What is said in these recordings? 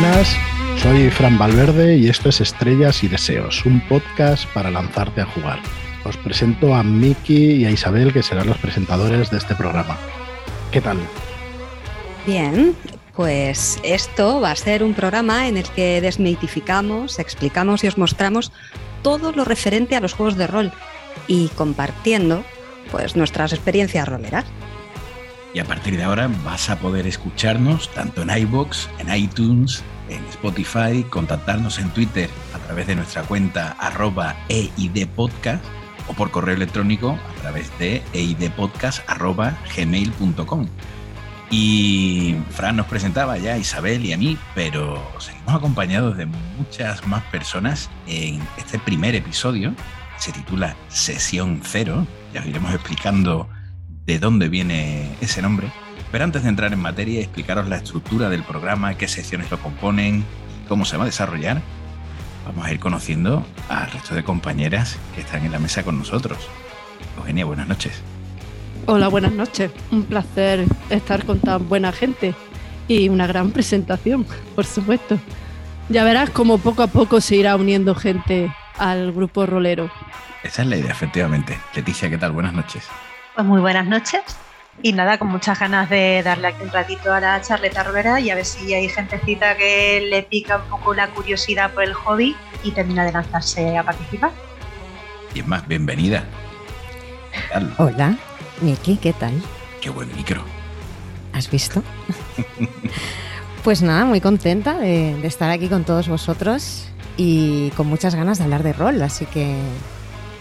buenas. Soy Fran Valverde y esto es Estrellas y Deseos, un podcast para lanzarte a jugar. Os presento a Miki y a Isabel, que serán los presentadores de este programa. ¿Qué tal? Bien, pues esto va a ser un programa en el que desmitificamos, explicamos y os mostramos todo lo referente a los juegos de rol y compartiendo pues nuestras experiencias roleras. Y a partir de ahora vas a poder escucharnos tanto en iBox, en iTunes, en Spotify, contactarnos en Twitter a través de nuestra cuenta arroba eidpodcast o por correo electrónico a través de eidpodcast.gmail.com. Y Fran nos presentaba ya a Isabel y a mí, pero seguimos acompañados de muchas más personas en este primer episodio. Se titula Sesión Cero. Ya os iremos explicando de dónde viene ese nombre. Pero antes de entrar en materia y explicaros la estructura del programa, qué secciones lo componen, cómo se va a desarrollar, vamos a ir conociendo al resto de compañeras que están en la mesa con nosotros. Eugenia, buenas noches. Hola, buenas noches. Un placer estar con tan buena gente y una gran presentación, por supuesto. Ya verás cómo poco a poco se irá uniendo gente al grupo rolero. Esa es la idea, efectivamente. Leticia, ¿qué tal? Buenas noches. Pues muy buenas noches. Y nada, con muchas ganas de darle aquí un ratito a la charleta rolera y a ver si hay gentecita que le pica un poco la curiosidad por el hobby y termina de lanzarse a participar. Y es más, bienvenida. ¿Qué tal? Hola, Miki, ¿qué tal? Qué buen micro. ¿Has visto? pues nada, muy contenta de, de estar aquí con todos vosotros y con muchas ganas de hablar de rol, así que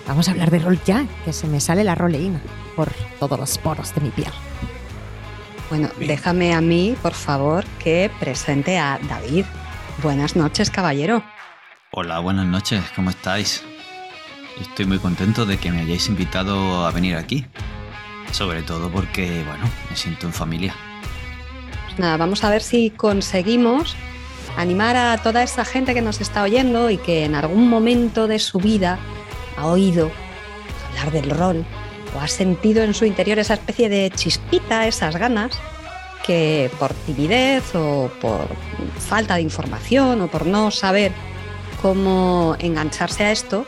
vamos a hablar de rol ya, que se me sale la roleína por todos los poros de mi piel. Bueno, déjame a mí, por favor, que presente a David. Buenas noches, caballero. Hola, buenas noches, ¿cómo estáis? Estoy muy contento de que me hayáis invitado a venir aquí. Sobre todo porque, bueno, me siento en familia. Pues nada, vamos a ver si conseguimos animar a toda esa gente que nos está oyendo y que en algún momento de su vida ha oído hablar del rol o ha sentido en su interior esa especie de chispita, esas ganas, que por timidez o por falta de información o por no saber cómo engancharse a esto,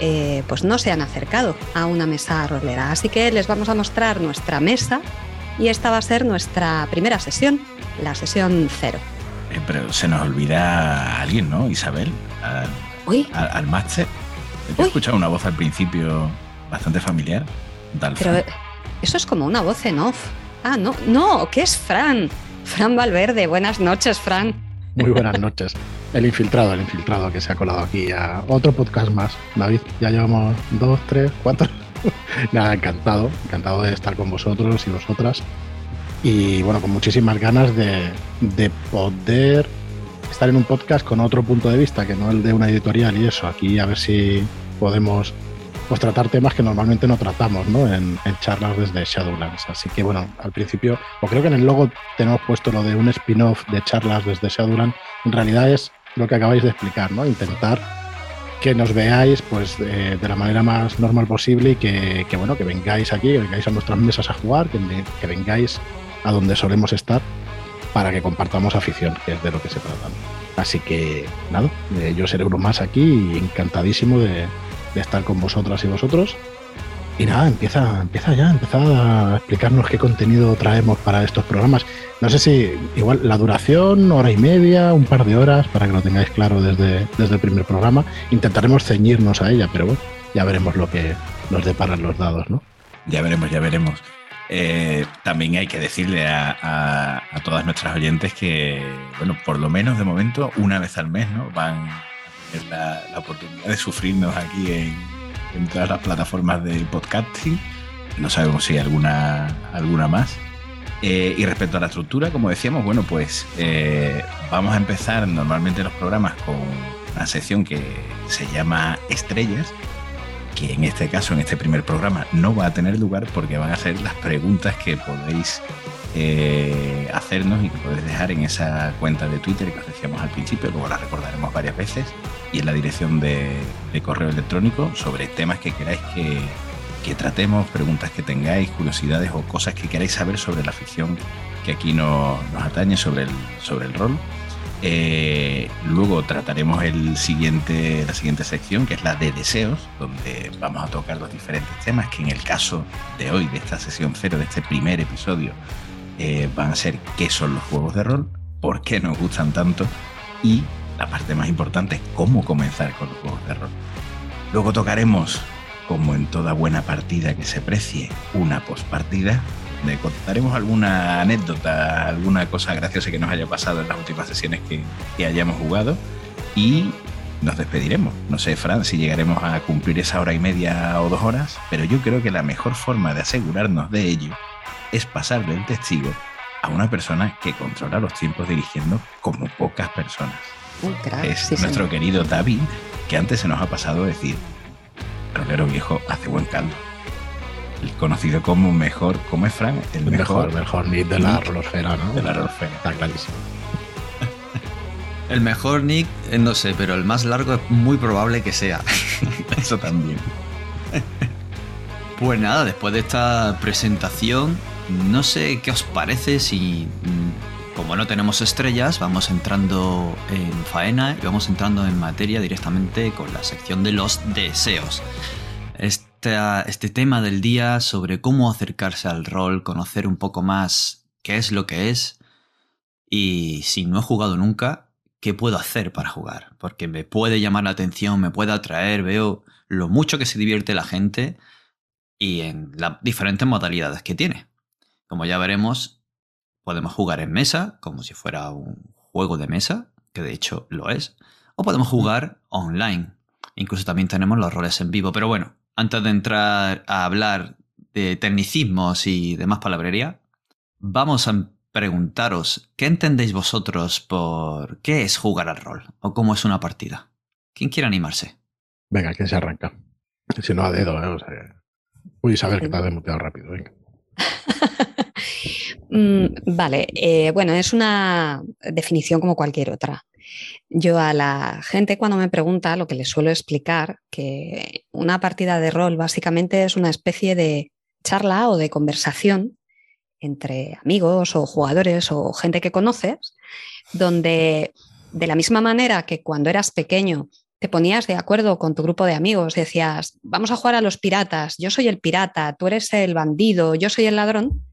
eh, pues no se han acercado a una mesa rolera. Así que les vamos a mostrar nuestra mesa y esta va a ser nuestra primera sesión, la sesión cero. Eh, pero se nos olvida alguien, ¿no, Isabel? Al, al, al máster. He escuchado una voz al principio bastante familiar. Pero eso es como una voz en off. Ah, no, no, ¿qué es Fran? Fran Valverde, buenas noches, Fran. Muy buenas noches. El infiltrado, el infiltrado que se ha colado aquí a otro podcast más. David, ya llevamos dos, tres, cuatro. Nada, encantado, encantado de estar con vosotros y vosotras. Y bueno, con muchísimas ganas de, de poder estar en un podcast con otro punto de vista, que no el de una editorial y eso. Aquí a ver si podemos pues, tratar temas que normalmente no tratamos ¿no? En, charlas desde Shadowlands. Así que bueno, al principio, o creo que en el logo tenemos puesto lo de un spin-off de charlas desde Shadowlands. En realidad es lo que acabáis de explicar, ¿no? Intentar que nos veáis pues eh, de la manera más normal posible y que, que, bueno, que vengáis aquí, que vengáis a nuestras mesas a jugar, que, que vengáis a donde solemos estar para que compartamos afición, que es de lo que se trata. Así que nada, eh, yo seré uno más aquí y encantadísimo de, de, estar con vosotras y vosotros. Y nada, empieza, empieza ya, empieza a explicarnos qué contenido traemos para estos programas. No sé si igual la duración, hora y media, un par de horas, para que lo tengáis claro desde, desde el primer programa. Intentaremos ceñirnos a ella, pero bueno, ya veremos lo que nos deparan los dados, ¿no? Ya veremos, ya veremos. Eh, también hay que decirle a, a, a, todas nuestras oyentes que, bueno, por lo menos de momento, una vez al mes, ¿no? Van la, oportunidad de sufrirnos aquí en, todas las plataformas de podcasting. No sabemos si hay alguna, alguna más. Eh, y respecto a la estructura, como decíamos, bueno, pues eh, vamos a empezar normalmente los programas con una sección que se llama Estrellas, que en este caso, en este primer programa, no va a tener lugar porque van a ser las preguntas que podéis eh, hacernos y que podéis dejar en esa cuenta de Twitter que os decíamos al principio, luego la recordaremos varias veces, y en la dirección de, correo electrónico sobre temas que queráis que, tratemos, preguntas que tengáis, curiosidades o cosas que queráis saber sobre la ficción que aquí no, nos atañe sobre el, sobre el rol. Eh, luego trataremos el siguiente, la siguiente sección, que es la de deseos, donde vamos a tocar los diferentes temas, que en el caso de hoy, de esta sesión cero, de este primer episodio, eh, van a ser qué son los juegos de rol, por qué nos gustan tanto y la parte más importante, cómo comenzar con los juegos de rol. Luego tocaremos, como en toda buena partida que se precie, una postpartida. Le contaremos alguna anécdota, alguna cosa graciosa que nos haya pasado en las últimas sesiones que, que hayamos jugado. Y nos despediremos. No sé, Fran, si llegaremos a cumplir esa hora y media o dos horas, pero yo creo que la mejor forma de asegurarnos de ello es pasarle el testigo a una persona que controla los tiempos dirigiendo como pocas personas. Un crack, es sí, nuestro señor. querido David, que antes se nos ha pasado decir, Rolero viejo hace buen caldo. El conocido como mejor, ¿cómo es Fran? El mejor, mejor, mejor nick de la nick rolosfera, ¿no? de la rolosfera. Está clarísimo. El mejor nick, eh, no sé, pero el más largo es muy probable que sea. Eso también. Pues nada, después de esta presentación, no sé qué os parece si, mm, como no tenemos estrellas, vamos entrando en faena y vamos entrando en materia directamente con la sección de los deseos. Esta- este tema del día sobre cómo acercarse al rol, conocer un poco más qué es lo que es y si no he jugado nunca, ¿qué puedo hacer para jugar? Porque me puede llamar la atención, me puede atraer, veo lo mucho que se divierte la gente y en las diferentes modalidades que tiene. Como ya veremos, podemos jugar en mesa, como si fuera un juego de mesa, que de hecho lo es, o podemos jugar online. Incluso también tenemos los roles en vivo. Pero bueno, antes de entrar a hablar de tecnicismos y demás palabrería, vamos a preguntaros, ¿qué entendéis vosotros por qué es jugar al rol? ¿O cómo es una partida? ¿Quién quiere animarse? Venga, ¿quién se arranca? Si no a dedo, ¿eh? O sea, uy, saber que te has desmuteado rápido. Venga. Mm, vale, eh, bueno, es una definición como cualquier otra. Yo a la gente cuando me pregunta lo que les suelo explicar, que una partida de rol básicamente es una especie de charla o de conversación entre amigos o jugadores o gente que conoces, donde de la misma manera que cuando eras pequeño te ponías de acuerdo con tu grupo de amigos, decías, vamos a jugar a los piratas, yo soy el pirata, tú eres el bandido, yo soy el ladrón,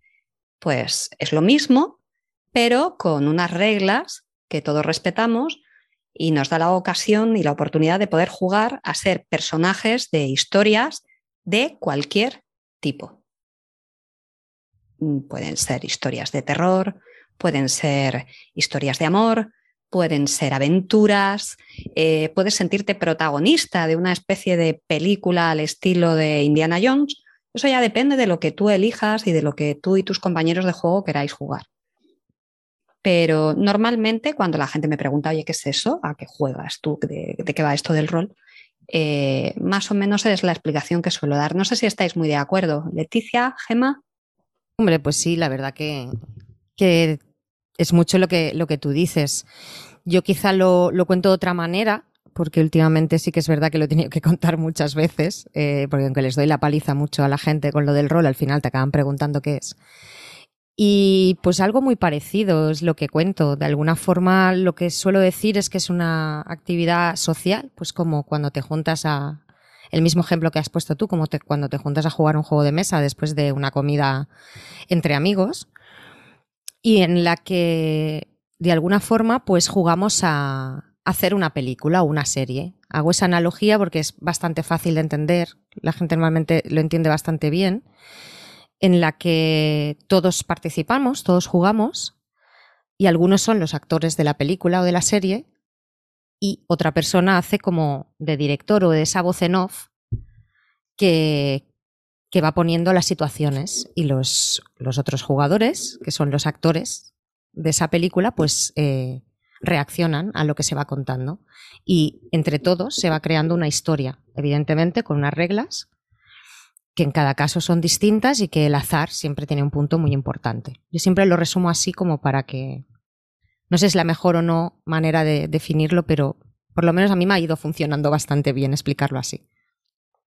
pues es lo mismo, pero con unas reglas que todos respetamos y nos da la ocasión y la oportunidad de poder jugar a ser personajes de historias de cualquier tipo. Mm, Pueden ser historias de terror, pueden ser historias de amor, pueden ser aventuras, eh, puedes sentirte protagonista de una especie de película al estilo de Indiana Jones. Eso ya depende de lo que tú elijas y de lo que tú y tus compañeros de juego queráis jugar. Pero normalmente cuando la gente me pregunta, oye, ¿qué es eso? ¿A qué juegas tú? ¿De, de qué va esto del rol? Eh, más o menos es la explicación que suelo dar. No sé si estáis muy de acuerdo. Leticia, Gema. Hombre, pues sí, la verdad que, que es mucho lo que, lo que tú dices. Yo quizá lo, lo cuento de otra manera, porque últimamente sí que es verdad que lo he tenido que contar muchas veces, eh, porque aunque les doy la paliza mucho a la gente con lo del rol, al final te acaban preguntando qué es. Y pues algo muy parecido es lo que cuento. De alguna forma lo que suelo decir es que es una actividad social, pues como cuando te juntas a... El mismo ejemplo que has puesto tú, como cuando te juntas a jugar un juego de mesa después de una comida entre amigos, y en la que de alguna forma pues jugamos a hacer una película o una serie. Hago esa analogía porque es bastante fácil de entender, la gente normalmente lo entiende bastante bien en la que todos participamos, todos jugamos, y algunos son los actores de la película o de la serie, y otra persona hace como de director o de esa voz en off que, que va poniendo las situaciones y los, los otros jugadores, que son los actores de esa película, pues eh, reaccionan a lo que se va contando. Y entre todos se va creando una historia, evidentemente con unas reglas que en cada caso son distintas y que el azar siempre tiene un punto muy importante. Yo siempre lo resumo así como para que... No sé si es la mejor o no manera de definirlo, pero por lo menos a mí me ha ido funcionando bastante bien explicarlo así.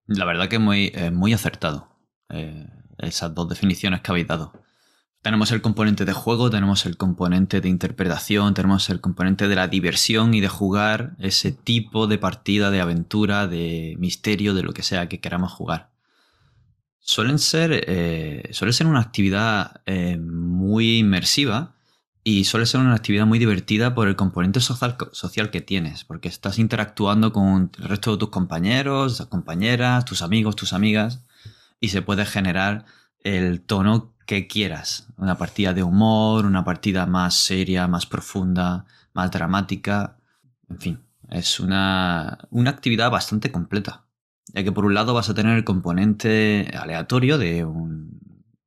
La verdad que muy, eh, muy acertado. eh, esas dos definiciones que habéis dado. Tenemos el componente de juego, tenemos el componente de interpretación, tenemos el componente de la diversión y de jugar ese tipo de partida, de aventura, de misterio, de lo que sea que queramos jugar. Suelen ser, eh, suele ser una actividad eh, muy inmersiva y suele ser una actividad muy divertida por el componente social, social que tienes, porque estás interactuando con el resto de tus compañeros, compañeras, tus amigos, tus amigas, y se puede generar el tono que quieras. Una partida de humor, una partida más seria, más profunda, más dramática. En fin, es una, una actividad bastante completa. Ya que por un lado vas a tener el componente aleatorio de un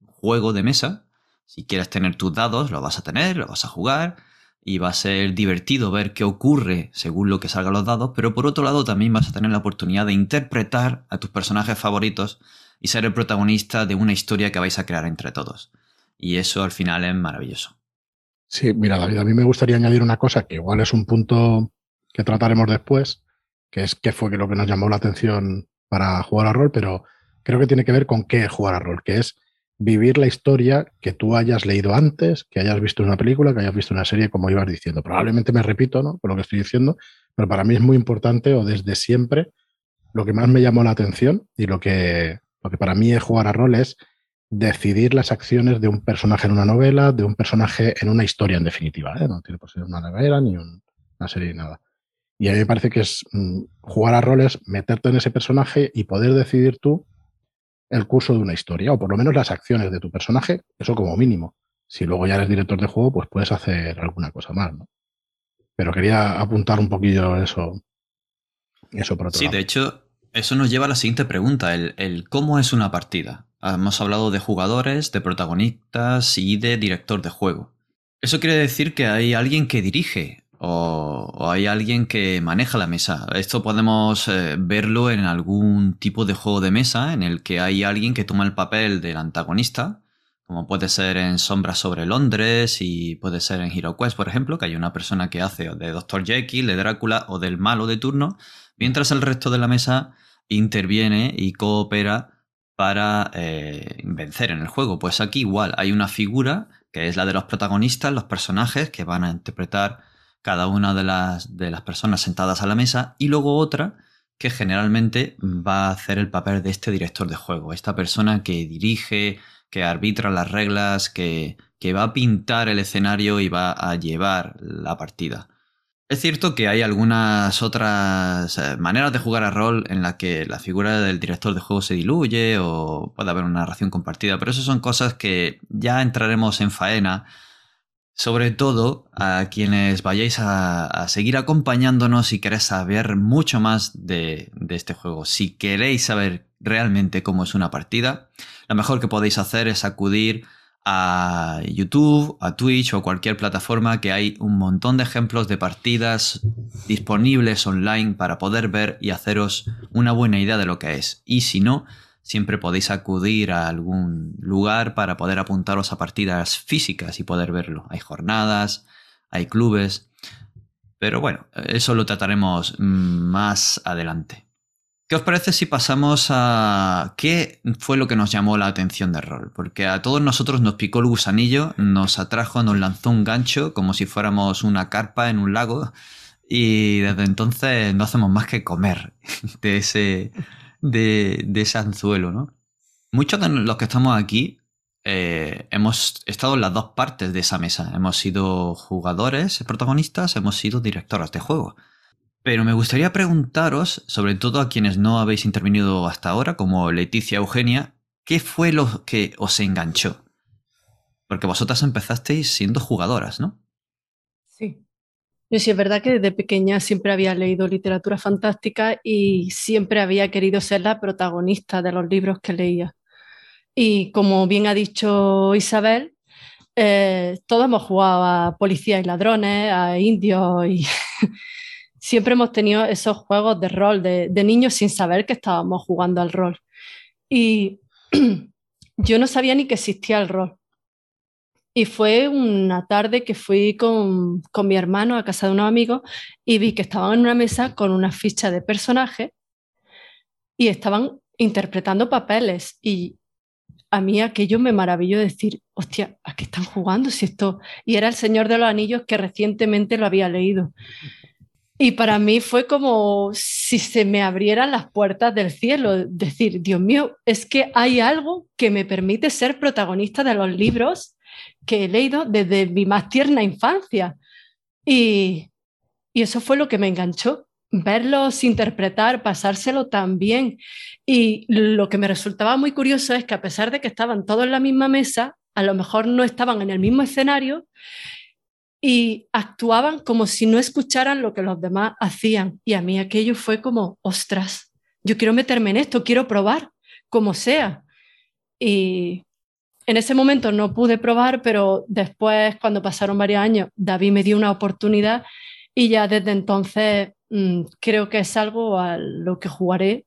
juego de mesa. Si quieres tener tus dados, lo vas a tener, lo vas a jugar. Y va a ser divertido ver qué ocurre según lo que salgan los dados. Pero por otro lado también vas a tener la oportunidad de interpretar a tus personajes favoritos y ser el protagonista de una historia que vais a crear entre todos. Y eso al final es maravilloso. Sí, mira, David, a mí me gustaría añadir una cosa que igual es un punto que trataremos después, que es qué fue lo que nos llamó la atención para jugar a rol, pero creo que tiene que ver con qué jugar a rol, que es vivir la historia que tú hayas leído antes, que hayas visto una película, que hayas visto una serie, como ibas diciendo. Probablemente me repito, ¿no? Por lo que estoy diciendo, pero para mí es muy importante o desde siempre lo que más me llamó la atención y lo que lo que para mí es jugar a rol es decidir las acciones de un personaje en una novela, de un personaje en una historia en definitiva. ¿eh? No tiene por ser una novela ni una serie ni nada. Y a mí me parece que es mm, jugar a roles, meterte en ese personaje y poder decidir tú el curso de una historia, o por lo menos las acciones de tu personaje, eso como mínimo. Si luego ya eres director de juego, pues puedes hacer alguna cosa más, ¿no? Pero quería apuntar un poquillo eso, eso por otro sí, de hecho, eso nos lleva a la siguiente pregunta, el, cómo es una partida. Hemos hablado de jugadores, de protagonistas y de director de juego. Eso quiere decir que hay alguien que dirige o, hay alguien que maneja la mesa. Esto podemos eh, verlo en algún tipo de juego de mesa en el que hay alguien que toma el papel del antagonista, como puede ser en Sombras sobre Londres y puede ser en Hero Quest, por ejemplo, que hay una persona que hace de Dr. Jekyll, de Drácula o del malo de turno, mientras el resto de la mesa interviene y coopera para eh, vencer en el juego. Pues aquí igual hay una figura que es la de los protagonistas, los personajes que van a interpretar cada una de las, de las personas sentadas a la mesa y luego otra que generalmente va a hacer el papel de este director de juego, esta persona que dirige, que arbitra las reglas, que, que va a pintar el escenario y va a llevar la partida. Es cierto que hay algunas otras eh, maneras de jugar a rol en la que la figura del director de juego se diluye o puede haber una narración compartida, pero eso son cosas que ya entraremos en faena. Sobre todo a quienes vayáis a, seguir acompañándonos y queréis saber mucho más de, de este juego. Si queréis saber realmente cómo es una partida, lo mejor que podéis hacer es acudir a YouTube, a Twitch o cualquier plataforma que hay un montón de ejemplos de partidas disponibles online para poder ver y haceros una buena idea de lo que es. Y si no, siempre podéis acudir a algún lugar para poder apuntaros a partidas físicas y poder verlo. Hay jornadas, hay clubes. Pero bueno, eso lo trataremos más adelante. ¿Qué os parece si pasamos a qué fue lo que nos llamó la atención del rol? Porque a todos nosotros nos picó el gusanillo, nos atrajo, nos lanzó un gancho como si fuéramos una carpa en un lago y desde entonces no hacemos más que comer de ese, de, ese anzuelo, ¿no? Muchos de los que estamos aquí eh, hemos estado en las dos partes de esa mesa. Hemos sido jugadores, protagonistas, hemos sido directores de juego. Pero me gustaría preguntaros, sobre todo a quienes no habéis intervenido hasta ahora, como Leticia Eugenia, ¿qué fue lo que os enganchó? Porque vosotras empezasteis siendo jugadoras, ¿no? Yo sí, es verdad que desde pequeña siempre había leído literatura fantástica y siempre había querido ser la protagonista de los libros que leía. Y como bien ha dicho Isabel, eh, todos hemos jugado a policías y ladrones, a indios y siempre hemos tenido esos juegos de rol de, niños sin saber que estábamos jugando al rol. Y yo no sabía ni que existía el rol. Y fue una tarde que fui con, mi hermano a casa de unos amigos y vi que estaban en una mesa con una ficha de personaje y estaban interpretando papeles. Y a mí aquello me maravilló decir, hostia, ¿a qué están jugando si esto? Y era El Señor de los Anillos que recientemente lo había leído. Y para mí fue como si se me abrieran las puertas del cielo, decir, Dios mío, es que hay algo que me permite ser protagonista de los libros que he leído desde mi más tierna infancia. Y, y eso fue lo que me enganchó, verlos interpretar, pasárselo tan bien. Y lo que me resultaba muy curioso es que a pesar de que estaban todos en la misma mesa, a lo mejor no estaban en el mismo escenario y actuaban como si no escucharan lo que los demás hacían. Y a mí aquello fue como, ostras, yo quiero meterme en esto, quiero probar, como sea. Y en ese momento no pude probar, pero después, cuando pasaron varios años, David me dio una oportunidad y ya desde entonces mm, creo que es algo a lo que jugaré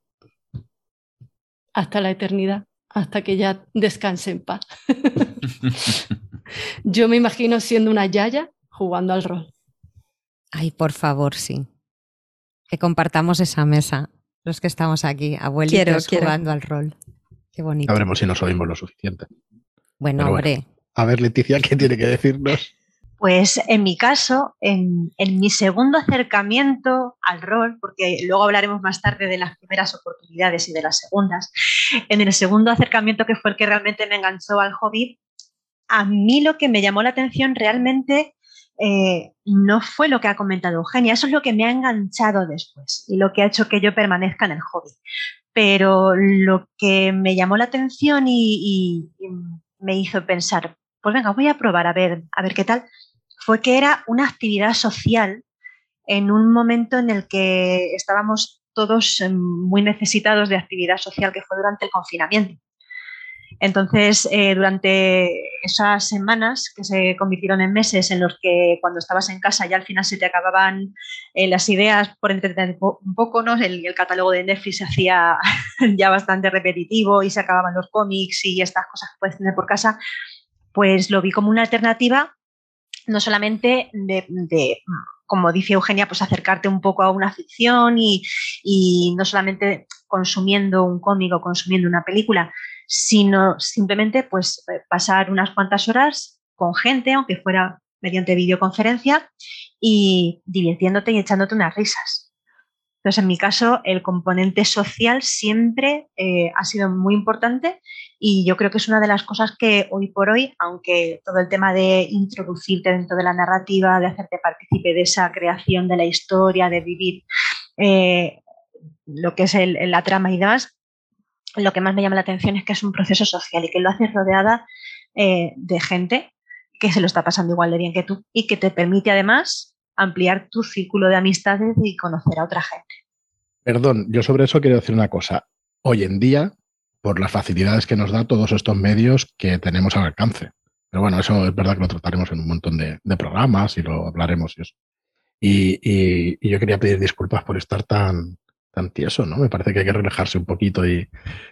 hasta la eternidad, hasta que ya descanse en paz. Yo me imagino siendo una yaya jugando al rol. Ay, por favor, sí. Que compartamos esa mesa, los que estamos aquí, abuelitos jugando al rol. Qué bonito. A veremos si nos oímos lo suficiente. Bueno, hombre. A ver, Leticia, ¿qué tiene que decirnos? Pues en mi caso, en, mi segundo acercamiento al rol, porque luego hablaremos más tarde de las primeras oportunidades y de las segundas, en el segundo acercamiento que fue el que realmente me enganchó al hobby, a mí lo que me llamó la atención realmente eh, no fue lo que ha comentado Eugenia, eso es lo que me ha enganchado después y lo que ha hecho que yo permanezca en el hobby. Pero lo que me llamó la atención y, y me hizo pensar, pues venga, voy a probar a ver, a ver qué tal, fue que era una actividad social en un momento en el que estábamos todos eh, muy necesitados de actividad social, que fue durante el confinamiento. Entonces, eh, durante esas semanas que se convirtieron en meses en los que cuando estabas en casa ya al final se te acababan eh, las ideas por entretener un poco, ¿no? El, el, catálogo de Netflix se hacía ya bastante repetitivo y se acababan los cómics y estas cosas que puedes tener por casa, pues lo vi como una alternativa no solamente de, como dice Eugenia, pues acercarte un poco a una ficción y, no solamente consumiendo un cómic o consumiendo una película, sino simplemente pues eh, pasar unas cuantas horas con gente, aunque fuera mediante videoconferencia, y divirtiéndote y echándote unas risas. Entonces, en mi caso, el componente social siempre eh, ha sido muy importante y yo creo que es una de las cosas que hoy por hoy, aunque todo el tema de introducirte dentro de la narrativa, de hacerte partícipe de esa creación de la historia, de vivir eh, lo que es la trama y demás, lo que más me llama la atención es que es un proceso social y que lo haces rodeada eh, de gente que se lo está pasando igual de bien que tú y que te permite además ampliar tu círculo de amistades y conocer a otra gente. Perdón, yo sobre eso quiero decir una cosa. Hoy en día, por las facilidades que nos da todos estos medios que tenemos al alcance. Pero bueno, eso es verdad que lo trataremos en un montón de, programas y lo hablaremos y eso. y, yo quería pedir disculpas por estar tan, tan tieso, ¿no? Me parece que hay que relajarse un poquito y,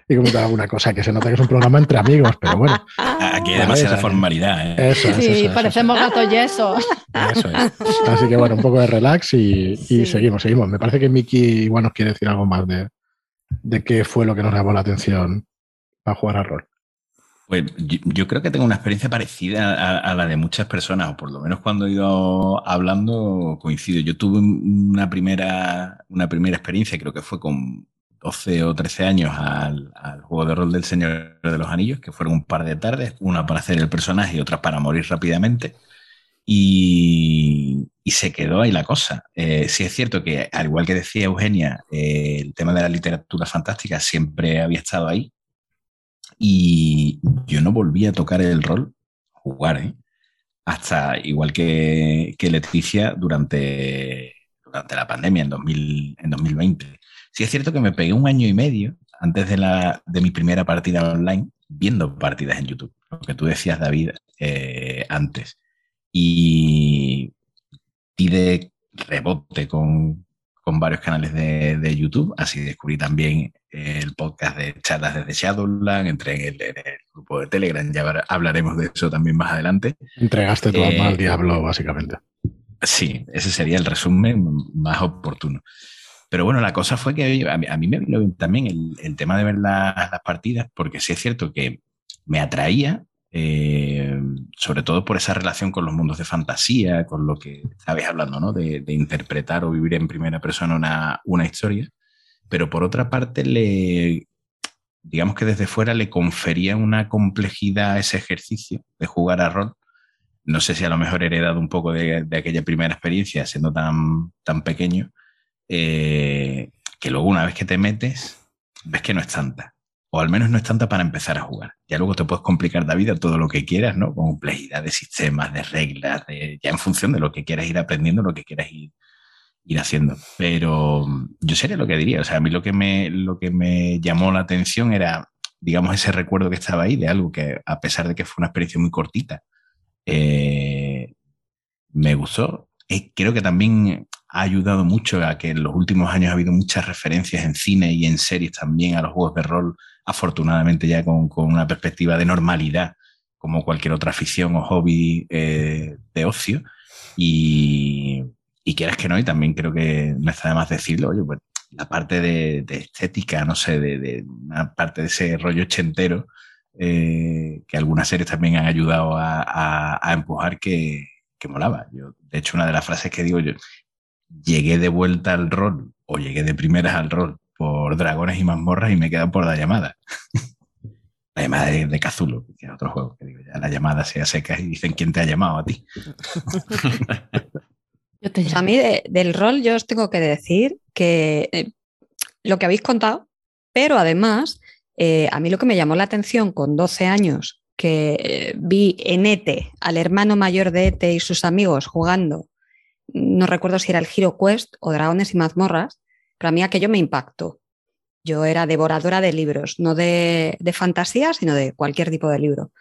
y comentar alguna cosa que se nota que es un programa entre amigos, pero bueno. Aquí hay demasiada formalidad, ¿eh? Eso, sí, parecemos gato yeso. Eso es. Así que bueno, un poco de relax y, seguimos, seguimos. Me parece que Miki igual nos quiere decir algo más de, de qué fue lo que nos llamó la atención para jugar al rol. Pues yo, creo que tengo una experiencia parecida a, la de muchas personas, o por lo menos cuando he ido hablando coincido. Yo tuve una primera, una primera experiencia, creo que fue con 12 o 13 años al, juego de rol del Señor de los Anillos, que fueron un par de tardes, una para hacer el personaje y otra para morir rápidamente. Y, se quedó ahí la cosa. Eh, sí es cierto que, al igual que decía Eugenia, eh, el tema de la literatura fantástica siempre había estado ahí, y yo no volví a tocar el rol, jugar, ¿eh? hasta igual que, que Leticia durante, durante la pandemia en, 2000, en 2020. Sí es cierto que me pegué un año y medio antes de, la, de mi primera partida online viendo partidas en YouTube, lo que tú decías, David, eh, antes. Y pide rebote con, con varios canales de, de, YouTube, así descubrí también el podcast de charlas desde Shadowland, entré en el, grupo de Telegram, ya hablaremos de eso también más adelante. Entregaste tu alma al eh, diablo, básicamente. Sí, ese sería el resumen más oportuno. Pero bueno, la cosa fue que a mí, me vino también el, tema de ver las partidas, porque sí es cierto que me atraía, eh, sobre todo por esa relación con los mundos de fantasía, con lo que estabais hablando, ¿no? De, interpretar o vivir en primera persona una, una, historia. Pero por otra parte, le, digamos que desde fuera le confería una complejidad a ese ejercicio de jugar a rol. No sé si a lo mejor heredado un poco de, aquella primera experiencia, siendo tan, tan pequeño, eh, que luego una vez que te metes, ves que no es tanta o al menos no es tanta para empezar a jugar. Ya luego te puedes complicar la vida todo lo que quieras, ¿no? Con complejidad de sistemas, de reglas, ya en función de lo que quieras ir aprendiendo, lo que quieras ir, ir haciendo. Pero yo sería lo que diría, o sea, a mí lo que me, lo que me llamó la atención era, digamos, ese recuerdo que estaba ahí de algo que, a pesar de que fue una experiencia muy cortita, eh, me gustó. Creo que también ha ayudado mucho a que en los últimos años ha habido muchas referencias en cine y en series también a los juegos de rol afortunadamente ya con, una perspectiva de normalidad, como cualquier otra afición o hobby eh, de ocio. Y, y quieras que no, y también creo que no está de más decirlo, pues la parte de, estética, no sé, de, una parte de ese rollo ochentero, eh, que algunas series también han ayudado a, empujar, que, que, molaba. Yo, de hecho, una de las frases que digo yo, llegué de vuelta al rol, o llegué de primeras al rol, por dragones y mazmorras y me quedo por la llamada. la llamada de, de que es otro juego. Que digo, ya la llamada sea seca y dicen quién te ha llamado a ti. A mí del rol yo os tengo que decir que eh, lo que habéis contado, pero además eh, a mí lo que me llamó la atención con 12 años que eh, vi en Ete al hermano mayor de Ete y sus amigos jugando, no recuerdo si era el Hero Quest o Dragones y mazmorras, pero a mí aquello me impactó. Yo era devoradora de libros, no de, fantasía, sino de cualquier tipo de libro.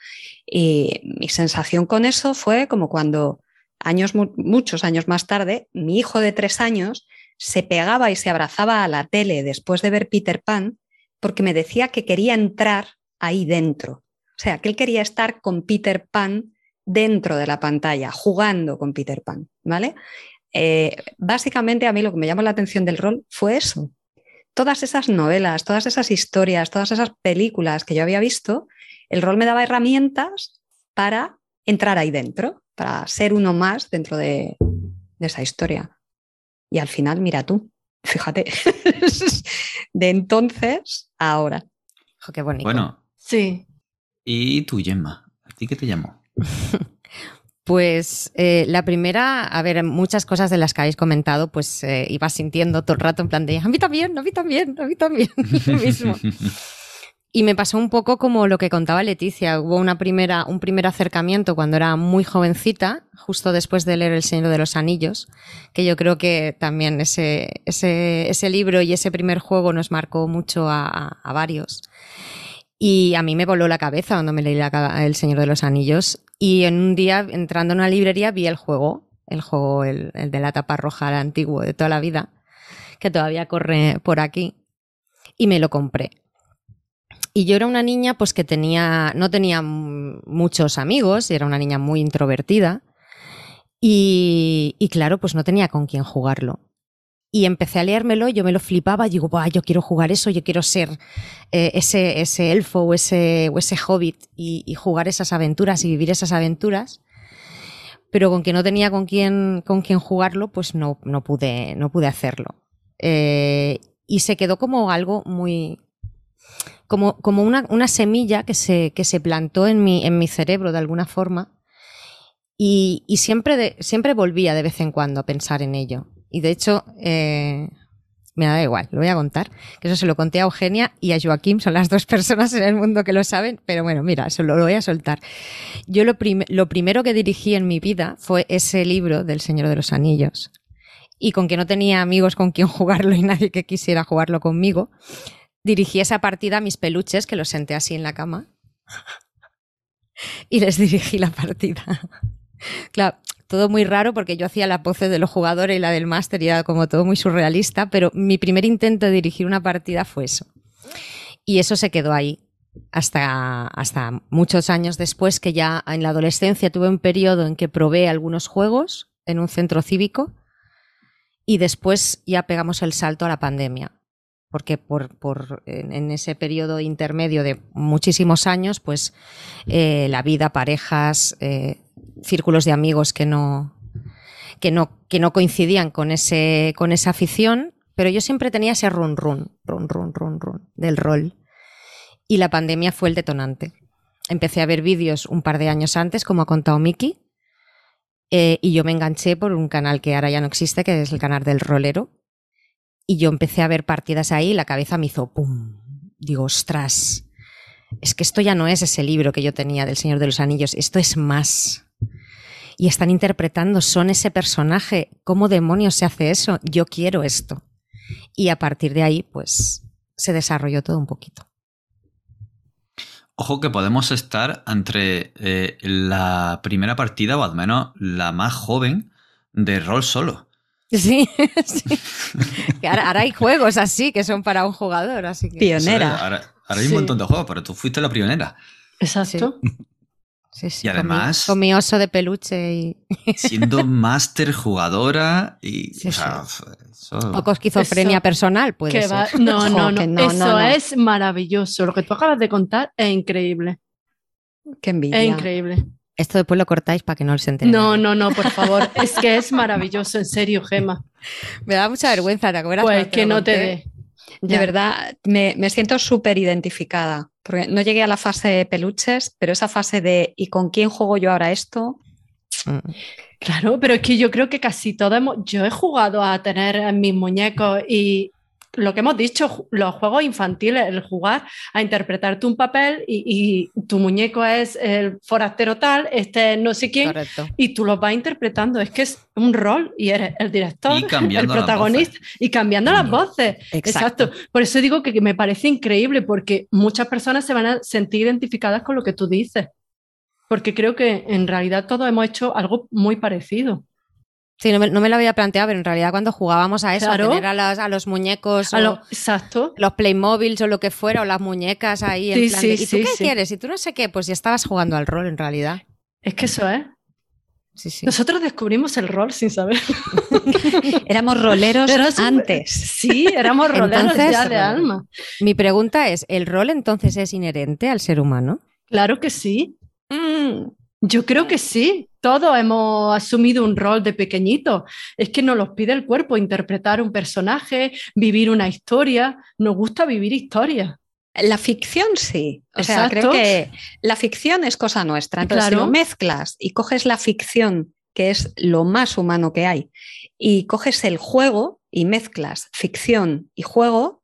Y mi sensación con eso fue como cuando años, muchos años más tarde, mi hijo de tres años se pegaba y se abrazaba a la tele después de ver Peter Pan porque me decía que quería entrar ahí dentro. O sea, que él quería estar con Peter Pan dentro de la pantalla, jugando con Peter Pan, ¿vale? Eh, básicamente a mí lo que me llamó la atención del rol fue eso. Todas esas novelas, todas esas historias, todas esas películas que yo había visto, el rol me daba herramientas para entrar ahí dentro, para ser uno más dentro de, esa historia. Y al final, mira tú, fíjate, de entonces a ahora. qué bonito. Bueno. Sí. ¿Y tú, Gemma? ¿A ti qué te llamó? Pues eh, la primera, a ver, muchas cosas de las que habéis comentado, pues eh, iba sintiendo todo el rato en plan de, a mí también, a mí también, a mí también, mismo. Y me pasó un poco como lo que contaba Leticia. Hubo una primera, un primer acercamiento cuando era muy jovencita, justo después de leer El Señor de los Anillos, que yo creo que también ese, ese, libro y ese primer juego nos marcó mucho a, varios. Y a mí me voló la cabeza cuando me leí El Señor de los Anillos y en un día, entrando en una librería, vi el juego, el juego, el, de la tapa roja, el antiguo de toda la vida, que todavía corre por aquí, y me lo compré. Y yo era una niña pues que tenía, no tenía muchos amigos, era una niña muy introvertida. Y, y claro, pues no tenía con quién jugarlo y empecé a leérmelo, yo me lo flipaba, y digo, yo quiero jugar eso, yo quiero ser eh, ese, ese elfo o ese, o ese hobbit y, jugar esas aventuras y vivir esas aventuras. Pero con que no tenía con quién, con quién jugarlo, pues no, no, pude, no pude hacerlo. Eh, y se quedó como algo muy. como, como una, una, semilla que se, que se plantó en mi, en mi cerebro de alguna forma. Y, y siempre, siempre volvía de vez en cuando a pensar en ello. Y de hecho, eh, me da igual, lo voy a contar. Que eso se lo conté a Eugenia y a Joaquín, son las dos personas en el mundo que lo saben, pero bueno, mira, eso lo, voy a soltar. Yo lo, lo primero que dirigí en mi vida fue ese libro del Señor de los Anillos. Y con que no tenía amigos con quien jugarlo y nadie que quisiera jugarlo conmigo, dirigí esa partida a mis peluches, que los senté así en la cama. Y les dirigí la partida. Claro, todo muy raro porque yo hacía la pose de los jugadores y la del máster y era como todo muy surrealista, pero mi primer intento de dirigir una partida fue eso. Y eso se quedó ahí hasta, hasta muchos años después, que ya en la adolescencia tuve un periodo en que probé algunos juegos en un centro cívico y después ya pegamos el salto a la pandemia. porque por, por en ese periodo intermedio de muchísimos años, pues eh, la vida, parejas, eh, círculos de amigos que no, que no, que no coincidían con, ese, con esa afición, pero yo siempre tenía ese run run, run run run run del rol. Y la pandemia fue el detonante. Empecé a ver vídeos un par de años antes, como ha contado Miki, eh, y yo me enganché por un canal que ahora ya no existe, que es el canal del rolero. Y yo empecé a ver partidas ahí y la cabeza me hizo ¡pum! Digo, ostras, es que esto ya no es ese libro que yo tenía del Señor de los Anillos, esto es más. Y están interpretando, son ese personaje. ¿Cómo demonios se hace eso? Yo quiero esto. Y a partir de ahí, pues, se desarrolló todo un poquito. Ojo que podemos estar entre eh, la primera partida, o al menos la más joven, de rol solo. Sí, sí. Que ahora, ahora hay juegos así que son para un jugador, así que. Pionera. ahora, ahora hay un Sí. montón de juegos, pero tú fuiste la pionera. Exacto. Sí, sí, Y con mi- además- Con mi, oso de peluche y Siendo máster jugadora y. Sí, o sea, eso- poco esquizofrenia Eso- personal, puede ser. va- No, no, no, Eso no, no. es maravilloso. Lo que tú acabas de contar es increíble. Qué envidia. Es increíble. Esto después lo cortáis para que no se entere. No, no, no, por favor. es que es maravilloso, en serio, Gema. Me da mucha vergüenza, ¿te acuerdas? Pues que no te dé. De verdad, me, me siento súper identificada, porque no llegué a la fase de peluches, pero esa fase de ¿y con quién juego yo ahora esto? Mm. Claro, pero es que yo creo que casi todos hemos. Yo he jugado a tener mis muñecos y lo que hemos dicho, los juegos infantiles, el jugar a interpretarte un papel y, y tu muñeco es el forastero tal, este es no sé quién, Correcto. y tú los vas interpretando. Es que es un rol y eres el director, el protagonista y cambiando las voces. Exacto. Por eso digo que me parece increíble porque muchas personas se van a sentir identificadas con lo que tú dices. Porque creo que en realidad todos hemos hecho algo muy parecido. Sí, no me, no me lo había planteado, pero en realidad cuando jugábamos a eso, Claro. a tener a los, a los muñecos A o lo- exacto. los Playmobiles o lo que fuera, o las muñecas ahí en Sí, plan sí, de, ¿y tú sí, qué quieres? Y tú no sé qué, pues ya estabas jugando al rol en realidad. Es que eso es. Sí, sí. Nosotros descubrimos el rol sin saber. Éramos roleros antes. Sí, éramos roleros Entonces, ya de alma. Mi pregunta es, ¿el rol entonces es inherente al ser humano? Claro que sí. Mm, yo creo que sí. Todos hemos asumido un rol de pequeñito. Es que nos los pide el cuerpo, interpretar un personaje, vivir una historia. Nos gusta vivir historias. La ficción sí. O sea, creo que la ficción es cosa nuestra. Entonces, si lo mezclas y coges la ficción, que es lo más humano que hay, y coges el juego y mezclas ficción y juego,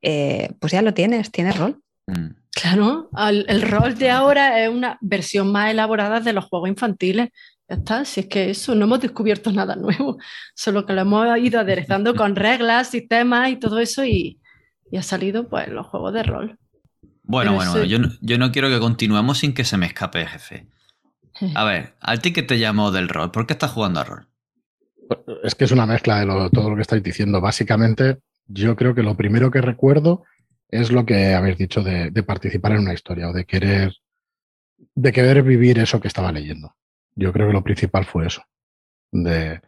eh, pues ya lo tienes, tienes rol. Mm. Claro, el rol de ahora es una versión más elaborada de los juegos infantiles. Ya está, si es que eso, no hemos descubierto nada nuevo, solo que lo hemos ido aderezando con reglas, sistemas y todo eso y, y ha salido pues los juegos de rol. Bueno, Pero bueno, sí. yo, no- yo no quiero que continuemos sin que se me escape, jefe. A ver, ¿a ti qué te llamó del rol? ¿Por qué estás jugando a rol? Es que es una mezcla de lo- todo lo que estáis diciendo. Básicamente, yo creo que lo primero que recuerdo es lo que habéis dicho de, participar en una historia o de querer, de querer vivir eso que estaba leyendo. Yo creo que lo principal fue eso. De,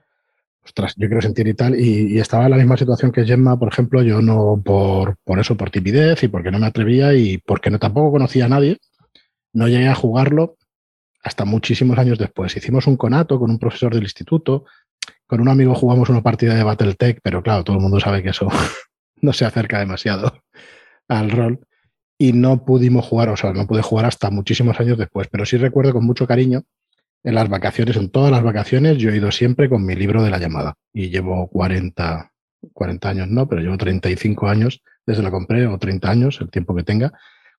ostras, yo quiero sentir y tal. Y, y estaba en la misma situación que Gemma, por ejemplo, yo no por, por eso, por timidez y porque no me atrevía y porque no tampoco conocía a nadie, no llegué a jugarlo hasta muchísimos años después. Hicimos un conato con un profesor del instituto, con un amigo jugamos una partida de Battletech, pero claro, todo el mundo sabe que eso no se acerca demasiado al rol. Y no pudimos jugar, o sea, no pude jugar hasta muchísimos años después, pero sí recuerdo con mucho cariño en las vacaciones, en todas las vacaciones, yo he ido siempre con mi libro de la llamada. Y llevo 40, 40 años, no, pero llevo 35 años desde lo compré, o 30 años, el tiempo que tenga,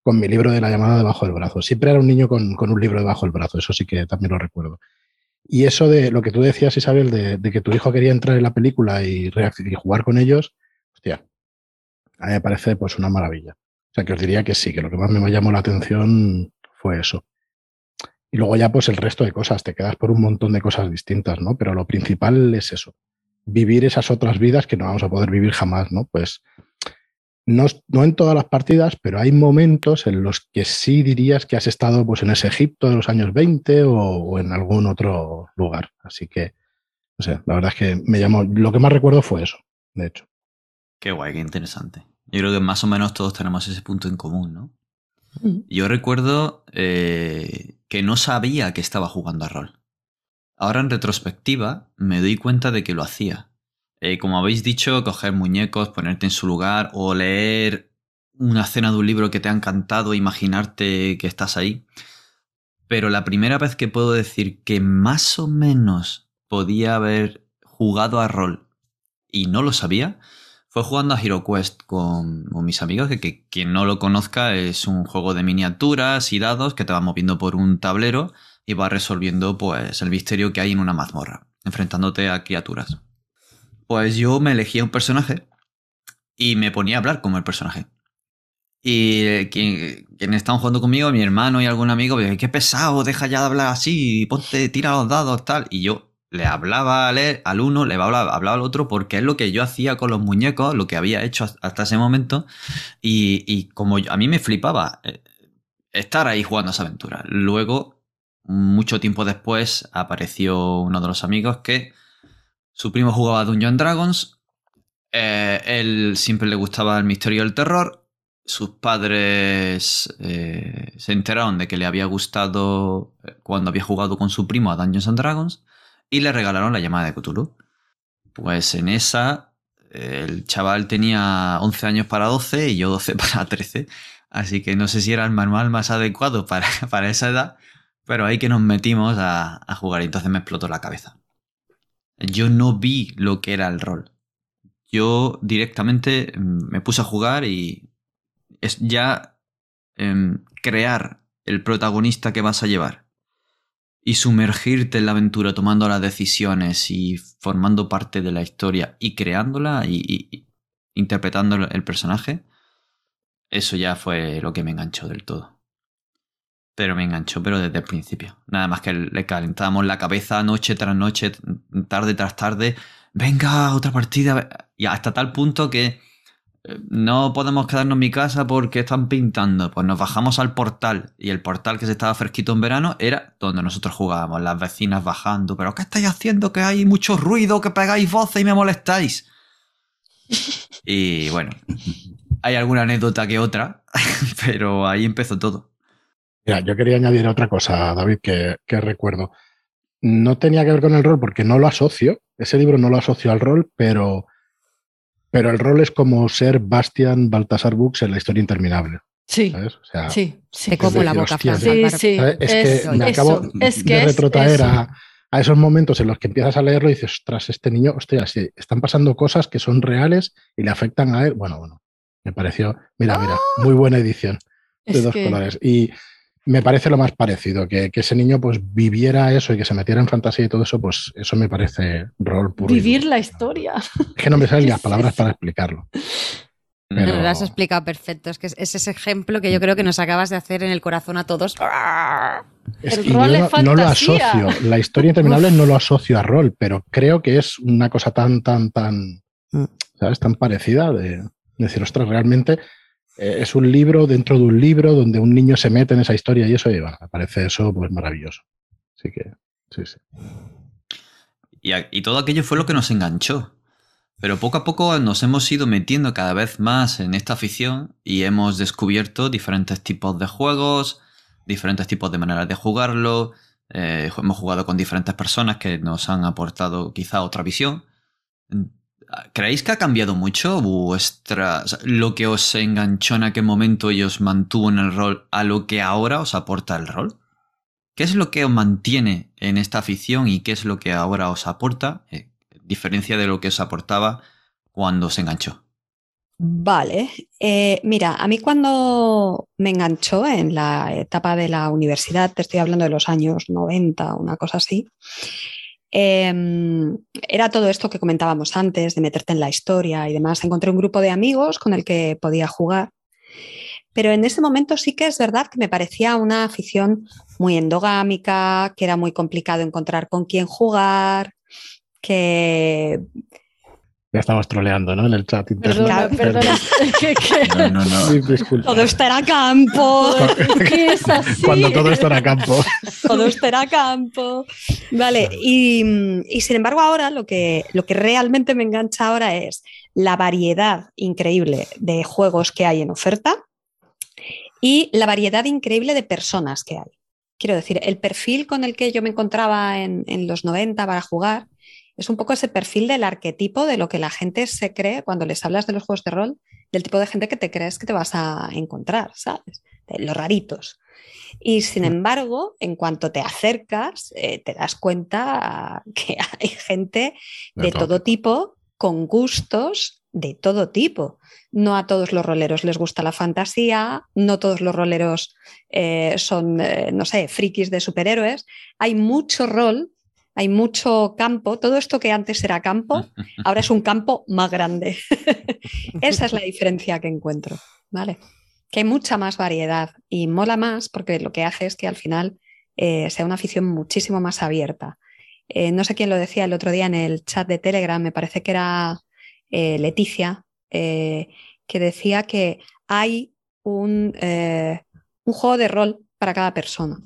con mi libro de la llamada debajo del brazo. Siempre era un niño con, con un libro debajo del brazo, eso sí que también lo recuerdo. Y eso de lo que tú decías, Isabel, de, de que tu hijo quería entrar en la película y, y jugar con ellos, hostia, a mí me parece pues una maravilla. O sea, que os diría que sí, que lo que más me llamó la atención fue eso. Y luego ya pues el resto de cosas, te quedas por un montón de cosas distintas, ¿no? Pero lo principal es eso, vivir esas otras vidas que no vamos a poder vivir jamás, ¿no? Pues no, no en todas las partidas, pero hay momentos en los que sí dirías que has estado pues en ese Egipto de los años 20 o, o en algún otro lugar. Así que, no sé, la verdad es que me llamó, lo que más recuerdo fue eso, de hecho. Qué guay, qué interesante. Yo creo que más o menos todos tenemos ese punto en común, ¿no? Mm. Yo recuerdo eh, que no sabía que estaba jugando a rol. Ahora en retrospectiva me doy cuenta de que lo hacía. Eh, como habéis dicho, coger muñecos, ponerte en su lugar o leer una escena de un libro que te ha encantado, imaginarte que estás ahí. Pero la primera vez que puedo decir que más o menos podía haber jugado a rol y no lo sabía, jugando a Hero Quest con, mis amigos, que, quien no lo conozca es un juego de miniaturas y dados que te va moviendo por un tablero y va resolviendo pues el misterio que hay en una mazmorra, enfrentándote a criaturas. Pues yo me elegía un personaje y me ponía a hablar como el personaje. Y eh, quien, quien estaban jugando conmigo, mi hermano y algún amigo, me decía, qué pesado, deja ya de hablar así, ponte, tira los dados, tal. Y yo le hablaba al, e- al uno, le hablaba, al otro, porque es lo que yo hacía con los muñecos, lo que había hecho hasta ese momento. Y, como a mí me flipaba eh, estar ahí jugando esa aventura. Luego, mucho tiempo después, apareció uno de los amigos que su primo jugaba Dungeon Dragons. eh, él siempre le gustaba el misterio y el terror. Sus padres eh, se enteraron de que le había gustado cuando había jugado con su primo a Dungeons and Dragons y le regalaron la llamada de Cthulhu. Pues en esa, el chaval tenía 11 años para 12 y yo 12 para 13. Así que no sé si era el manual más adecuado para, para esa edad, pero ahí que nos metimos a, a jugar y entonces me explotó la cabeza. Yo no vi lo que era el rol. Yo directamente mm, me puse a jugar y es ya em, crear el protagonista que vas a llevar y sumergirte en la aventura tomando las decisiones y formando parte de la historia y creándola y, interpretando el personaje, eso ya fue lo que me enganchó del todo. Pero me enganchó, pero desde el principio. Nada más que le calentábamos la cabeza noche tras noche, tarde tras tarde. Venga, otra partida. Y hasta tal punto que no podemos quedarnos en mi casa porque están pintando. Pues nos bajamos al portal. Y el portal que se estaba fresquito en verano era donde nosotros jugábamos. Las vecinas bajando. ¿Pero qué estáis haciendo? Que hay mucho ruido, que pegáis voces y me molestáis. Y bueno, hay alguna anécdota que otra, pero ahí empezó todo. Mira, yo quería añadir otra cosa, David, que, que recuerdo. No tenía que ver con el rol porque no lo asocio. Ese libro no lo asocio al rol, pero, pero el rol es como ser Bastian Baltasar Books en la historia interminable. Sí, ¿sabes? O sea, sí, sí. Te como la boca, hostia, Fran. Sí, sí. Es, Es, que me eso, acabo es que de es retrotraer eso. a, a esos momentos en los que empiezas a leerlo y dices, ostras, este niño, hostia, sí, están pasando cosas que son reales y le afectan a él. Bueno, bueno, me pareció, mira, mira, muy buena edición de Es dos que- colores. Y me parece lo más parecido, que, que ese niño pues viviera eso y que se metiera en fantasía y todo eso, pues eso me parece rol puro. Vivir la historia. Es que no me salen ¿Qué las palabras para explicarlo. No, lo has explicado perfecto. Es que es, es ese ejemplo que yo creo que nos acabas de hacer en el corazón a todos. Es El rol yo es no, no lo asocio. La historia interminable no lo asocio a rol, pero creo que es una cosa tan, tan, tan, Mm. ¿sabes? Tan parecida de, de decir, ostras, realmente eh, es un libro dentro de un libro donde un niño se mete en esa historia y eso, bueno, me parece eso pues maravilloso. Así que, sí, sí. Y todo aquello fue lo que nos enganchó. Pero poco a poco nos hemos ido metiendo cada vez más en esta afición y hemos descubierto diferentes tipos de juegos, diferentes tipos de maneras de jugarlo. eh, hemos jugado con diferentes personas que nos han aportado quizá otra visión. ¿Creéis que ha cambiado mucho vuestra, lo que os enganchó en aquel momento y os mantuvo en el rol a lo que ahora os aporta el rol? ¿Qué es lo que os mantiene en esta afición y qué es lo que ahora os aporta, eh, diferencia de lo que os aportaba cuando se enganchó? Vale, eh, mira, a mí cuando me enganchó en la etapa de la universidad, te estoy hablando de los años 90, una cosa así, em, era todo esto que comentábamos antes, de meterte en la historia y demás. Encontré un grupo de amigos con el que podía jugar, pero en ese momento sí que es verdad que me parecía una afición muy endogámica, que era muy complicado encontrar con quién jugar, que Ya estamos troleando, ¿no? En el chat interno. Perdona, perdona. No, no, no. Todo esto era campo. que es así. Cuando todo esto era campo. Todo esto era campo. Vale, y, y sin embargo ahora lo que, lo que realmente me engancha ahora es la variedad increíble de juegos que hay en oferta y la variedad increíble de personas que hay. Quiero decir, el perfil con el que yo me encontraba en, en los 90 para jugar es un poco ese perfil del arquetipo de lo que la gente se cree cuando les hablas de los juegos de rol, del tipo de gente que te crees que te vas a encontrar, ¿sabes? De los raritos. Y sin embargo, en cuanto te acercas, eh, te das cuenta que hay gente De de, todo todo tipo, con gustos de todo tipo. No a todos los roleros les gusta la fantasía, no todos los roleros eh, son, eh, no sé, frikis de superhéroes. Hay mucho rol, hay mucho campo. Todo esto que antes era campo, ahora es un campo más grande. Esa es la diferencia que encuentro, ¿vale? Que hay mucha más variedad y mola más porque lo que hace es que al final eh, sea una afición muchísimo más abierta. Eh, no sé quién lo decía el otro día en el chat de Telegram, me parece que era eh, Leticia, que decía que hay un, un juego de rol para cada persona.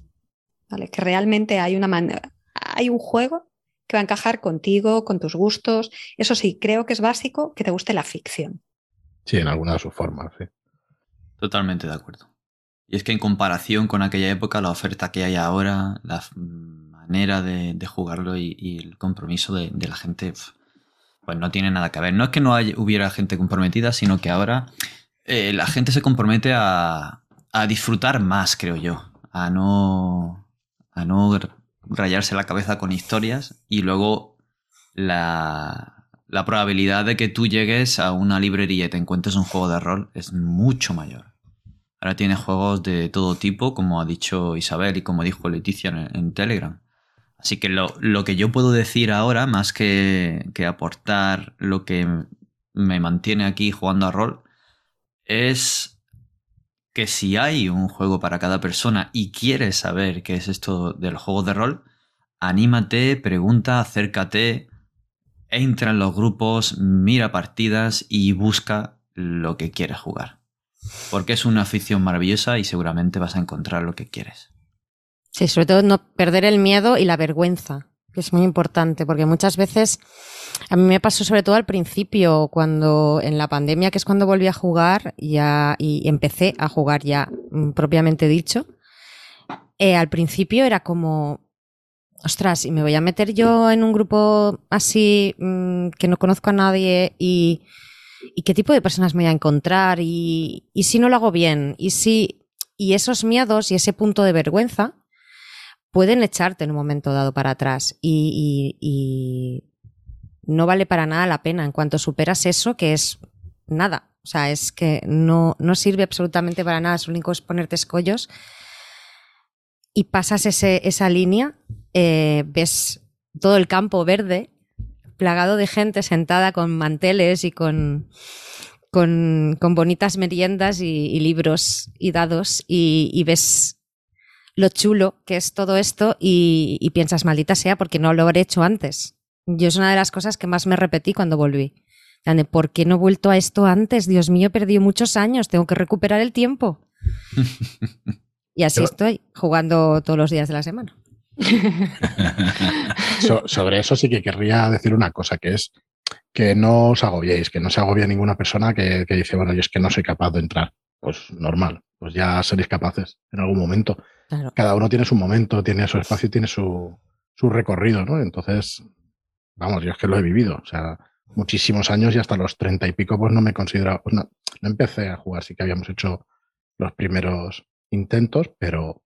¿vale? Que realmente hay una manera, hay un juego que va a encajar contigo, con tus gustos. Eso sí, creo que es básico que te guste la ficción. Sí, en alguna de sus formas, sí. Totalmente de acuerdo. Y es que en comparación con aquella época, la oferta que hay ahora, la manera de, de jugarlo y, y el compromiso de, de la gente, pues no tiene nada que ver. No es que no haya- hubiera gente comprometida, sino que ahora eh, la gente se compromete a, a disfrutar más, creo yo. A no, a no rayarse la cabeza con historias y luego la, la probabilidad de que tú llegues a una librería y te encuentres un juego de rol es mucho mayor. Ahora tienes juegos de todo tipo, como ha dicho Isabel y como dijo Leticia en, en Telegram. Así que lo, lo que yo puedo decir ahora, más que, que aportar lo que me mantiene aquí jugando a rol, es que si hay un juego para cada persona y quieres saber qué es esto del juego de rol, anímate, pregunta, acércate, entra en los grupos, mira partidas y busca lo que quieres jugar. Porque es una afición maravillosa y seguramente vas a encontrar lo que quieres. Sí, sobre todo no perder el miedo y la vergüenza, que es muy importante, porque muchas veces a mí me pasó sobre todo al principio, cuando en la pandemia, que es cuando volví a jugar ya y empecé a jugar ya mm, propiamente dicho. eh, al principio era como, ostras, y me voy a meter yo en un grupo así mm, que no conozco a nadie y, y qué tipo de personas me voy a encontrar y, y si no lo hago bien y si y esos miedos y ese punto de vergüenza pueden echarte en un momento dado para atrás y, y- y no vale para nada la pena. En cuanto superas eso que es nada. O sea es que no, no sirve absolutamente para nada es único es ponerte escollos. Y pasas ese, esa línea eh, ves todo el campo verde plagado de gente sentada con manteles y con con, con bonitas meriendas y, libros y dados y ves lo chulo que es todo esto y, y piensas, maldita sea, porque no lo habré hecho antes. Yo es una de las cosas que más me repetí cuando volví. ¿Por qué no he vuelto a esto antes? Dios mío, he perdido muchos años, tengo que recuperar el tiempo. Y así estoy, jugando todos los días de la semana. So- sobre eso sí que querría decir una cosa, que es que no os agobiéis, que no se agobie ninguna persona que, que dice, bueno, yo es que no soy capaz de entrar. Pues normal, pues ya seréis capaces en algún momento. Cada uno tiene su momento, tiene su espacio, tiene su, su recorrido, ¿no? Entonces, vamos, yo es que lo he vivido, o sea, muchísimos años y hasta los treinta y pico, pues no me considero, pues no, no empecé a jugar, sí que habíamos hecho los primeros intentos, pero,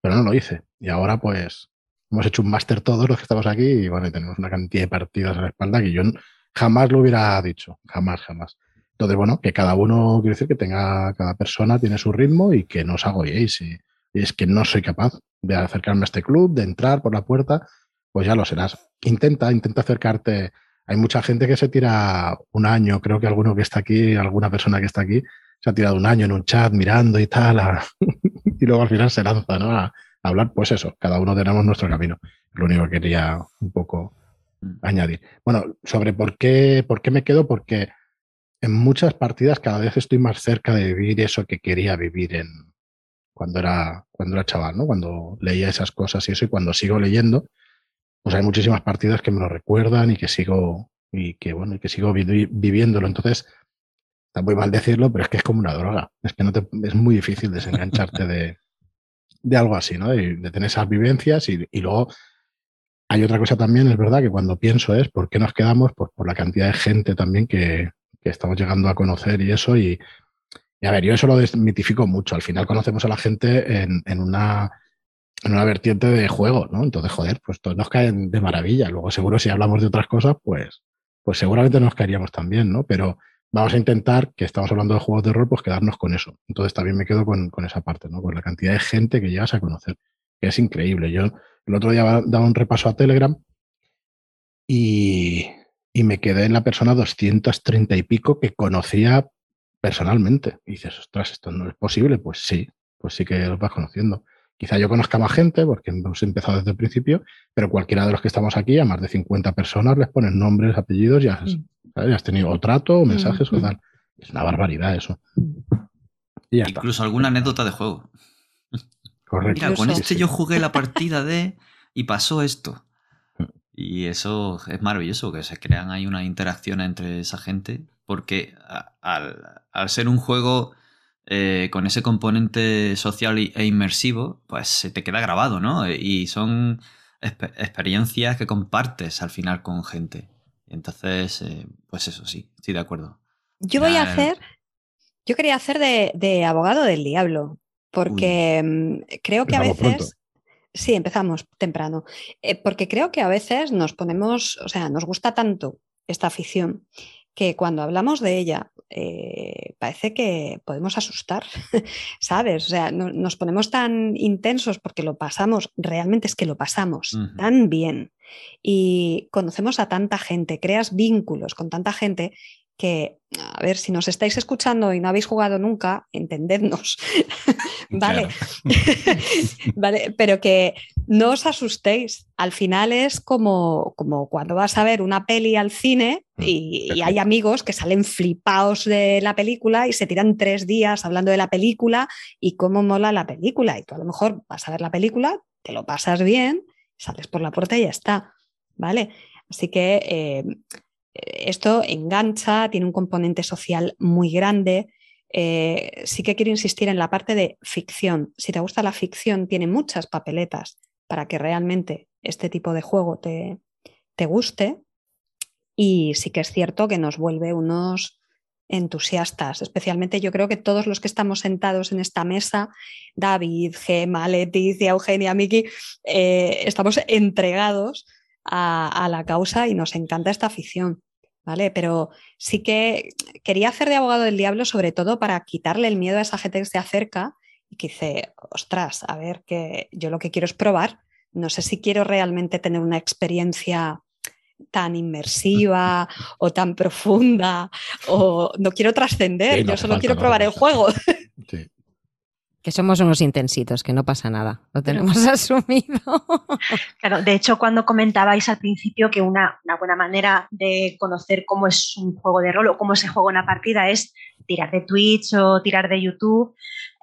pero no lo hice. Y ahora, pues, hemos hecho un máster todos los que estamos aquí y bueno, y tenemos una cantidad de partidas a la espalda que yo jamás lo hubiera dicho, jamás, jamás. Entonces, bueno, que cada uno, quiero decir, que tenga, cada persona tiene su ritmo y que no os agobiéis. Y, y es que no soy capaz de acercarme a este club, de entrar por la puerta, pues ya lo serás. Intenta, intenta acercarte. Hay mucha gente que se tira un año, creo que alguno que está aquí, alguna persona que está aquí, se ha tirado un año en un chat mirando y tal, a- y luego al final se lanza, ¿no? A, hablar, pues eso, cada uno tenemos nuestro camino. Lo único que quería un poco añadir. Bueno, sobre por qué, por qué me quedo, porque en muchas partidas cada vez estoy más cerca de vivir eso que quería vivir en cuando era, cuando era chaval, ¿no? Cuando leía esas cosas y eso, y cuando sigo leyendo, pues hay muchísimas partidas que me lo recuerdan y que sigo, y que bueno, y que sigo vi- viviéndolo. Entonces, está muy mal decirlo, pero es que es como una droga. Es que no te, es muy difícil desengancharte de, de algo así, ¿no? De, de tener esas vivencias y, y luego hay otra cosa también, es verdad, que cuando pienso es por qué nos quedamos, pues por la cantidad de gente también que, que estamos llegando a conocer y eso. Y, y, a ver, yo eso lo desmitifico mucho. Al final conocemos a la gente en, en, una, en una vertiente de juego, ¿no? Entonces, joder, pues todos nos caen de maravilla. Luego, seguro, si hablamos de otras cosas, pues, pues seguramente nos caeríamos también, ¿no? Pero vamos a intentar, que estamos hablando de juegos de rol, pues quedarnos con eso. Entonces también me quedo con, con esa parte, ¿no? Con la cantidad de gente que llegas a conocer, que es increíble. Yo el otro día daba un repaso a Telegram y, y, me quedé en la persona 230 y pico que conocía personalmente. Y dices, ostras, esto no es posible. Pues sí, pues sí que los vas conociendo. Quizá yo conozca más gente porque hemos empezado desde el principio, pero cualquiera de los que estamos aquí, a más de 50 personas, les ponen nombres, apellidos, ya, has, has tenido o trato, o mensajes, mm -hmm. o tal. Es una barbaridad eso. Y Incluso alguna anécdota de juego. Correcto. Mira, con este yo jugué la partida de y pasó esto. Y eso es maravilloso, que se crean ahí una interacción entre esa gente, porque al, al ser un juego eh, con ese componente social e inmersivo, pues se te queda grabado, ¿no? Y son exper experiencias que compartes al final con gente. Entonces, eh, pues eso sí, estoy de acuerdo. Yo voy a hacer, yo quería hacer de, de abogado del diablo, porque Uy. creo que a veces... pronto. Sí, empezamos temprano. Eh, porque creo que a veces nos ponemos, o sea, nos gusta tanto esta afición que cuando hablamos de ella eh, parece que podemos asustar, ¿sabes? O sea, no, nos ponemos tan intensos porque lo pasamos, realmente es que lo pasamos uh -huh. tan bien y conocemos a tanta gente, creas vínculos con tanta gente que, a ver, si nos estáis escuchando y no habéis jugado nunca, entendednos, ¿vale? ¿vale? Pero que no os asustéis. Al final es como, como cuando vas a ver una peli al cine y, y, hay amigos que salen flipados de la película y se tiran tres días hablando de la película y cómo mola la película. Y tú a lo mejor vas a ver la película, te lo pasas bien, sales por la puerta y ya está, ¿vale? Así que... Eh, esto engancha, tiene un componente social muy grande. Eh, sí que quiero insistir en la parte de ficción. Si te gusta la ficción, tiene muchas papeletas para que realmente este tipo de juego te, te guste. Y sí que es cierto que nos vuelve unos entusiastas, especialmente yo creo que todos los que estamos sentados en esta mesa, David, Gema, Leticia, Eugenia, Miki, eh, estamos entregados a, a, la causa y nos encanta esta afición. ¿vale? Pero sí que quería hacer de abogado del diablo sobre todo para quitarle el miedo a esa gente que se acerca y que dice, ostras, a ver, que yo lo que quiero es probar, no sé si quiero realmente tener una experiencia tan inmersiva o tan profunda o no quiero trascender, Sí, no yo solo quiero probar el juego. Sí. Que somos unos intensitos, que no pasa nada. Lo tenemos asumido. Claro, de hecho, cuando comentabais al principio que una, una, buena manera de conocer cómo es un juego de rol o cómo se juega una partida es tirar de Twitch o tirar de YouTube,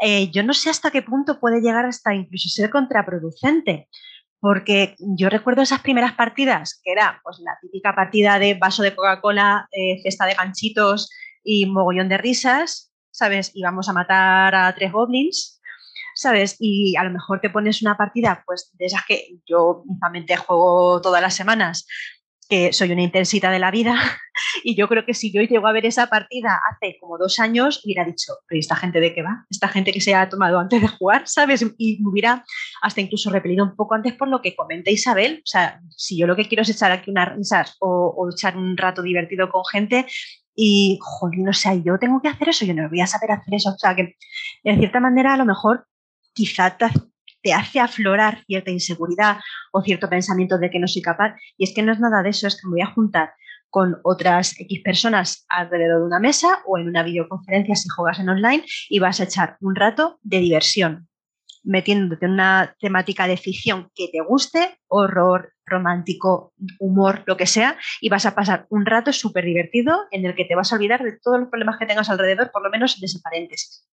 eh, yo no sé hasta qué punto puede llegar hasta incluso ser contraproducente. Porque yo recuerdo esas primeras partidas, que era pues, la típica partida de vaso de Coca-Cola, eh, cesta de ganchitos y mogollón de risas, ¿sabes? Y vamos a matar a tres goblins, ¿sabes? Y a lo mejor te pones una partida, pues de esas que yo mismamente juego todas las semanas, que soy una intensita de la vida, y yo creo que si yo llego a ver esa partida hace como dos años, hubiera dicho, pero ¿y esta gente de qué va? Esta gente que se ha tomado antes de jugar, ¿sabes? Y me hubiera hasta incluso repelido un poco antes por lo que comenta Isabel. O sea, si yo lo que quiero es echar aquí unas risas o echar un rato divertido con gente, y, joder, no sé, yo tengo que hacer eso, yo no voy a saber hacer eso. O sea, que de cierta manera a lo mejor quizá te, te hace aflorar cierta inseguridad o cierto pensamiento de que no soy capaz. Y es que no es nada de eso, es que me voy a juntar con otras X personas alrededor de una mesa o en una videoconferencia si juegas en online y vas a echar un rato de diversión. Metiéndote en una temática de ficción que te guste, horror, romántico, humor, lo que sea, y vas a pasar un rato súper divertido en el que te vas a olvidar de todos los problemas que tengas alrededor, por lo menos en ese paréntesis.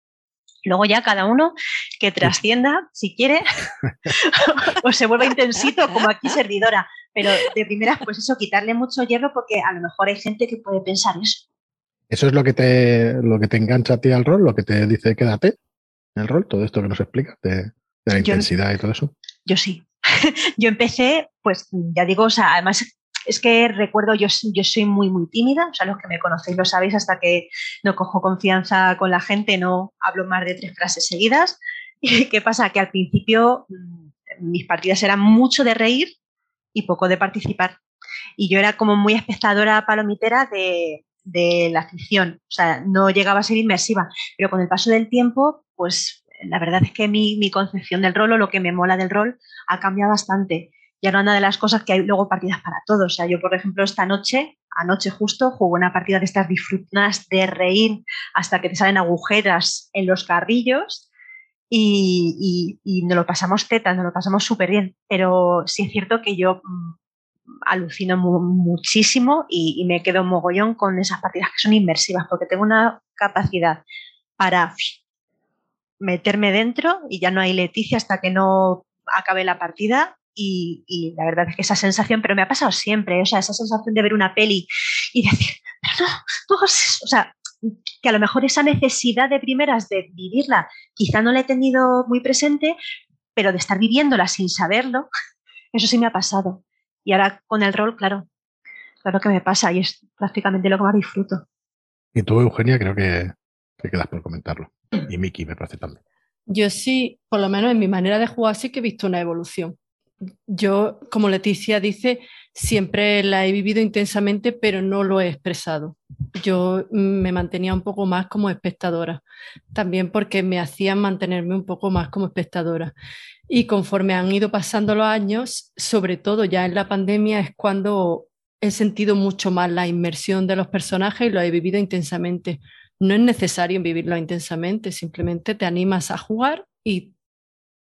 Luego ya cada uno que trascienda, si quiere, o se vuelva intensito como aquí servidora. Pero de primeras, pues eso, quitarle mucho hierro porque a lo mejor hay gente que puede pensar eso. Eso es lo que te, lo que te engancha a ti al rol, lo que te dice quédate en el rol, todo esto que nos explica de, la intensidad y todo eso. Yo sí. yo empecé, pues ya digo, o sea, además es que recuerdo, yo, yo soy muy, muy tímida, o sea, los que me conocéis lo sabéis, hasta que no cojo confianza con la gente, no hablo más de tres frases seguidas. ¿Y qué pasa? Que al principio mm, mis partidas eran mucho de reír y poco de participar. Y yo era como muy espectadora palomitera de, de la ficción, o sea, no llegaba a ser inmersiva, pero con el paso del tiempo, pues la verdad es que mi, mi concepción del rol o lo que me mola del rol ha cambiado bastante. Ya no una de las cosas que hay luego partidas para todos. O sea, yo, por ejemplo, esta noche, anoche justo, jugué una partida de estas disfrutas de reír hasta que te salen agujeras en los carrillos y, y, nos lo pasamos teta, nos lo pasamos súper bien. Pero sí es cierto que yo alucino muchísimo y, me quedo mogollón con esas partidas que son inmersivas, porque tengo una capacidad para meterme dentro y ya no hay Leticia hasta que no acabe la partida. Y, la verdad es que esa sensación, pero me ha pasado siempre, o sea, esa sensación de ver una peli y decir, pero no, no, o sea, que a lo mejor esa necesidad de primeras de vivirla, quizá no la he tenido muy presente, pero de estar viviéndola sin saberlo, eso sí me ha pasado. Y ahora con el rol, claro, claro que me pasa y es prácticamente lo que más disfruto. Y tú, Eugenia, creo que, que quedas por comentarlo. Y Miki, me parece también. Yo sí, por lo menos en mi manera de jugar, sí que he visto una evolución. Yo, como Leticia dice, siempre la he vivido intensamente, pero no lo he expresado. Yo me mantenía un poco más como espectadora, también porque me hacían mantenerme un poco más como espectadora. Y conforme han ido pasando los años, sobre todo ya en la pandemia, es cuando he sentido mucho más la inmersión de los personajes y lo he vivido intensamente. No es necesario vivirlo intensamente, simplemente te animas a jugar y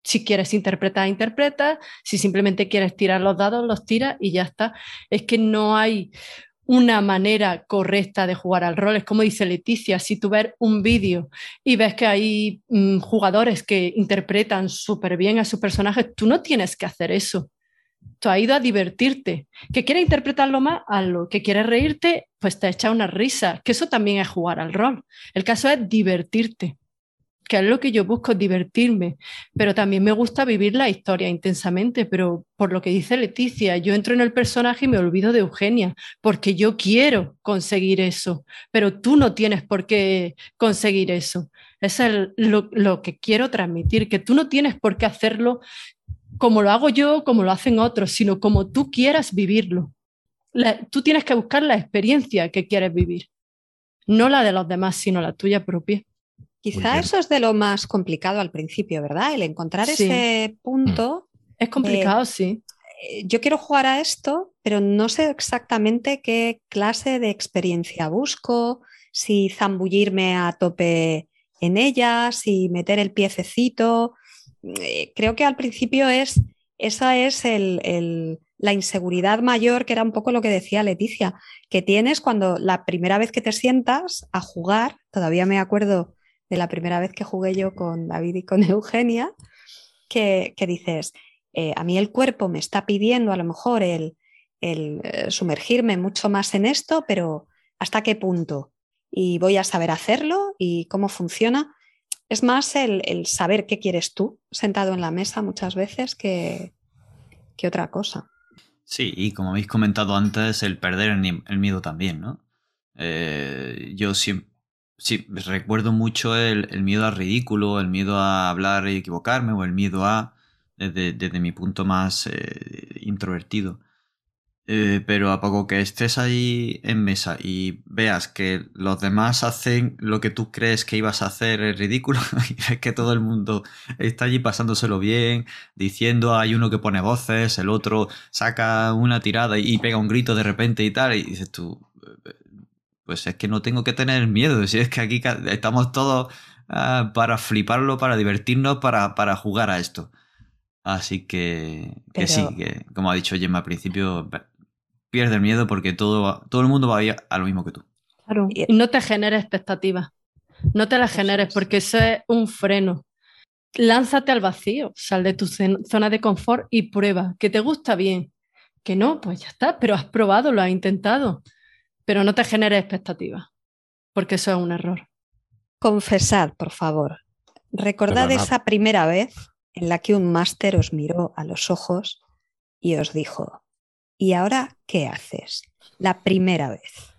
si quieres interpretar, interpreta, si simplemente quieres tirar los dados, los tiras y ya está. Es que no hay una manera correcta de jugar al rol. Es como dice Leticia, si tú ves un vídeo y ves que hay mm, jugadores que interpretan súper bien a sus personajes, tú no tienes que hacer eso. Tú has ido a divertirte. Que quieres interpretarlo más, hazlo. Que quieres reírte, pues te echa una risa. Que eso también es jugar al rol. El caso es divertirte que es lo que yo busco, divertirme, pero también me gusta vivir la historia intensamente, pero por lo que dice Leticia, yo entro en el personaje y me olvido de Eugenia, porque yo quiero conseguir eso, pero tú no tienes por qué conseguir eso. Es lo, que quiero transmitir, que tú no tienes por qué hacerlo como lo hago yo, como lo hacen otros, sino como tú quieras vivirlo. tú tienes que buscar la experiencia que quieres vivir, no la de los demás, sino la tuya propia. Quizá eso es de lo más complicado al principio, ¿verdad? El encontrar ese punto. Mm. Es complicado, sí. Eh, yo quiero jugar a esto, pero no sé exactamente qué clase de experiencia busco, si zambullirme a tope en ella, si meter el piececito. Eh, creo que al principio es, esa es la inseguridad mayor, que era un poco lo que decía Leticia, que tienes cuando la primera vez que te sientas a jugar, todavía me acuerdo de la primera vez que jugué yo con David y con Eugenia, que, dices, eh, a mí el cuerpo me está pidiendo a lo mejor el, eh, sumergirme mucho más en esto, pero ¿hasta qué punto? Y voy a saber hacerlo y cómo funciona. Es más el, saber qué quieres tú sentado en la mesa muchas veces que, que otra cosa. Sí, y como habéis comentado antes, el perder el, miedo también, ¿no? Eh, yo siempre, Sí, recuerdo mucho el, miedo al ridículo, el miedo a hablar y equivocarme, o el miedo a, desde, mi punto más eh, introvertido. Eh, pero a poco que estés ahí en mesa y veas que los demás hacen lo que tú crees que ibas a hacer es ridículo y ves que todo el mundo está allí pasándoselo bien, diciendo hay uno que pone voces, el otro saca una tirada y pega un grito de repente y tal, y dices tú, pues es que no tengo que tener miedo. Si es que aquí estamos todos ah, para fliparlo, para divertirnos, para, para jugar a esto. Así que, que Pero- sí, que como ha dicho Gemma al principio, pierde el miedo porque todo, todo el mundo va a ir a lo mismo que tú. Claro. Y- no te generes expectativas. No te las generes es. porque eso es un freno. Lánzate al vacío, sal de tu zona de confort y prueba. Que te gusta bien, que no, pues ya está, pero has probado, lo has intentado. Pero no te generes expectativas, porque eso es un error. Confesad, por favor. Recordad esa primera vez en la que un máster os miró a los ojos y os dijo, ¿y ahora qué haces? La primera vez.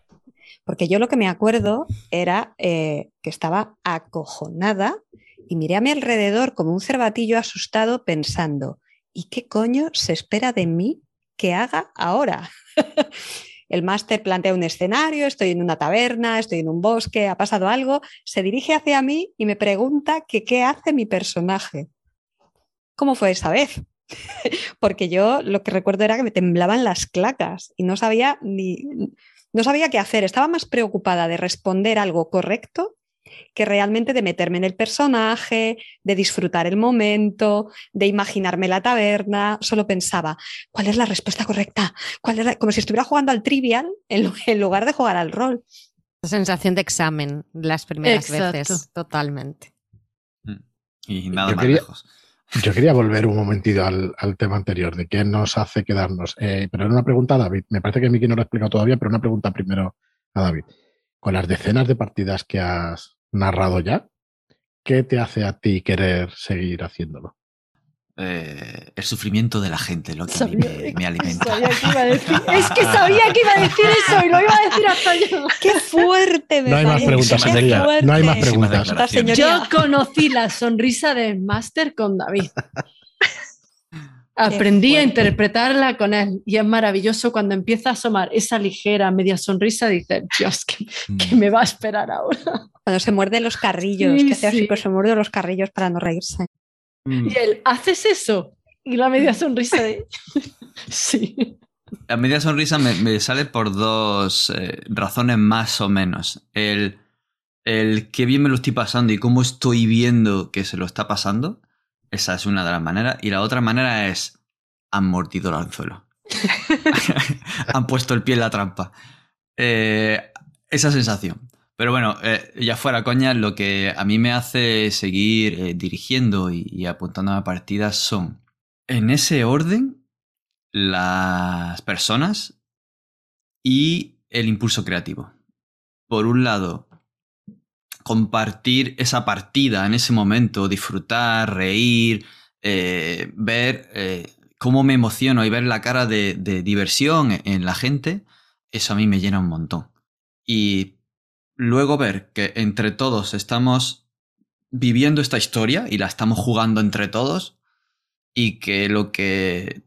Porque yo lo que me acuerdo era eh, que estaba acojonada y miré a mi alrededor como un cervatillo asustado pensando, ¿y qué coño se espera de mí que haga ahora? El máster plantea un escenario, estoy en una taberna, estoy en un bosque, ha pasado algo, se dirige hacia mí y me pregunta qué hace mi personaje. ¿Cómo fue esa vez? Porque yo lo que recuerdo era que me temblaban las clacas y no sabía ni no sabía qué hacer, estaba más preocupada de responder algo correcto que realmente de meterme en el personaje, de disfrutar el momento, de imaginarme la taberna, solo pensaba, ¿cuál es la respuesta correcta? ¿Cuál es la-?" Como si estuviera jugando al trivial en lu- en lugar de jugar al rol. Esa sensación de examen las primeras Exacto. veces, totalmente. Y nada Yo más quería- lejos. Yo quería volver un momentito al, al tema anterior, de qué nos hace quedarnos. Eh, pero era una pregunta a David. Me parece que Miki no lo ha explicado todavía, pero una pregunta primero a David. Con las decenas de partidas que has narrado ya, ¿qué te hace a ti querer seguir haciéndolo? Eh, el sufrimiento de la gente, lo que a mí me, me alimenta. Sabía que iba a decir- Es que sabía que iba a decir eso y lo iba a decir hasta yo. ¡Qué fuerte! me No hay más preguntas, ¡Qué señoría. No hay más preguntas. Esta señoría- Yo conocí la sonrisa del máster con David. Aprendí a interpretarla con él y es maravilloso cuando empieza a asomar esa ligera media sonrisa, dices, Dios, ¿qué, qué me va a esperar ahora? Cuando se muerde los carrillos, Sí, que hace así, sí. pues se muerde los carrillos para no reírse. Mm. Y él, ¿haces eso? Y la media sonrisa de... sí. La media sonrisa me, me sale por dos eh, razones más o menos. El, el qué bien me lo estoy pasando y cómo estoy viendo que se lo está pasando. Esa es una de las maneras. Y la otra manera es, han mordido el anzuelo. han puesto el pie en la trampa. Eh, esa sensación. Pero bueno, eh, ya fuera coña, lo que a mí me hace seguir eh, dirigiendo y, y apuntando a partidas son, en ese orden, las personas y el impulso creativo. Por un lado, compartir esa partida en ese momento, disfrutar, reír, eh, ver eh, cómo me emociono y ver la cara de, diversión en la gente, eso a mí me llena un montón. Y luego ver que entre todos estamos viviendo esta historia y la estamos jugando entre todos y que lo que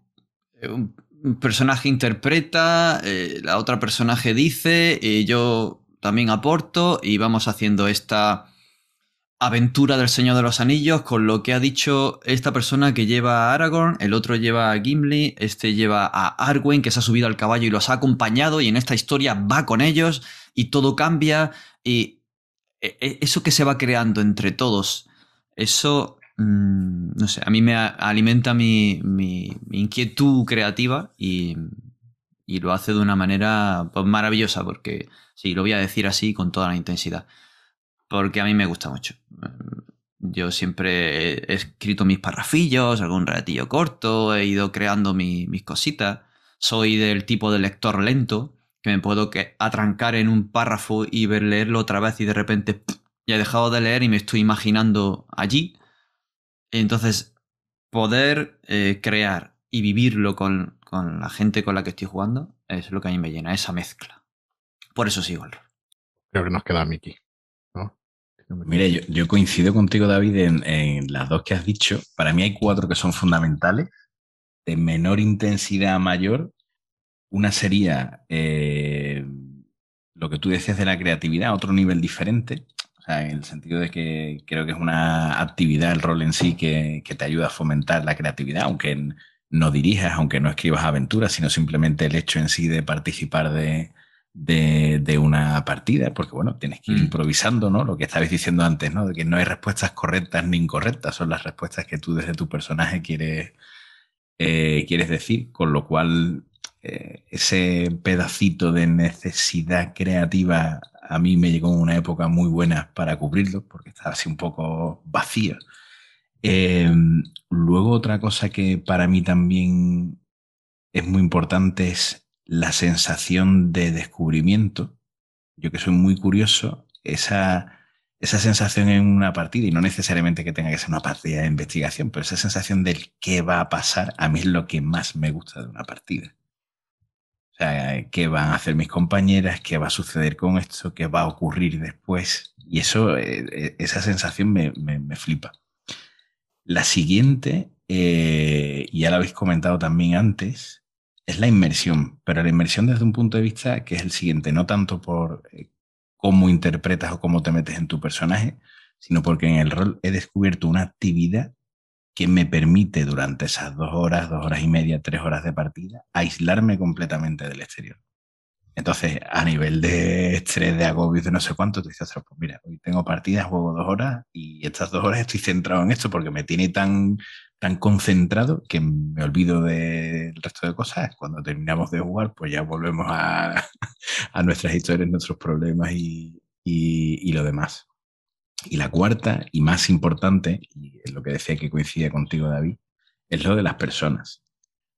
un un personaje interpreta, eh, la otra personaje dice, y yo también aporto y vamos haciendo esta aventura del Señor de los Anillos con lo que ha dicho esta persona que lleva a Aragorn, el otro lleva a Gimli, este lleva a Arwen que se ha subido al caballo y los ha acompañado y en esta historia va con ellos y todo cambia y e- e- eso que se va creando entre todos, eso, mm, no sé, a mí me alimenta mi- mi inquietud creativa y, y lo hace de una manera pues, maravillosa porque, sí, lo voy a decir así con toda la intensidad, porque a mí me gusta mucho. Yo siempre he escrito mis parrafillos, algún relatillo corto, he ido creando mi- mis cositas. Soy del tipo de lector lento, que me puedo que atrancar en un párrafo y ver leerlo otra vez y de repente ya he dejado de leer y me estoy imaginando allí. Entonces, poder eh, crear y vivirlo con, con la gente con la que estoy jugando es lo que a mí me llena, esa mezcla. Por eso sigo el rol. Creo que nos queda Miki. ¿no? Mire, yo, yo coincido contigo, David, en, en las dos que has dicho. Para mí hay cuatro que son fundamentales, de menor intensidad a mayor. Una sería eh, lo que tú decías de la creatividad, otro nivel diferente. O sea, en el sentido de que creo que es una actividad, el rol en sí, que, que te ayuda a fomentar la creatividad, aunque n- no dirijas, aunque no escribas aventuras, sino simplemente el hecho en sí de participar de, de, de, una partida, porque bueno, tienes que ir Mm. improvisando, ¿no? Lo que estabais diciendo antes, ¿no? De que no hay respuestas correctas ni incorrectas, son las respuestas que tú desde tu personaje quieres, eh, quieres decir, con lo cual eh, ese pedacito de necesidad creativa a mí me llegó en una época muy buena para cubrirlo, porque estaba así un poco vacío. Eh, luego otra cosa que para mí también es muy importante es la sensación de descubrimiento. Yo que soy muy curioso, esa, esa sensación en una partida, y no necesariamente que tenga que ser una partida de investigación, pero esa sensación del qué va a pasar, a mí es lo que más me gusta de una partida. O sea, qué van a hacer mis compañeras, qué va a suceder con esto, qué va a ocurrir después. Y eso, eh, esa sensación me, me, me flipa. La siguiente, eh, ya lo habéis comentado también antes, es la inmersión, pero la inmersión desde un punto de vista que es el siguiente, no tanto por eh, cómo interpretas o cómo te metes en tu personaje, sino porque en el rol he descubierto una actividad que me permite durante esas dos horas, dos horas y media, tres horas de partida, aislarme completamente del exterior. Entonces, a nivel de estrés, de agobio, de no sé cuánto, tú dices, pues mira, hoy tengo partidas, juego dos horas y estas dos horas estoy centrado en esto porque me tiene tan, tan concentrado que me olvido del resto de cosas. Cuando terminamos de jugar, pues ya volvemos a, a nuestras historias, nuestros problemas y, y, y, lo demás. Y la cuarta y más importante, y es lo que decía que coincide contigo, David, es lo de las personas.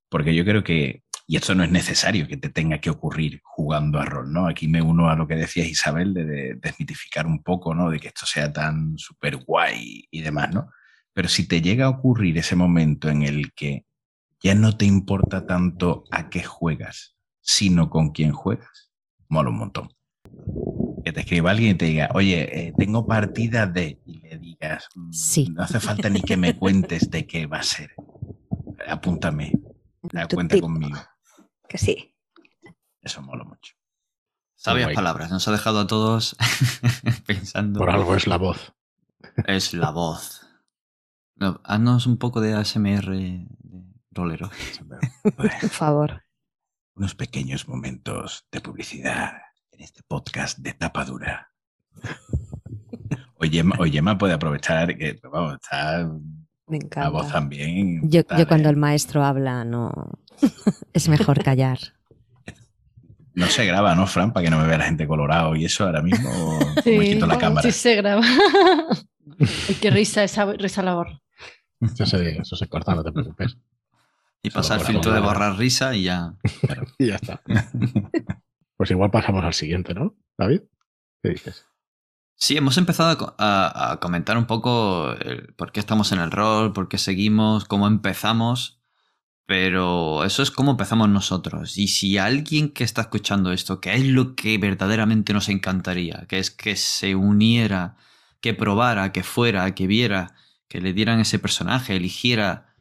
Porque yo creo que y esto no es necesario que te tenga que ocurrir jugando a rol, ¿no? Aquí me uno a lo que decía Isabel de, de desmitificar un poco, ¿no? De que esto sea tan súper guay y demás, ¿no? Pero si te llega a ocurrir ese momento en el que ya no te importa tanto a qué juegas, sino con quién juegas, mola un montón. Que te escriba alguien y te diga, oye, eh, tengo partida de, y le digas, sí. no hace falta ni que me cuentes de qué va a ser. Apúntame, da cuenta conmigo. Que sí. Eso mola mucho. Sabias palabras, nos ha dejado a todos pensando. Por algo es la voz. Es la voz. No, haznos un poco de ASMR de rolero. Por favor. Unos pequeños momentos de publicidad en este podcast de tapadura. Oye, Gemma puede aprovechar que vamos, está Me encanta. la voz también. Yo, yo cuando el maestro habla, no. es mejor callar. No se graba, ¿no, Fran? Para que no me vea la gente colorado y eso ahora mismo. o me quito la cámara. sí se graba. Ay, qué risa esa risa labor. Eso se, eso se corta, no te preocupes. Y pasa el filtro de borrar risa y ya. Y ya está. Pues igual pasamos al siguiente, ¿no? David, ¿qué dices? Sí, hemos empezado a co- a, a comentar un poco el por qué estamos en el rol, por qué seguimos, cómo empezamos, pero eso es cómo empezamos nosotros. Y si alguien que está escuchando esto, que es lo que verdaderamente nos encantaría, que es que se uniera, que probara, que fuera, que viera, que le dieran ese personaje, eligiera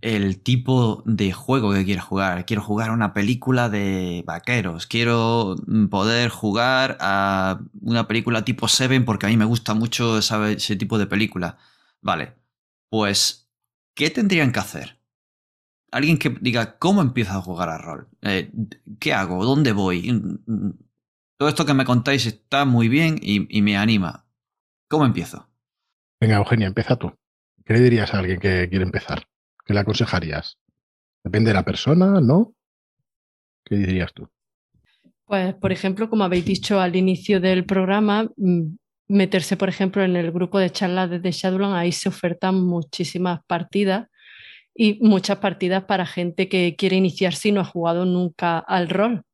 el tipo de juego que quiere jugar. Quiero jugar una película de vaqueros. Quiero poder jugar a una película tipo Seven porque a mí me gusta mucho ese tipo de película. Vale, pues, ¿qué tendrían que hacer? Alguien que diga, ¿cómo empiezo a jugar a rol? Eh, ¿Qué hago? ¿Dónde voy? Mm, mm, Todo esto que me contáis está muy bien y, y me anima. ¿Cómo empiezo? Venga, Eugenia, empieza tú. ¿Qué le dirías a alguien que quiere empezar? ¿Qué le aconsejarías? ¿Depende de la persona? ¿No? ¿Qué dirías tú? Pues, por ejemplo, como habéis dicho al inicio del programa, mm, meterse, por ejemplo, en el grupo de charlas de The Shadowland, ahí se ofertan muchísimas partidas y muchas partidas para gente que quiere iniciarse y no ha jugado nunca al rol.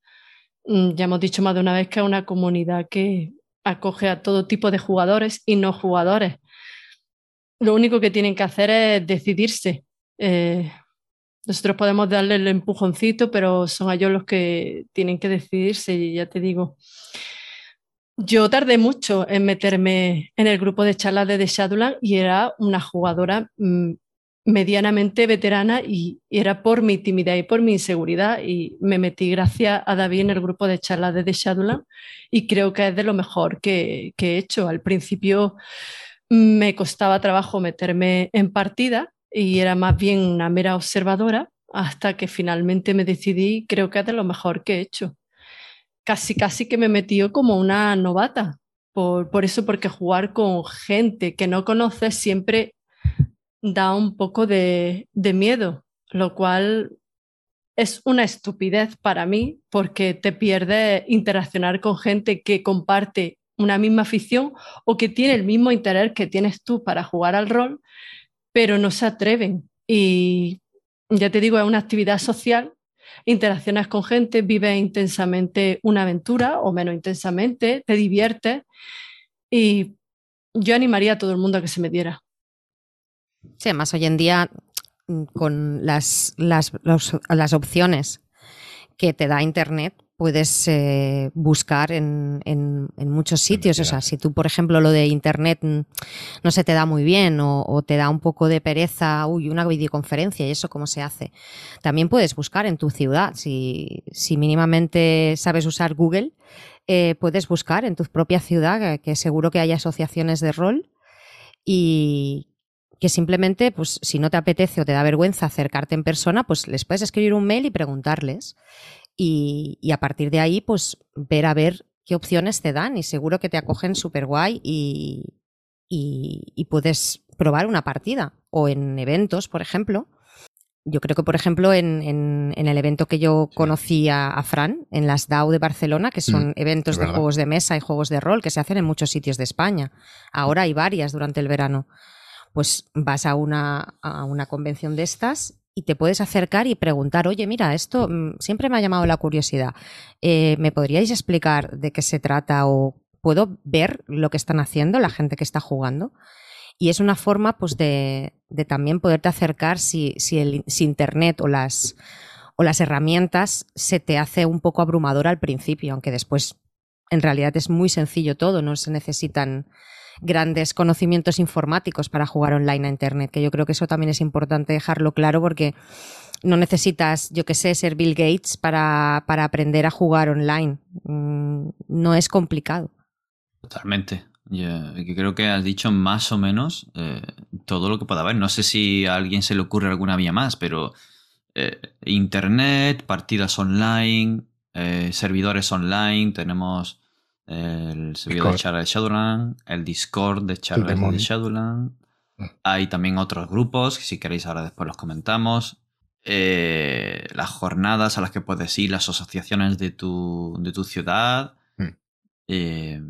Mm, Ya hemos dicho más de una vez que es una comunidad que acoge a todo tipo de jugadores y no jugadores. Lo único que tienen que hacer es decidirse. Eh, nosotros podemos darle el empujoncito, pero son ellos los que tienen que decidirse, y ya te digo. Yo tardé mucho en meterme en el grupo de charlas de The Shadowland y era una jugadora mm, medianamente veterana y, era por mi timidez y por mi inseguridad y me metí gracias a David en el grupo de charlas de The Shadowland y creo que es de lo mejor que, que he hecho. Al principio me costaba trabajo meterme en partida y era más bien una mera observadora hasta que finalmente me decidí, creo que es de lo mejor que he hecho. casi casi que me metió como una novata. Por, por eso, porque jugar con gente que no conoces siempre da un poco de, miedo, lo cual es una estupidez para mí porque te pierdes interaccionar con gente que comparte una misma afición o que tiene el mismo interés que tienes tú para jugar al rol, pero no se atreven. Y ya te digo, es una actividad social, interaccionas con gente, vives intensamente una aventura o menos intensamente, te diviertes y yo animaría a todo el mundo a que se metiera. Sí, además hoy en día mm, con las, las, las opciones que te da Internet, puedes eh, buscar en, en, muchos sitios. O sea, si tú, por ejemplo, lo de Internet mm, no se te da muy bien o, te da un poco de pereza, uy, una videoconferencia y eso cómo se hace. También puedes buscar en tu ciudad. Si, si mínimamente sabes usar Google, eh, puedes buscar en tu propia ciudad, que seguro que hay asociaciones de rol y que simplemente, pues si no te apetece o te da vergüenza acercarte en persona, pues les puedes escribir un mail y preguntarles. Y, a partir de ahí, pues ver a ver qué opciones te dan y seguro que te acogen súper guay y, y, puedes probar una partida o en eventos, por ejemplo. Yo creo que, por ejemplo, en, en, el evento que yo conocí a, Fran, en las DAO de Barcelona, que son mm, eventos de juegos de mesa y juegos de rol que se hacen en muchos sitios de España. Ahora hay varias durante el verano pues vas a una, a una convención de estas y te puedes acercar y preguntar, oye, mira, esto mm, siempre me ha llamado la curiosidad. Eh, ¿Me podríais explicar de qué se trata o puedo ver lo que están haciendo la gente que está jugando? Y es una forma pues, de, de también poderte acercar si, si el Internet o las, o las herramientas se te hace un poco abrumador al principio, aunque después en realidad es muy sencillo todo, no se necesitan grandes conocimientos informáticos para jugar online a Internet, que yo creo que eso también es importante dejarlo claro porque no necesitas, yo que sé, ser Bill Gates para, para aprender a jugar online. Mm, no es complicado. Totalmente. Yo creo que has dicho más o menos eh, todo lo que pueda haber. No sé si a alguien se le ocurre alguna vía más, pero eh, Internet, partidas online, eh, servidores online, tenemos el servidor de charla de Shadowland, el Discord de charla de Shadowland. Mm. Hay también otros grupos, que si queréis ahora después los comentamos. Eh, las jornadas a las que puedes ir, las asociaciones de tu, de tu ciudad. Mm. Eh,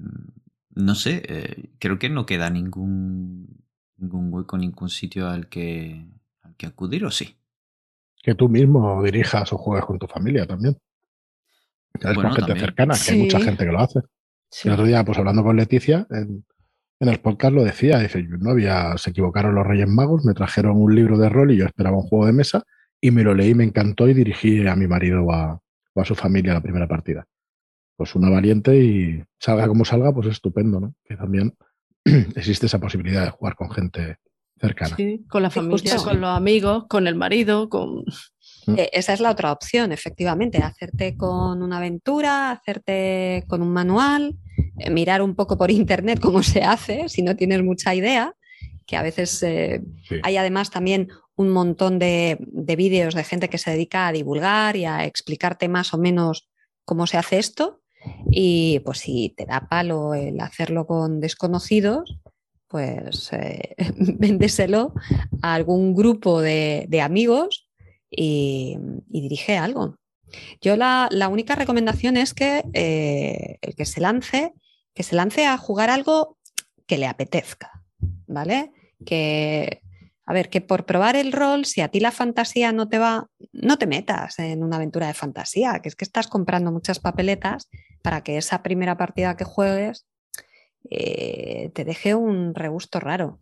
no sé, eh, creo que no queda ningún, ningún hueco, ningún sitio al que, al que acudir, ¿o sí? Que tú mismo dirijas o juegues con tu familia también. con gente cercana, que hay mucha gente que lo hace. El otro día, pues hablando con Leticia, en, el podcast lo decía, dice, yo no había, se equivocaron los Reyes Magos, me trajeron un libro de rol y yo esperaba un juego de mesa y me lo leí, me encantó y dirigí a mi marido o a, su familia la primera partida. Pues una valiente y salga como salga, pues estupendo, ¿no? Que también existe esa posibilidad de jugar con gente cercana. Sí, con la familia, con los amigos, con el marido, con... Mm. Eh, esa es la otra opción, efectivamente, hacerte con una aventura, hacerte con un manual, eh, mirar un poco por internet cómo se hace, si no tienes mucha idea, que a veces eh, hay además también un montón de, vídeos de gente que se dedica a divulgar y a explicarte más o menos cómo se hace esto. Y pues si te da palo el hacerlo con desconocidos, pues véndeselo a algún grupo de, de amigos y, dirige algo. Yo la, única recomendación es que eh, el que se lance, que se lance a jugar algo que le apetezca, ¿vale? Que, a ver, que por probar el rol, si a ti la fantasía no te va, no te metas en una aventura de fantasía, que es que estás comprando muchas papeletas para que esa primera partida que juegues eh, te deje un regusto raro,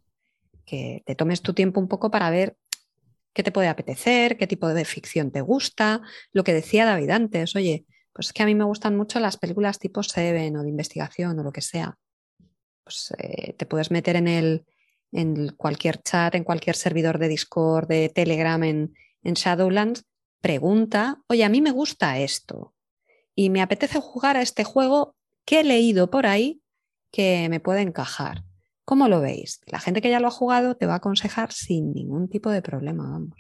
que te tomes tu tiempo un poco para ver qué te puede apetecer, qué tipo de ficción te gusta, lo que decía David antes, oye, pues es que a mí me gustan mucho las películas tipo Seven o de investigación o lo que sea. Pues eh, te puedes meter en el en cualquier chat, en cualquier servidor de Discord, de Telegram, en, en Shadowlands, pregunta, oye, a mí me gusta esto y me apetece jugar a este juego que he leído por ahí que me puede encajar. ¿Cómo lo veis? La gente que ya lo ha jugado te va a aconsejar sin ningún tipo de problema, vamos.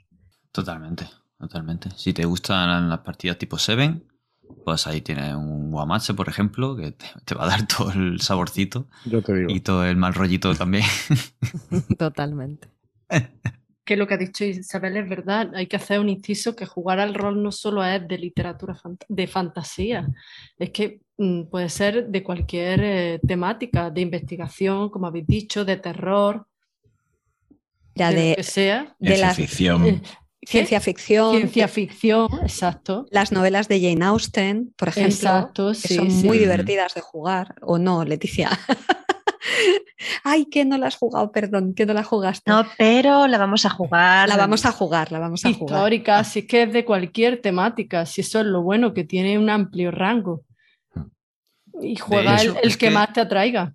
Totalmente, totalmente. Si te gustan las partidas tipo Seven, pues ahí tienes un guamache, por ejemplo, que te, te va a dar todo el saborcito Yo te digo. y todo el mal rollito también. Totalmente. Que lo que ha dicho Isabel es verdad, hay que hacer un inciso que jugar al rol no solo es de literatura fant- de fantasía, es que puede ser de cualquier eh, temática, de investigación, como habéis dicho, de terror, Ya de, lo de que sea. de Ciencia las- ficción. Eh, ¿qué? ciencia ficción, Ciencia ficción, exacto. las novelas de Jane Austen, por ejemplo, Exacto, que sí, son sí. muy divertidas de jugar, o no, Leticia. Ay, que no la has jugado, perdón, que no la jugaste. No, pero la vamos a jugar. la vamos a jugar, la vamos a jugar. Histórica, si es que es de cualquier temática, si eso es lo bueno, que tiene un amplio rango. Y juega hecho, el, que, que- más te atraiga.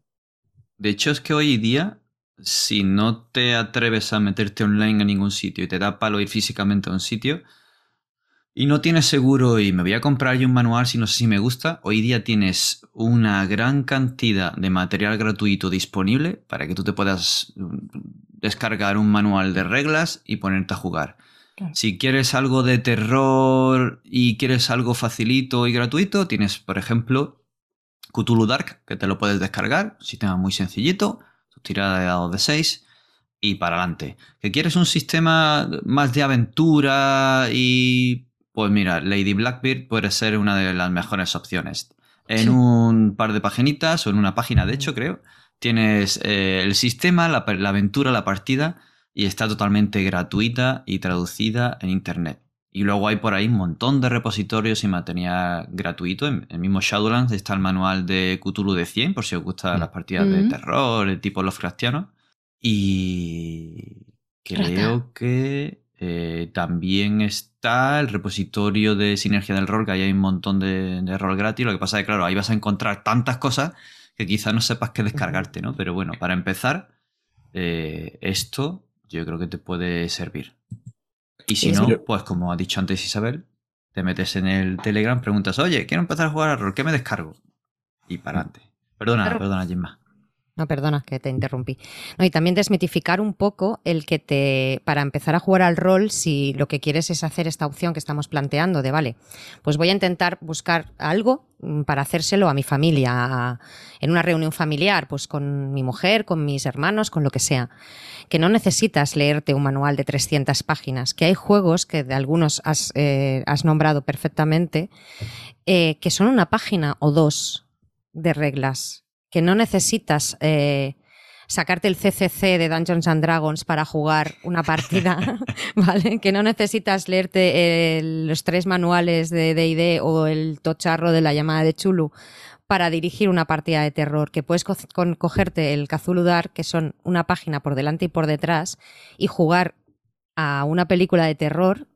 De hecho, es que hoy día, si no te atreves a meterte online a ningún sitio y te da palo ir físicamente a un sitio, y no tienes seguro y me voy a comprar yo un manual si no sé si me gusta, hoy día tienes una gran cantidad de material gratuito disponible para que tú te puedas mm, descargar un manual de reglas y ponerte a jugar. Claro. Si quieres algo de terror y quieres algo facilito y gratuito, tienes, por ejemplo, Cthulhu Dark, que te lo puedes descargar, sistema muy sencillito, tu tirada de dados de 6 y para adelante. ¿Que quieres un sistema más de aventura y... Pues mira, Lady Blackbeard puede ser una de las mejores opciones. En Sí. un par de paginitas, o en una página de hecho creo, tienes eh, el sistema, la, la aventura, la partida, y está totalmente gratuita y traducida en internet. Y luego hay por ahí un montón de repositorios y material gratuito. En el mismo Shadowlands está el manual de Cthulhu de 100, por si os gustan Mm. las partidas de Mm. terror, el tipo Lovecraftiano. Y creo que eh, también está el repositorio de Sinergia del Rol, que ahí hay un montón de, de rol gratis. Lo que pasa es que, claro, ahí vas a encontrar tantas cosas que quizás no sepas qué descargarte, ¿no? Pero bueno, para empezar, eh, esto yo creo que te puede servir. Y si no, pues como ha dicho antes Isabel, te metes en el Telegram, preguntas, oye, quiero empezar a jugar a rol, ¿qué me descargo? Y para adelante. Perdona, perdona, Gemma. No, perdona, que te interrumpí. No, y también desmitificar un poco el que te, para empezar a jugar al rol, si lo que quieres es hacer esta opción que estamos planteando de, vale, pues voy a intentar buscar algo mm, para hacérselo a mi familia, en una reunión familiar, pues con mi mujer, con mis hermanos, con lo que sea. Que no necesitas leerte un manual de 300 páginas, que hay juegos que de algunos has, eh, nombrado perfectamente, eh, que son una página o dos de reglas que no necesitas eh, sacarte el CCC de Dungeons and Dragons para jugar una partida, ¿vale? Que no necesitas leerte el- los tres manuales de D&D o el tocharro de la llamada de Chulu para dirigir una partida de terror, que puedes co- con- cogerte el Cthulhu Dark, que son una página por delante y por detrás, y jugar a una película de terror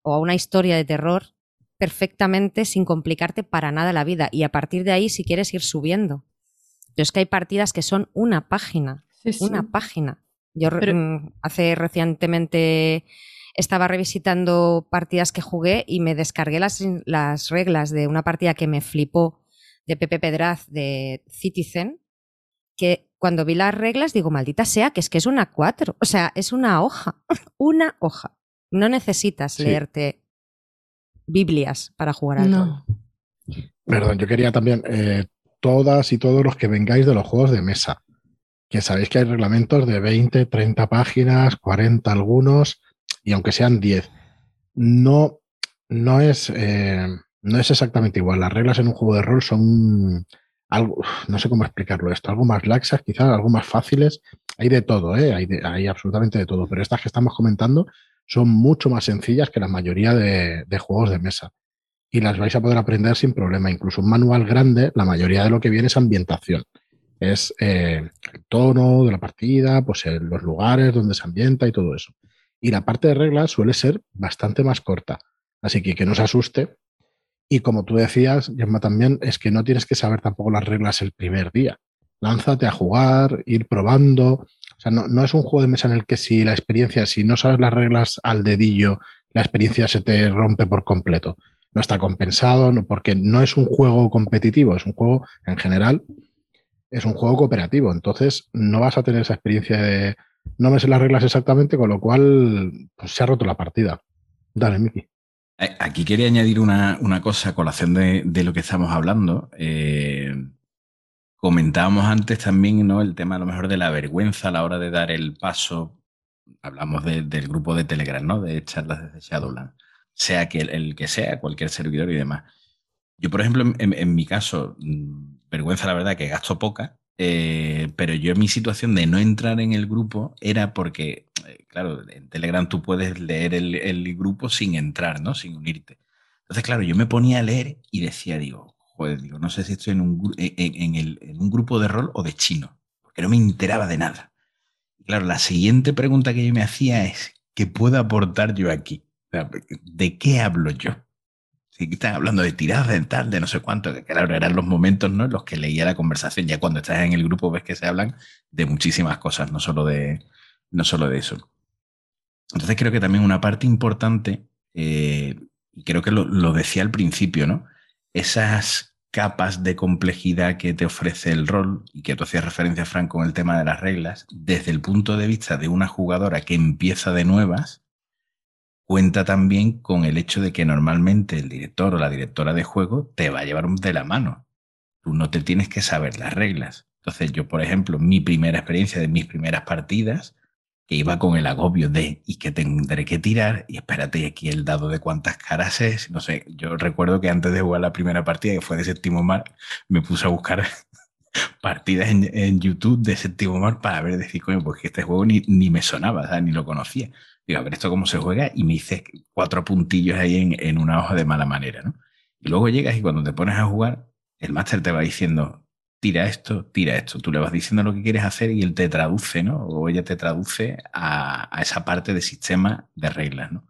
o a una historia de terror perfectamente sin complicarte para nada la vida. Y a partir de ahí, si quieres ir subiendo. Pero es que hay partidas que son una página, Sí, sí. una página. Yo Pero- mm, hace recientemente estaba revisitando partidas que jugué y me descargué las, las reglas de una partida que me flipó de Pepe Pedraz de Citizen, que cuando vi las reglas digo, maldita sea, que es que es una 4, o sea, es una hoja, una hoja. No necesitas Sí. leerte Biblias para jugar al rol. No. Perdón, yo quería también, eh, todas y todos los que vengáis de los juegos de mesa, que sabéis que hay reglamentos de 20, 30 páginas, 40 algunos, y aunque sean 10, no, no, es, eh, no es exactamente igual. Las reglas en un juego de rol son algo, no sé cómo explicarlo esto, algo más laxas, quizás algo más fáciles. Hay de todo, ¿eh? hay, de- hay absolutamente de todo, pero estas que estamos comentando son mucho más sencillas que la mayoría de juegos de mesa y las vais a poder aprender sin problema. Incluso un manual grande, la mayoría de lo que viene es ambientación. Es eh, el tono de la partida, pues eh, los lugares donde se ambienta y todo eso. Y la parte de reglas suele ser bastante más corta. Así que que no se asuste. Y como tú decías, Gemma, también es que no tienes que saber tampoco las reglas el primer día. Lánzate a jugar, ir probando. O sea, no, no es un juego de mesa en el que si la experiencia, si no sabes las reglas al dedillo, la experiencia se te rompe por completo no está compensado, no, porque no es un juego competitivo, es un juego en general, es un juego cooperativo. Entonces no vas a tener esa experiencia de no me sé las reglas exactamente, con lo cual pues, se ha roto la partida. Dale, Miki. Eh, aquí quería añadir una, una cosa colación de, de, lo que estamos hablando. Eh, comentábamos antes también ¿no? el tema a lo mejor de la vergüenza a la hora de dar el paso. Hablamos de, del grupo de Telegram, ¿no? De charlas desde Shadowland. Sea que el, que sea, cualquier servidor y demás. Yo, por ejemplo, en, mi caso, mm, vergüenza la verdad que gasto poca, eh, pero yo en mi situación de no entrar en el grupo era porque, eh, claro, en Telegram tú puedes leer el, grupo sin entrar, ¿no? Sin unirte. Entonces, claro, yo me ponía a leer y decía, digo, joder, digo, no sé si estoy en un, en, el, en un grupo de rol o de chino, porque no me enteraba de nada. Claro, la siguiente pregunta que yo me hacía es, ¿qué puedo aportar yo aquí? ¿De qué hablo yo? Sí, están hablando de tiradas de tal, de no sé cuánto, que claro, eran los momentos ¿no? en los que leía la conversación. Ya cuando estás en el grupo ves que se hablan de muchísimas cosas, no solo de, no solo de eso. Entonces creo que también una parte importante, eh, y creo que lo, decía al principio, ¿no? Esas capas de complejidad que te ofrece el rol, y que tú hacías referencia, Frank, con el tema de las reglas, desde el punto de vista de una jugadora que empieza de nuevas, cuenta también con el hecho de que normalmente el director o la directora de juego te va a llevar de la mano. Tú no te tienes que saber las reglas. Entonces yo, por ejemplo, mi primera experiencia de mis primeras partidas, que iba con el agobio de y que tendré que tirar, y espérate aquí el dado de cuántas caras es, no sé, yo recuerdo que antes de jugar la primera partida, que fue de séptimo mar, me puse a buscar partidas en, en, YouTube de séptimo mar para ver, decir, coño, pues que este juego ni, ni me sonaba, ¿sabes? ni lo conocía. Digo, a ver esto cómo se juega y me hice cuatro puntillos ahí en, una hoja de mala manera, ¿no? Y luego llegas y cuando te pones a jugar, el máster te va diciendo, tira esto, tira esto. Tú le vas diciendo lo que quieres hacer y él te traduce, ¿no? O ella te traduce a, a esa parte de sistema de reglas, ¿no?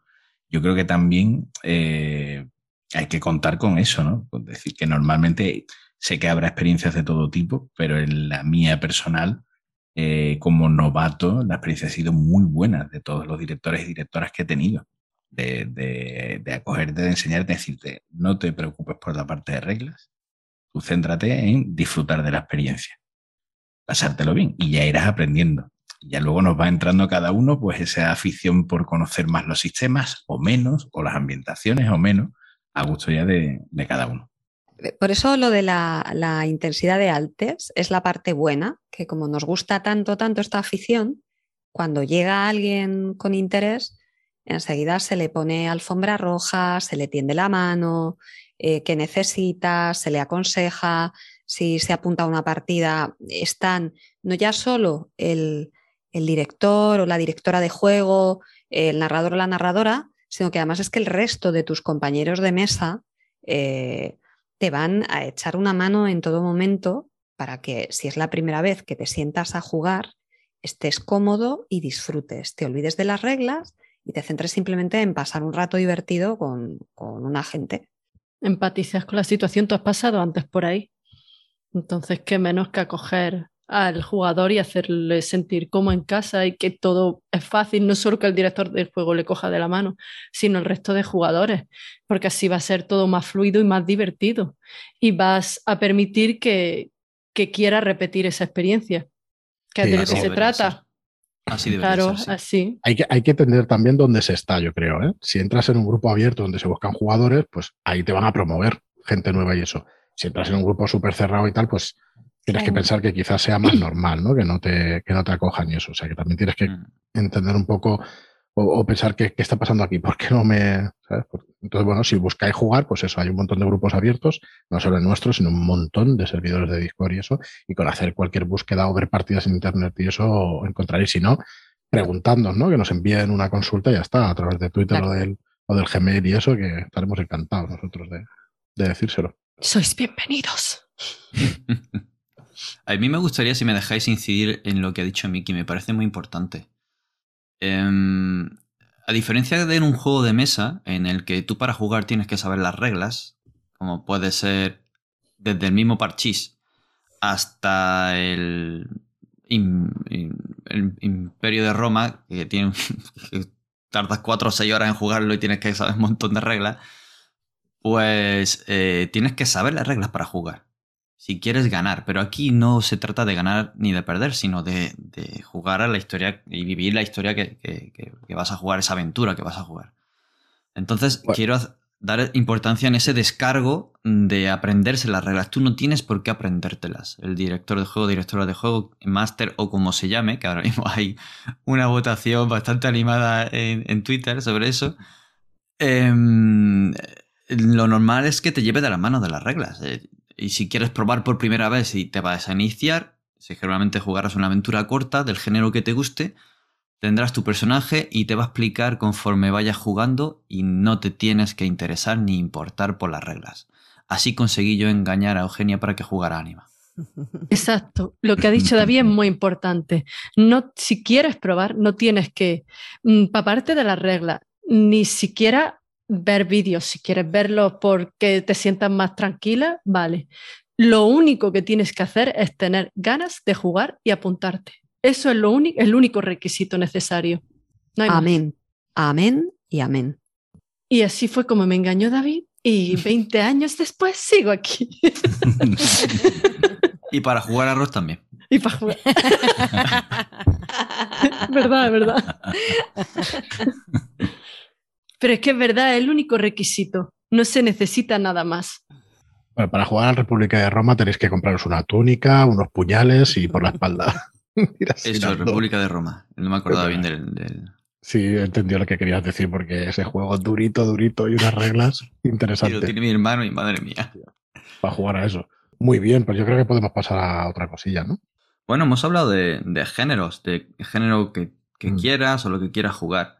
Yo creo que también eh, hay que contar con eso, ¿no? Es decir, que normalmente sé que habrá experiencias de todo tipo, pero en la mía personal, eh, como novato, la experiencia ha sido muy buena de todos los directores y directoras que he tenido. De, de, acogerte, de enseñarte, de decirte, no te preocupes por la parte de reglas, tú céntrate en disfrutar de la experiencia, pasártelo bien y ya irás aprendiendo. Ya luego nos va entrando cada uno pues esa afición por conocer más los sistemas o menos, o las ambientaciones o menos, a gusto ya de cada uno. Por eso lo de la, intensidad de altes es la parte buena, que como nos gusta tanto, tanto esta afición, cuando llega alguien con interés, enseguida se le pone alfombra roja, se le tiende la mano, eh, que necesita, se le aconseja, si se apunta a una partida, están no ya solo el, el director o la directora de juego, el narrador o la narradora, sino que además es que el resto de tus compañeros de mesa eh, te van a echar una mano en todo momento para que si es la primera vez que te sientas a jugar, estés cómodo y disfrutes, te olvides de las reglas y te centres simplemente en pasar un rato divertido con, con una gente. Empatizas con la situación, tú has pasado antes por ahí. Entonces, qué menos que acoger al jugador y hacerle sentir como en casa y que todo es fácil, no solo que el director del juego le coja de la mano, sino el resto de jugadores, porque así va a ser todo más fluido y más divertido y vas a permitir que, que quiera repetir esa experiencia, que sí, de lo que se trata. Así debe claro, ser, sí. así. Hay que, hay que entender también dónde se está, yo creo. ¿eh? Si entras en un grupo abierto donde se buscan jugadores, pues ahí te van a promover gente nueva y eso. Si entras en un grupo súper cerrado y tal, pues tienes que pensar que quizás sea más normal, ¿no? Que no te, que no te acojan y eso. O sea, que también tienes que Mm. entender un poco o, o pensar qué, qué, está pasando aquí, por qué no me. ¿sabes? Entonces, bueno, si buscáis jugar, pues eso, hay un montón de grupos abiertos, no solo el nuestro, sino un montón de servidores de Discord y eso. Y con hacer cualquier búsqueda o ver partidas en internet y eso encontraréis. Si no, preguntándonos, ¿no? Que nos envíen una consulta y ya está, a través de Twitter claro. o, del, o del Gmail y eso, que estaremos encantados nosotros de, de decírselo. Sois bienvenidos. A mí me gustaría, si me dejáis incidir en lo que ha dicho Miki, me parece muy importante. Eh, a diferencia de en un juego de mesa, en el que tú para jugar tienes que saber las reglas, como puede ser desde el mismo parchís hasta el, Imperio de Roma, que, tiene, tardas 4 o 6 horas en jugarlo y tienes que saber un montón de reglas, pues eh, tienes que saber las reglas para jugar si quieres ganar. Pero aquí no se trata de ganar ni de perder, sino de, de jugar a la historia y vivir la historia que, que, que, vas a jugar, esa aventura que vas a jugar. Entonces, Bueno. quiero dar importancia en ese descargo de aprenderse las reglas. Tú no tienes por qué aprendértelas. El director de juego, directora de juego, máster o como se llame, que ahora mismo hay una votación bastante animada en, en Twitter sobre eso. Em, lo normal es que te lleve de las manos de las reglas. eh, y si quieres probar por primera vez y te vas a iniciar, si generalmente jugarás una aventura corta del género que te guste, tendrás tu personaje y te va a explicar conforme vayas jugando y no te tienes que interesar ni importar por las reglas. Así conseguí yo engañar a Eugenia para que jugara Anima. Exacto. Lo que ha dicho David es muy importante. No, si quieres probar, no tienes que mm, paparte de las reglas, ni siquiera ver vídeos. Si quieres verlos porque te sientas más tranquila, vale. Lo único que tienes que hacer es tener ganas de jugar y apuntarte. Eso es lo único, el único requisito necesario. No hay más. Amén. Amén y amén. Y así fue como me engañó David y 20 años después sigo aquí. Y para jugar arroz también. y para jugar. verdad, verdad. Pero es que es verdad, es el único requisito. No se necesita nada más. Bueno, para jugar a la República de Roma tenéis que compraros una túnica, unos puñales y por la espalda. Eso. República de Roma. No me acordaba bien del... del- Sí, entendió lo que querías decir porque ese juego durito, durito y unas reglas Sí, lo interesantes tiene mi hermano y madre mía. para jugar a eso. Muy bien, pues yo creo que podemos pasar a otra cosilla, ¿no? Bueno, hemos hablado de, de géneros, de género que, que Mm. quieras o lo que quieras jugar.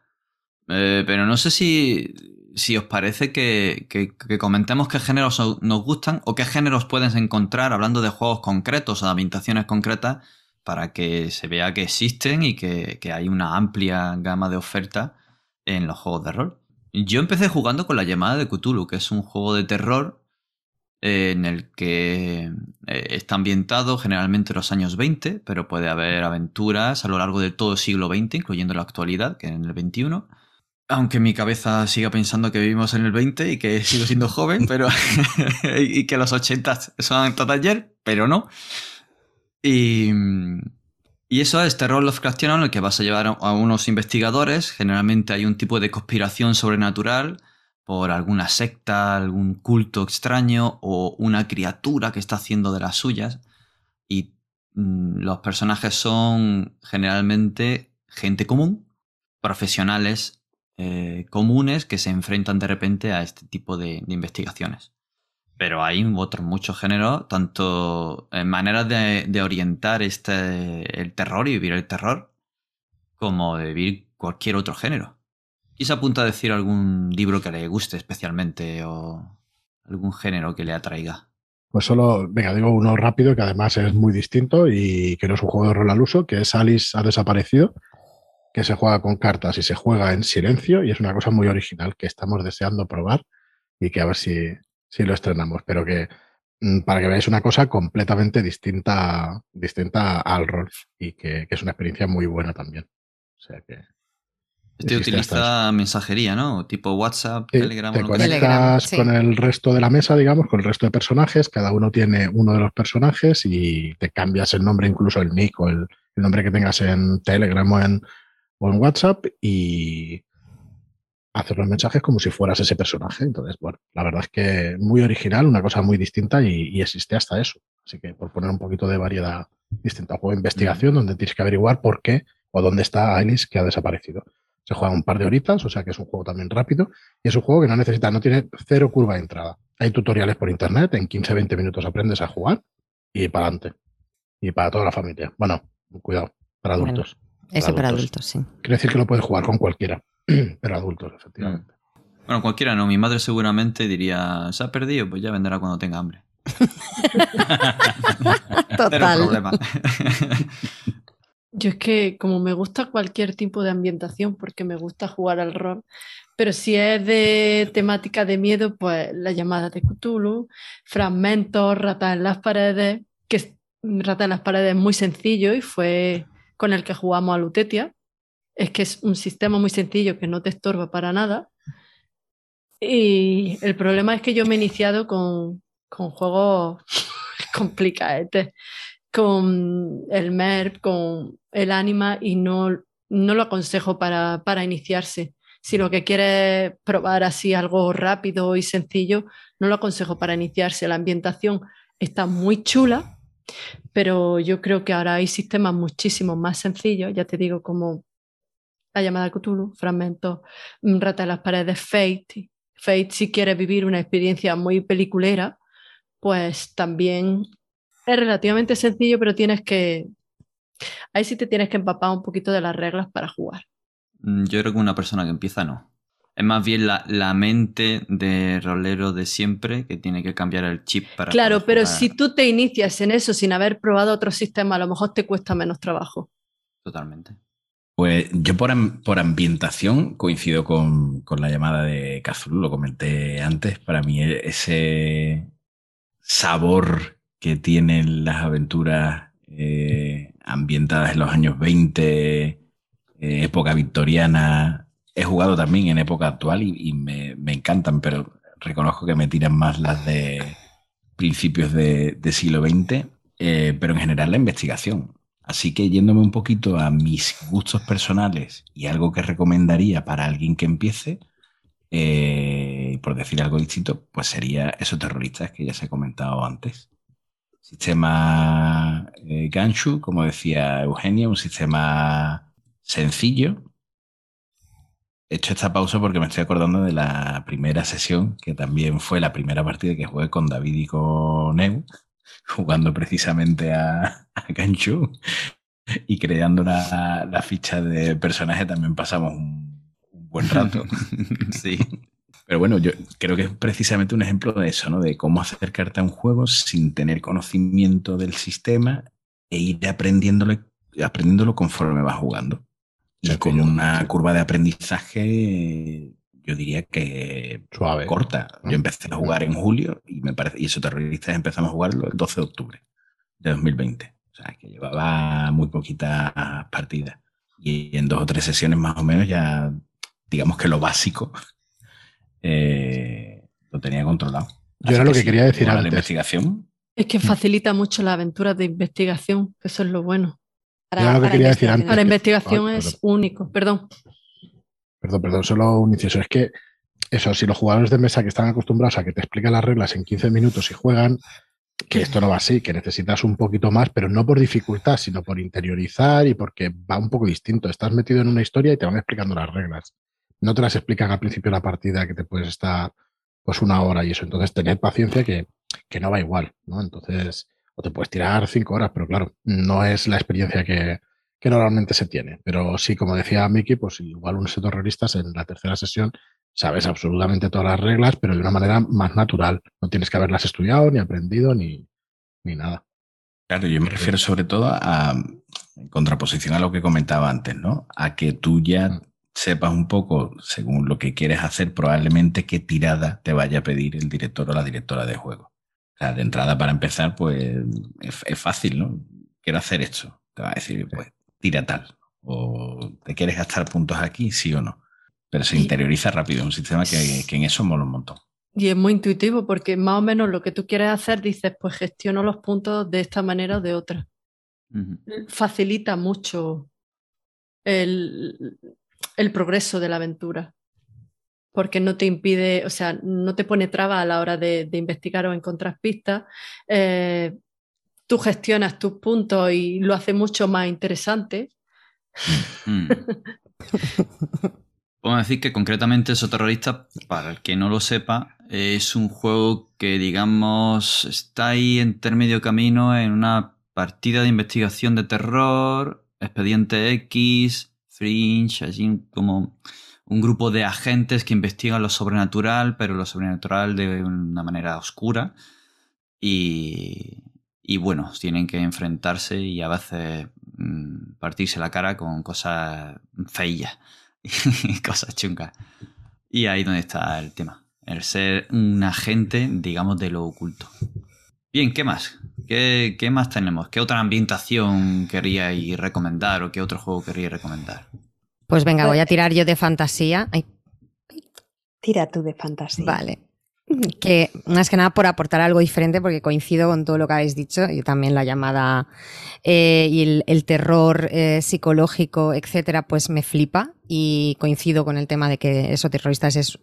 Eh, pero no sé si, si os parece que, que- comentemos qué géneros nos gustan o qué géneros puedes encontrar hablando de juegos concretos o de ambientaciones concretas para que se vea que existen y que, que hay una amplia gama de oferta en los juegos de rol. Yo empecé jugando con la llamada de Cthulhu, que es un juego de terror eh, en el que eh, está ambientado generalmente en los años 20, pero puede haber aventuras a lo largo de todo el siglo XX, incluyendo la actualidad, que en el 21. Aunque mi cabeza siga pensando que vivimos en el 20 y que sigo siendo joven, pero y que los 80 son todo ayer, pero no. Y, eso es terror Lovecraftiano en el que vas a llevar a- a unos investigadores. Generalmente hay un tipo de conspiración sobrenatural por alguna secta, algún culto extraño o una criatura que está haciendo de las suyas. Y mm, los personajes son generalmente gente común, profesionales eh, comunes que se enfrentan de repente a este tipo de, investigaciones. Pero hay otros muchos géneros, tanto en maneras de, de orientar este, el terror y vivir el terror, como de vivir cualquier otro género. ¿Y se apunta a decir algún libro que le guste especialmente o algún género que le atraiga? Pues solo, venga, digo uno rápido que además es muy distinto y que no es un juego de rol al uso, que es Alice ha desaparecido, que se juega con cartas y se juega en silencio y es una cosa muy original que estamos deseando probar y que a ver si, si lo estrenamos, pero que mm, para que veáis una cosa completamente distinta, distinta al rol y que, que es una experiencia muy buena también. O sea que Este utiliza mensajería, ¿no? Tipo WhatsApp, Sí, Telegram te o lo que sea. conectas Telegram, sí. con el resto de la mesa, digamos, con el resto de personajes. Cada uno tiene uno de los personajes y te cambias el nombre, incluso el nick o el, el nombre que tengas en Telegram o en, o en WhatsApp y hacer los mensajes como si fueras ese personaje. Entonces, bueno, la verdad es que muy original, una cosa muy distinta y, y existe hasta eso. Así que por poner un poquito de variedad distinta, juego de investigación donde tienes que averiguar por qué o dónde está Alice que ha desaparecido. Se juega un par de horitas, o sea que es un juego también rápido y es un juego que no necesita, no tiene cero curva de entrada. Hay tutoriales por internet, en 15-20 minutos aprendes a jugar y para adelante. Y para toda la familia. Bueno, cuidado, para adultos. Eso para adultos. sí. Quiere decir que lo puedes jugar con cualquiera, pero adultos, efectivamente. Bueno, cualquiera no. Mi madre seguramente diría, se ha perdido, pues ya vendrá cuando tenga hambre. Total. problema. Yo es que como me gusta cualquier tipo de ambientación, porque me gusta jugar al rol, pero si es de temática de miedo, pues la llamada de Cthulhu, fragmentos, ratas en las paredes, que es- rata en las paredes es muy sencillo y fue con el que jugamos a Lutetia. Es que es un sistema muy sencillo que no te estorba para nada. Y el problema es que yo me he iniciado con, con juegos complicados con el MERP, con el Anima y no, no lo aconsejo para, para iniciarse. Si lo que quieres es probar así algo rápido y sencillo, no lo aconsejo para iniciarse. La ambientación está muy chula, pero yo creo que ahora hay sistemas muchísimo más sencillos, ya te digo, como la llamada Cthulhu, fragmentos, mm, rata de las paredes, Fate. Fate, si quieres vivir una experiencia muy peliculera, pues también es relativamente sencillo, pero tienes que. Ahí sí te tienes que empapar un poquito de las reglas para jugar. Mm, yo creo que una persona que empieza no. Es más bien la, la mente de rolero de siempre que tiene que cambiar el chip para. Claro, pero jugar. si tú te inicias en eso sin haber probado otro sistema, a lo mejor te cuesta menos trabajo. Totalmente. Pues yo por, por ambientación coincido con, con la llamada de Cthulhu, lo comenté antes. Para mí e- ese sabor que tienen las aventuras eh, ambientadas en los años 20, eh, época victoriana, he jugado también en época actual y, me, encantan, pero reconozco que me tiran más las de principios de, de siglo XX, eh, pero en general la investigación. Así que yéndome un poquito a mis gustos personales y algo que recomendaría para alguien que empiece, eh, por decir algo distinto, pues sería esos terroristas que ya se ha comentado antes. Sistema eh, Ganshu, como decía Eugenia, un sistema sencillo. He hecho esta pausa porque me estoy acordando de la primera sesión, que también fue la primera partida que jugué con David y con Eu, jugando precisamente a, a y creando la, la ficha de personaje también pasamos un, un buen rato. sí. Pero bueno, yo creo que es precisamente un ejemplo de eso, ¿no? De cómo acercarte a un juego sin tener conocimiento del sistema e ir aprendiéndolo, aprendiéndolo conforme vas jugando. Y Sí, con una sí. curva de aprendizaje, yo diría que Suave. corta. ¿no? Yo empecé a jugar en julio y me parece, y esos terroristas empezamos a jugarlo el 12 de octubre de 2020. O sea, que llevaba muy poquitas partidas. Y en dos o tres sesiones más o menos ya, digamos que lo básico eh, lo tenía controlado. Yo Así era lo que quería decir mola la antes. investigación. Es que facilita mucho la aventura de investigación, que eso es lo bueno. Era lo que quería decir antes. Para investigación Ay, es perdón. único. Perdón. Perdón, perdón, solo un inciso. Es que eso, si los jugadores de mesa que están acostumbrados a que te explican las reglas en 15 minutos y juegan, que esto no va así, que necesitas un poquito más, pero no por dificultad, sino por interiorizar y porque va un poco distinto. Estás metido en una historia y te van explicando las reglas. No te las explican al principio de la partida que te puedes estar pues una hora y eso. Entonces, tener paciencia que, que no va igual, ¿no? Entonces, o te puedes tirar cinco horas, pero claro, no es la experiencia que, que normalmente se tiene. Pero sí, como decía Miki, pues igual unos terroristas en la tercera sesión sabes absolutamente todas las reglas, pero de una manera más natural. No tienes que haberlas estudiado, ni aprendido, ni, ni nada. Claro, yo me refiero sobre todo a, en contraposición a lo que comentaba antes, ¿no? A que tú ya Mm. sepas un poco, según lo que quieres hacer, probablemente qué tirada te vaya a pedir el director o la directora de juego. O sea, de entrada, para empezar, pues es, es fácil, ¿no? Quiero hacer esto. Te va a decir, pues, tira tal. O te quieres gastar puntos aquí, sí o no. Pero se interioriza rápido. Es un sistema que, que en eso mola un montón. Y es muy intuitivo porque más o menos lo que tú quieres hacer, dices, pues gestiono los puntos de esta manera o de otra. Facilita mucho el, el progreso de la aventura. Porque no te impide, o sea, no te pone traba a la hora de, de investigar o encontrar pistas. Eh, tú gestionas tus puntos y lo hace mucho más interesante. Mm. Podemos decir que concretamente esos terroristas, para el que no lo sepa, es un juego que, digamos, está ahí en medio camino en una partida de investigación de terror, Expediente X, Fringe, allí como un grupo de agentes que investigan lo sobrenatural, pero lo sobrenatural de una manera oscura. Y, bueno, tienen que enfrentarse y a veces mm, partirse la cara con cosas feillas y cosas chungas. Y ahí donde está el tema. El ser un agente, digamos, de lo oculto. Bien, ¿qué más? ¿Qué, más tenemos? ¿Qué otra ambientación querríais recomendar o qué otro juego querríais recomendar? Pues venga, voy a tirar yo de fantasía. Ay, Tira tú de fantasía. Vale. que más que nada por aportar algo diferente, porque coincido con todo lo que habéis dicho, y también la llamada eh, y el, terror eh, psicológico, etcétera, pues me flipa y coincido con el tema de que eso, terroristas, es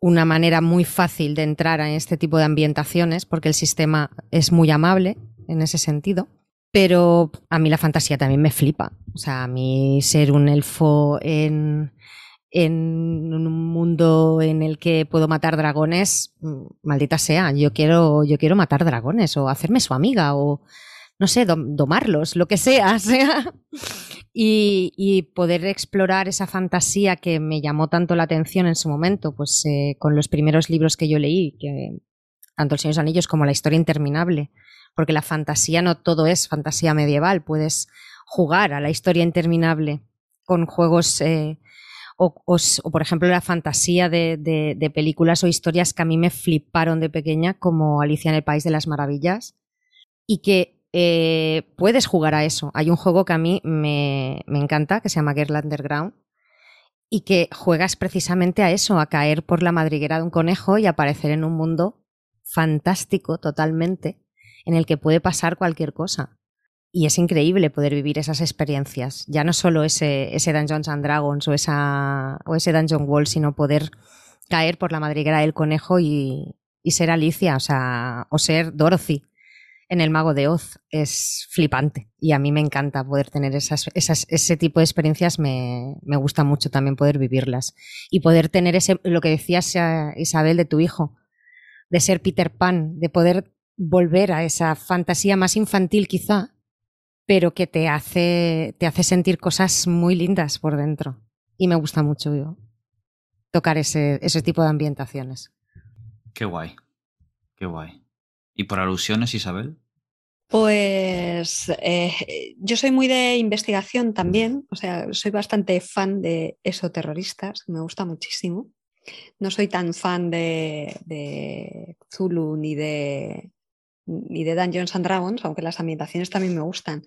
una manera muy fácil de entrar en este tipo de ambientaciones, porque el sistema es muy amable en ese sentido. Pero a mí la fantasía también me flipa. O sea, a mí ser un elfo en en un mundo en el que puedo matar dragones, mm, maldita sea, yo quiero, yo quiero matar dragones o hacerme su amiga o, no sé, domarlos, lo que sea, sea. Y, poder explorar esa fantasía que me llamó tanto la atención en su momento, pues eh, con los primeros libros que yo leí, que, tanto El Señor de los Anillos como La Historia Interminable, porque la fantasía no todo es fantasía medieval, puedes jugar a la historia interminable con juegos... Eh, o, por ejemplo la fantasía de, películas o historias que a mí me fliparon de pequeña, como Alicia en el País de las Maravillas, y que eh, puedes jugar a eso. Hay un juego que a mí me, encanta, que se llama Girl Underground, y que juegas precisamente a eso, a caer por la madriguera de un conejo y aparecer en un mundo fantástico totalmente, en el que puede pasar cualquier cosa. Y es increíble poder vivir esas experiencias. Ya no solo ese, ese Dungeons and Dragons o, esa, o ese Dungeon Wall, sino poder caer por la madriguera del conejo y, ser Alicia, o sea, o ser Dorothy en el Mago de Oz. Es flipante. Y a mí me encanta poder tener esas, esas, ese tipo de experiencias, me, me, gusta mucho también poder vivirlas. Y poder tener ese, lo que decías, eh, Isabel, de tu hijo, de ser Peter Pan, de poder volver a esa fantasía más infantil quizá, pero que te hace, te hace sentir cosas muy lindas por dentro. Y me gusta mucho tocar ese, ese tipo de ambientaciones. Qué guay, qué guay. ¿Y por alusiones, Isabel? Pues eh, yo soy muy de investigación también, o sea, soy bastante fan de esoterroristas, me gusta muchísimo. No soy tan fan de, de Zulu ni de y de Dungeons and Dragons, aunque las ambientaciones también me gustan.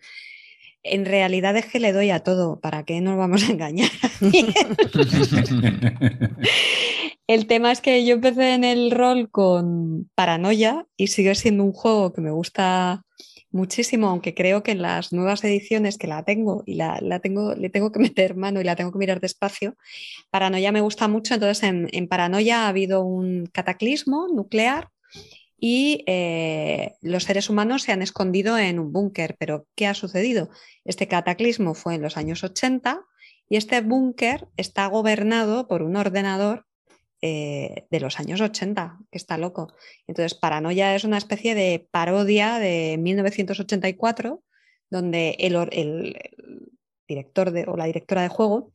En realidad es que le doy a todo, ¿para qué nos vamos a engañar? el tema es que yo empecé en el rol con Paranoia y sigue siendo un juego que me gusta muchísimo, aunque creo que en las nuevas ediciones que la tengo y la, tengo, le tengo que meter mano y la tengo que mirar despacio, Paranoia me gusta mucho, entonces en, en Paranoia ha habido un cataclismo nuclear y eh, los seres humanos se han escondido en un búnker. Pero ¿qué ha sucedido? Este cataclismo fue en los años 80 y este búnker está gobernado por un ordenador eh, de los años 80, que está loco. Entonces, Paranoia es una especie de parodia de 1984, donde el, director o la directora de juego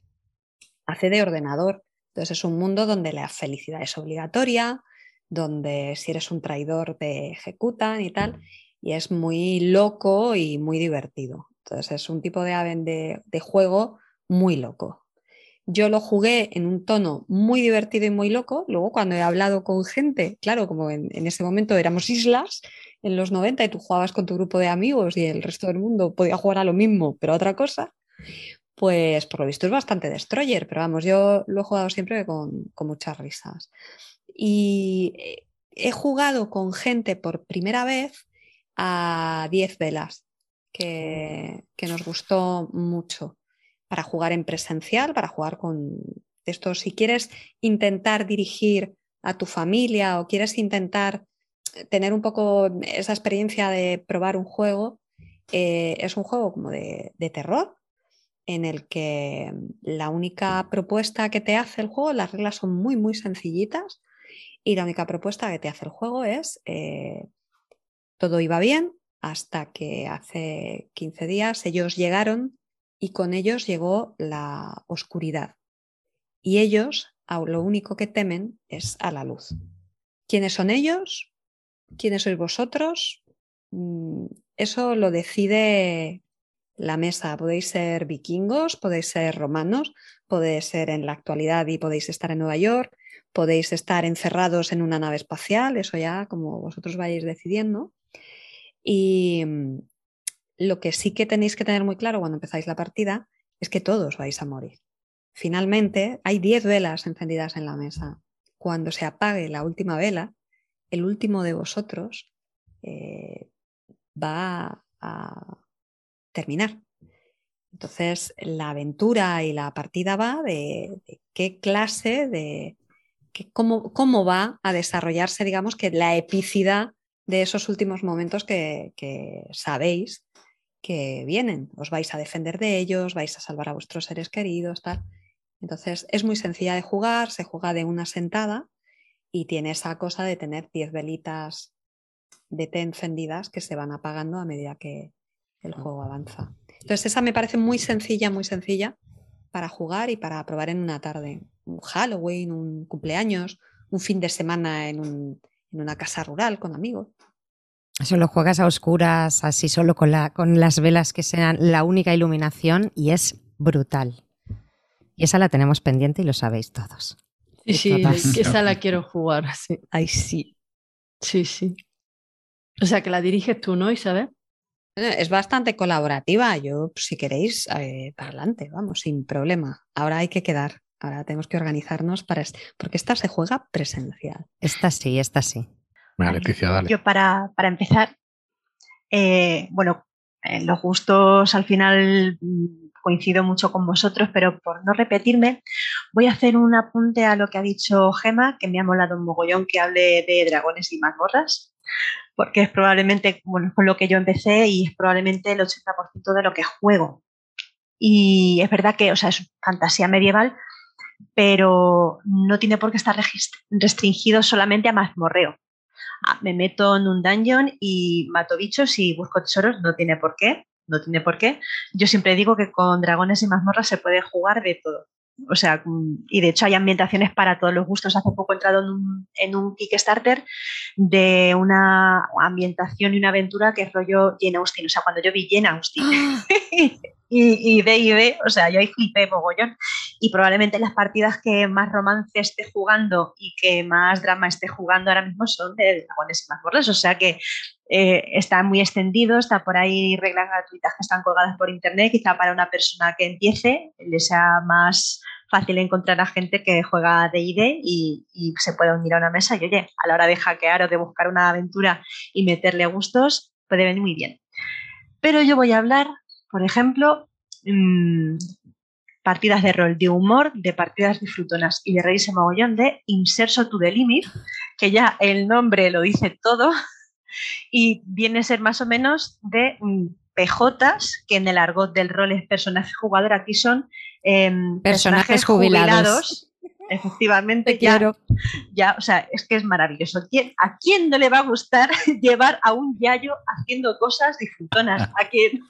hace de ordenador. Entonces, es un mundo donde la felicidad es obligatoria, donde si eres un traidor te ejecutan y tal, y es muy loco y muy divertido. Entonces es un tipo de, de, juego muy loco. Yo lo jugué en un tono muy divertido y muy loco. Luego, cuando he hablado con gente, claro, como en, ese momento éramos islas en los 90 y tú jugabas con tu grupo de amigos y el resto del mundo podía jugar a lo mismo, pero a otra cosa, pues por lo visto es bastante destroyer. Pero vamos, yo lo he jugado siempre con, con muchas risas y eh, he jugado con gente por primera vez a 10 velas, que, nos gustó mucho para jugar en presencial, para jugar con esto. Si quieres intentar dirigir a tu familia o quieres intentar tener un poco esa experiencia de probar un juego, eh, es un juego como de, de, terror en el que la única propuesta que te hace el juego, las reglas son muy, muy sencillitas y la única propuesta que te hace el juego es, eh, todo iba bien hasta que hace 15 días ellos llegaron y con ellos llegó la oscuridad. Y ellos lo único que temen es a la luz. ¿Quiénes son ellos? ¿Quiénes sois vosotros? Mm, eso lo decide la mesa. Podéis ser vikingos, podéis ser romanos, podéis ser en la actualidad y podéis estar en Nueva York, podéis estar encerrados en una nave espacial, eso ya como vosotros vayáis decidiendo. Y mm, lo que sí que tenéis que tener muy claro cuando empezáis la partida es que todos vais a morir. Finalmente, hay 10 velas encendidas en la mesa. cuando se apague la última vela, el último de vosotros eh, va a terminar. Entonces, la aventura y la partida va de, qué clase, de cómo, cómo, va a desarrollarse, digamos, que la epicidad de esos últimos momentos que, sabéis que vienen. Os vais a defender de ellos, vais a salvar a vuestros seres queridos, tal. Entonces, es muy sencilla de jugar, se juega de una sentada y tiene esa cosa de tener 10 velitas de té encendidas que se van apagando a medida que el ah. juego avanza. Entonces, esa me parece muy sencilla, muy sencilla para jugar y para probar en una tarde. Un Halloween, un cumpleaños, un fin de semana en, un, en una casa rural con amigos. Eso lo juegas a oscuras, así solo con, la, con las velas que sean la única iluminación y es brutal. Y esa la tenemos pendiente y lo sabéis todos. Sí, sí, esa la quiero jugar. Sí. Ay, sí. Sí, sí. O sea, que la diriges tú, ¿no, Isabel? Es bastante colaborativa. Yo, si queréis, eh, para adelante, vamos, sin problema. Ahora hay que quedar. Ahora tenemos que organizarnos para porque esta se juega presencial. Esta sí, esta sí. Leticia, dale. Yo para, para empezar, eh, bueno, los gustos al final mm, coincido mucho con vosotros, pero por no repetirme, voy a hacer un apunte a lo que ha dicho Gema, que me ha molado un mogollón que hable de dragones y mazmorras, porque es probablemente bueno, con lo que yo empecé y es probablemente el 80% de lo que juego. Y es verdad que, o sea, es fantasía medieval, pero no tiene por qué estar restringido solamente a mazmorreo. Ah, me meto en un dungeon y mato bichos y busco tesoros, no tiene por qué, no tiene por qué. Yo siempre digo que con dragones y mazmorras se puede jugar de todo. O sea, y de hecho hay ambientaciones para todos los gustos. Hace poco he entrado en un, en un Kickstarter de una ambientación y una aventura que es rollo Jane Austen. O sea, cuando yo vi Jane Austen y, D y D, o sea, yo ahí flipé mogollón. Y probablemente las partidas que más romance esté jugando y que más drama esté jugando ahora mismo son de dragones y mazmorras. O sea que eh, está muy extendido, está por ahí reglas gratuitas que están colgadas por internet, quizá para una persona que empiece le sea más fácil encontrar a gente que juega D&D y, y se pueda unir a una mesa y oye, a la hora de hackear o de buscar una aventura y meterle gustos, puede venir muy bien. Pero yo voy a hablar, por ejemplo, mmm, partidas de rol de humor, de partidas disfrutonas y de reírse mogollón de Inserso to the Limit, que ya el nombre lo dice todo, y viene a ser más o menos de mm, PJs, que en el argot del rol es personaje jugador, aquí son em, personajes, jubilados. Efectivamente, ya, ya, o sea, es que es maravilloso. ¿A quién no le va a gustar llevar a un yayo haciendo cosas disfrutonas? ¿A quién?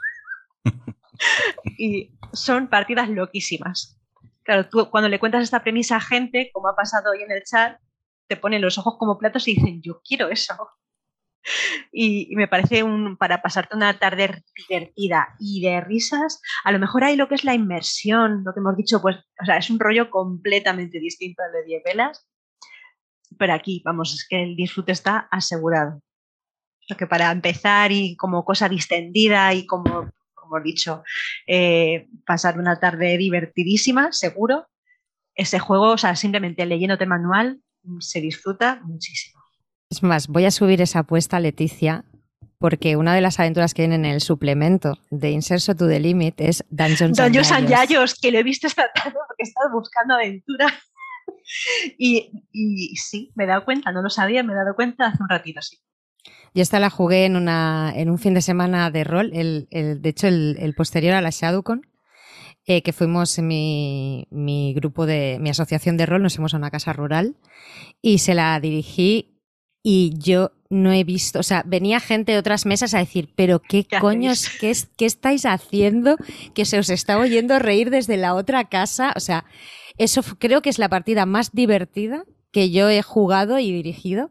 Y son partidas loquísimas. Claro, tú cuando le cuentas esta premisa a gente, como ha pasado hoy en el chat, te ponen los ojos como platos y dicen, yo quiero eso. Y, me parece un, para pasarte una tarde divertida y de risas, a lo mejor hay lo que es la inmersión, lo que hemos dicho, pues, o sea, es un rollo completamente distinto al de 10 velas, pero aquí, vamos, es que el disfrute está asegurado. Lo que para empezar y como cosa distendida y como, como he dicho, eh, pasar una tarde divertidísima, seguro, ese juego, o sea, simplemente leyéndote manual, se disfruta muchísimo. Es más, voy a subir esa apuesta, Leticia, porque una de las aventuras que viene en el suplemento de Inserso to the Limit es Dungeons, Dungeons and Yayos, que lo he visto esta tarde porque he estado buscando aventura. y, sí, me he dado cuenta, no lo sabía, me he dado cuenta hace un ratito, sí. Yo esta la jugué en, una, en un fin de semana de rol, el, de hecho el, posterior a la ShadowCon, eh, que fuimos mi, mi, grupo de mi asociación de rol, nos fuimos a una casa rural y se la dirigí y yo no he visto, o sea, venía gente de otras mesas a decir, pero qué, coños, qué, qué estáis haciendo, que se os está oyendo reír desde la otra casa, o sea, eso creo que es la partida más divertida que yo he jugado y dirigido.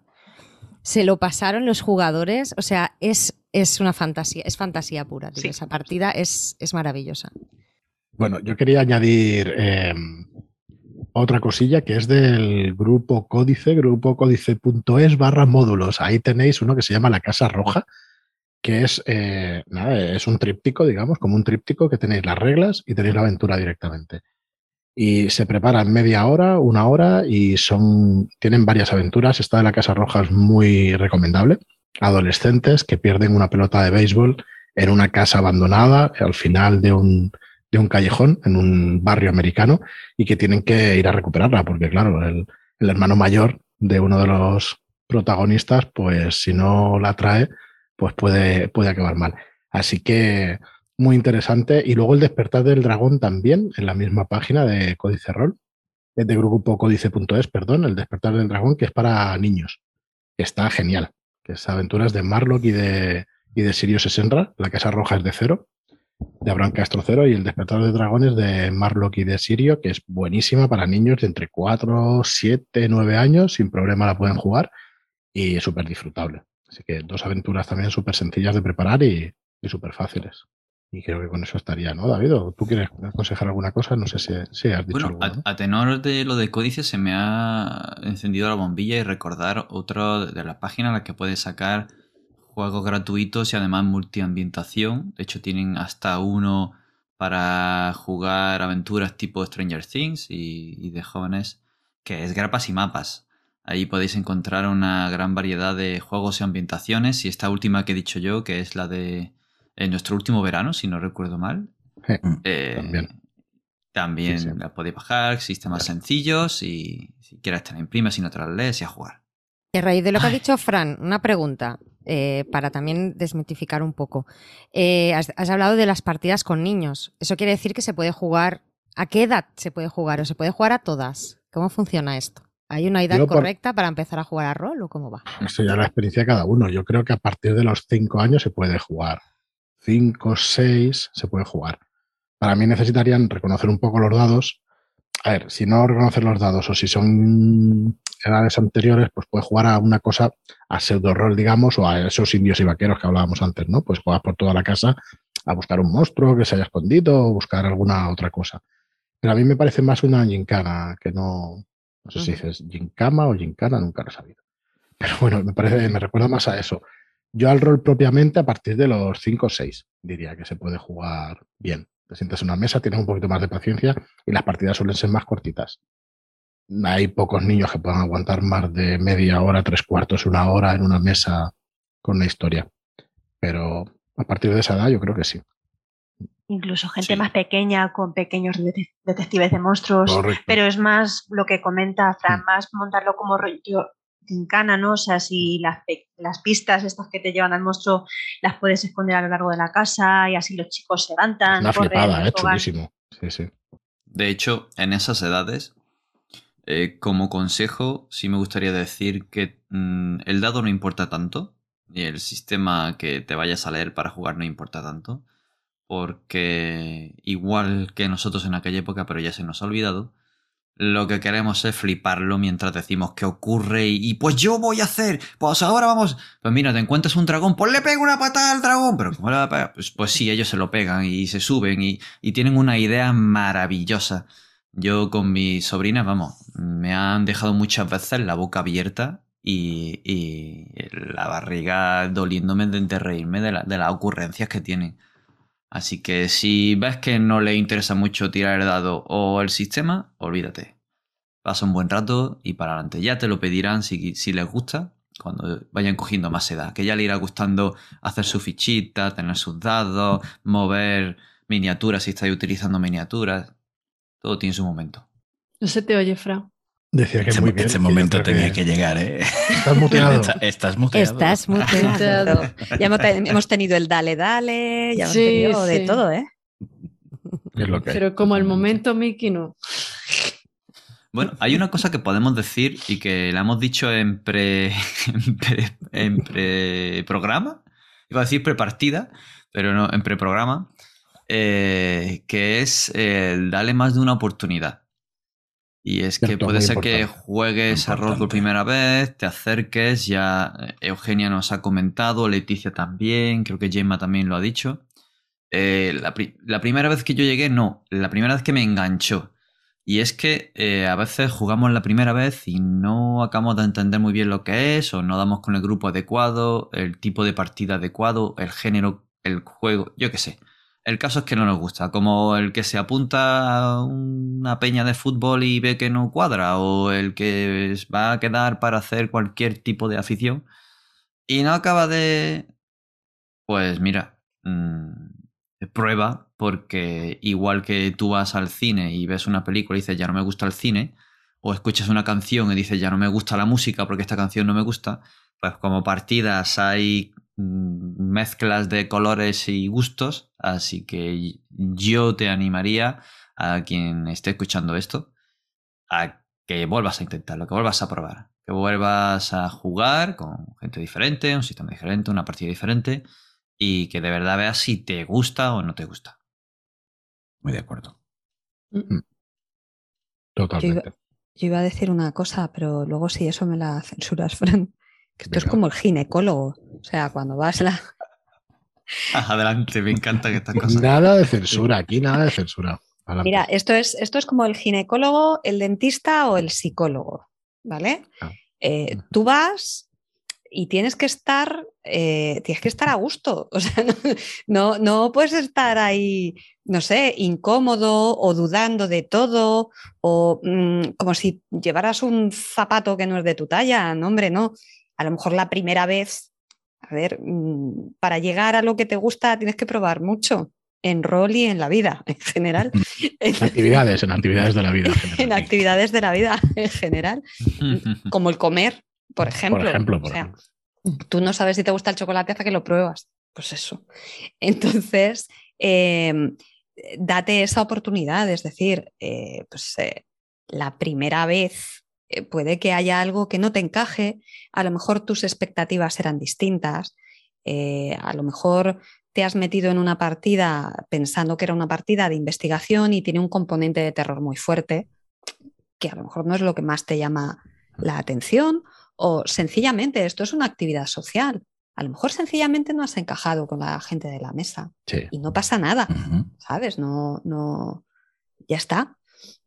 Se lo pasaron los jugadores, o sea, es, es una fantasía, es fantasía pura, esa partida es, es maravillosa. Bueno, yo quería añadir em, otra cosilla que es del grupo Códice, grupocódice.es barra módulos. Ahí tenéis uno que se llama La Casa Roja, que es, eh, nada, es un tríptico, digamos, como un tríptico que tenéis las reglas y tenéis la aventura directamente. Y se preparan media hora, una hora y son tienen varias aventuras. Esta de la Casa Roja es muy recomendable. Adolescentes que pierden una pelota de béisbol en una casa abandonada al final de un, de un callejón en un barrio americano y que tienen que ir a recuperarla porque claro, el, el hermano mayor de uno de los protagonistas, pues si no la trae, pues puede, puede acabar mal. Así que muy interesante. Y luego el despertar del dragón también, en la misma página de Códice Rol, de grupo códice.es, perdón, el despertar del dragón, que es para niños. Está genial. Que es aventuras de Marlock y de, y de Sirius Esenra. La Casa Roja es de cero, de Abraham Castro Cero, y el despertar del dragón es de Marlock y de Sirio, que es buenísima para niños de entre 4, 7, 9 años, sin problema la pueden jugar y súper disfrutable. Así que dos aventuras también súper sencillas de preparar y, y súper fáciles. Y creo que con eso estaría, ¿no, David? ¿O tú quieres aconsejar alguna cosa? No sé si, si has dicho Bueno, algo. a, a tenor de lo de códice se me ha encendido la bombilla y recordar otra de las páginas en las que puedes sacar juegos gratuitos y además multiambientación. De hecho, tienen hasta uno para jugar aventuras tipo Stranger Things y, y de jóvenes, que es Grapas y Mapas. Ahí podéis encontrar una gran variedad de juegos y ambientaciones. Y esta última que he dicho yo, que es la de en nuestro último verano, si no recuerdo mal. Eh, eh, también. también Sí, sí. la podéis bajar, sistemas Claro. sencillos y si quieres te la imprimes y no te la lees y a jugar. Y a raíz de lo que ha dicho Fran, una pregunta eh, para también desmitificar un poco. Eh, has, has hablado de las partidas con niños. ¿Eso quiere decir que se puede jugar? ¿A qué edad se puede jugar? ¿O se puede jugar a todas? ¿Cómo funciona esto? ¿Hay una edad Yo por- correcta para empezar a jugar a rol o cómo va? Eso ya la experiencia de cada uno. Yo creo que a partir de los 5 años se puede jugar. 5, 6 se puede jugar. Para mí necesitarían reconocer un poco los dados. A ver, si no reconocer los dados o si son edades anteriores, pues puedes jugar a una cosa, a pseudo rol, digamos, o a esos indios y vaqueros que hablábamos antes, ¿no? Pues juegas por toda la casa a buscar un monstruo que se haya escondido o buscar alguna otra cosa. Pero a mí me parece más una gincana que no. No sé si dices gincama o gincana, nunca lo he sabido. Pero bueno, me parece, me recuerda más a eso. Yo al rol propiamente a partir de los 5 o 6 diría que se puede jugar bien. Te sientas en una mesa, tienes un poquito más de paciencia y las partidas suelen ser más cortitas. Hay pocos niños que puedan aguantar más de media hora, tres cuartos, una hora en una mesa con una historia. Pero a partir de esa edad yo creo que sí. Incluso gente Sí. más pequeña con pequeños dete- detectives de monstruos. Correcto. Pero es más lo que comenta Fran, Mm. más montarlo como rollo gincana, ¿no? O sea, si las, las pistas estas que te llevan al monstruo las puedes esconder a lo largo de la casa y así los chicos se levantan, Una corren, flipada, ¿eh? Chulísimo. Sí, sí. De hecho, en esas edades, eh, como consejo, sí me gustaría decir que mm, el dado no importa tanto y el sistema que te vayas a leer para jugar no importa tanto, porque igual que nosotros en aquella época, pero ya se nos ha olvidado, lo que queremos es fliparlo mientras decimos qué ocurre y, pues yo voy a hacer, pues ahora vamos, pues mira, te encuentras un dragón, pues le pego una patada al dragón, pero ¿cómo? Pues, pues sí, ellos se lo pegan y se suben y, tienen una idea maravillosa. Yo con mis sobrinas, vamos, me han dejado muchas veces la boca abierta y, y la barriga doliéndome de, de reírme de, de las ocurrencias que tienen. Así que si ves que no le interesa mucho tirar el dado o el sistema, olvídate. Pasa un buen rato y para adelante. Ya te lo pedirán si, les gusta, cuando vayan cogiendo más edad. Que ya le irá gustando hacer su fichita, tener sus dados, mover miniaturas si estáis utilizando miniaturas. Todo tiene su momento. No se te oye, Fran. Decía que Este, muy bien. este yo momento tenía que, llegar, ¿eh? Estás muteado. Está- estás muteado. Estás muteado. Ya hemos, te- hemos tenido el dale, dale, ya hemos Sí, tenido de todo, ¿eh? Es lo que hay. Pero como el momento Mickey no. Bueno, hay una cosa que podemos decir y que la hemos dicho en pre, en pre, en pre-programa. Iba a decir prepartida, pero no, en preprograma. eh, que es el darle más de una oportunidad. Y es que puede ser que importante. juegues a rol por primera vez, te acerques, ya eh, Eugenia nos ha comentado, Leticia también, creo que Gemma también lo ha dicho. Eh, la, pri- la primera vez que yo llegué, no, la primera vez que me enganchó. Y es que eh, a veces jugamos la primera vez y no acabamos de entender muy bien lo que es, o no damos con el grupo adecuado, el tipo de partida adecuado, el género, el juego, yo qué sé. El caso es que no nos gusta, como el que se apunta a una peña de fútbol y ve que no cuadra, o el que va a quedar para hacer cualquier tipo de afición y no acaba de... Pues mira, mm, prueba, porque igual que tú vas al cine y ves una película y dices ya no me gusta el cine, o escuchas una canción y dices ya no me gusta la música porque esta canción no me gusta, pues como partidas hay mezclas de colores y gustos, así que yo te animaría a quien esté escuchando esto a que vuelvas a intentarlo, que vuelvas a probar, que vuelvas a jugar con gente diferente, un sistema diferente, una partida diferente y que de verdad veas si te gusta o no te gusta. Muy de acuerdo. Mm. Totalmente. Yo iba a decir una cosa, pero luego si eso me la censuras, Fran. Que esto es como el ginecólogo. O sea, cuando vas la. Adelante, me encanta que estas cosas. Nada de censura, aquí nada de censura. Adelante. Mira, esto es, esto es como el ginecólogo, el dentista o el psicólogo. ¿Vale? Ah. Eh, tú vas y tienes que estar, eh, tienes que estar a gusto. O sea, no, no, no puedes estar ahí, no sé, incómodo o dudando de todo, o mm, como si llevaras un zapato que no es de tu talla. No, hombre, no. A lo mejor la primera vez, a ver, mm, para llegar a lo que te gusta tienes que probar mucho en rol y en la vida en general. En actividades, en actividades de la vida. en actividades de la vida en general, como el comer, por ejemplo. Por ejemplo, por O sea, ejemplo. Tú no sabes si te gusta el chocolate hasta que lo pruebas. Pues eso. Entonces, eh, date esa oportunidad. Es decir, eh, pues eh, la primera vez eh, puede que haya algo que no te encaje. A lo mejor tus expectativas eran distintas. eh, a lo mejor te has metido en una partida pensando que era una partida de investigación y tiene un componente de terror muy fuerte, que a lo mejor no es lo que más te llama la atención, o sencillamente esto es una actividad social. A lo mejor sencillamente no has encajado con la gente de la mesa Sí. y no pasa nada. ¿sabes? No, no, ya está.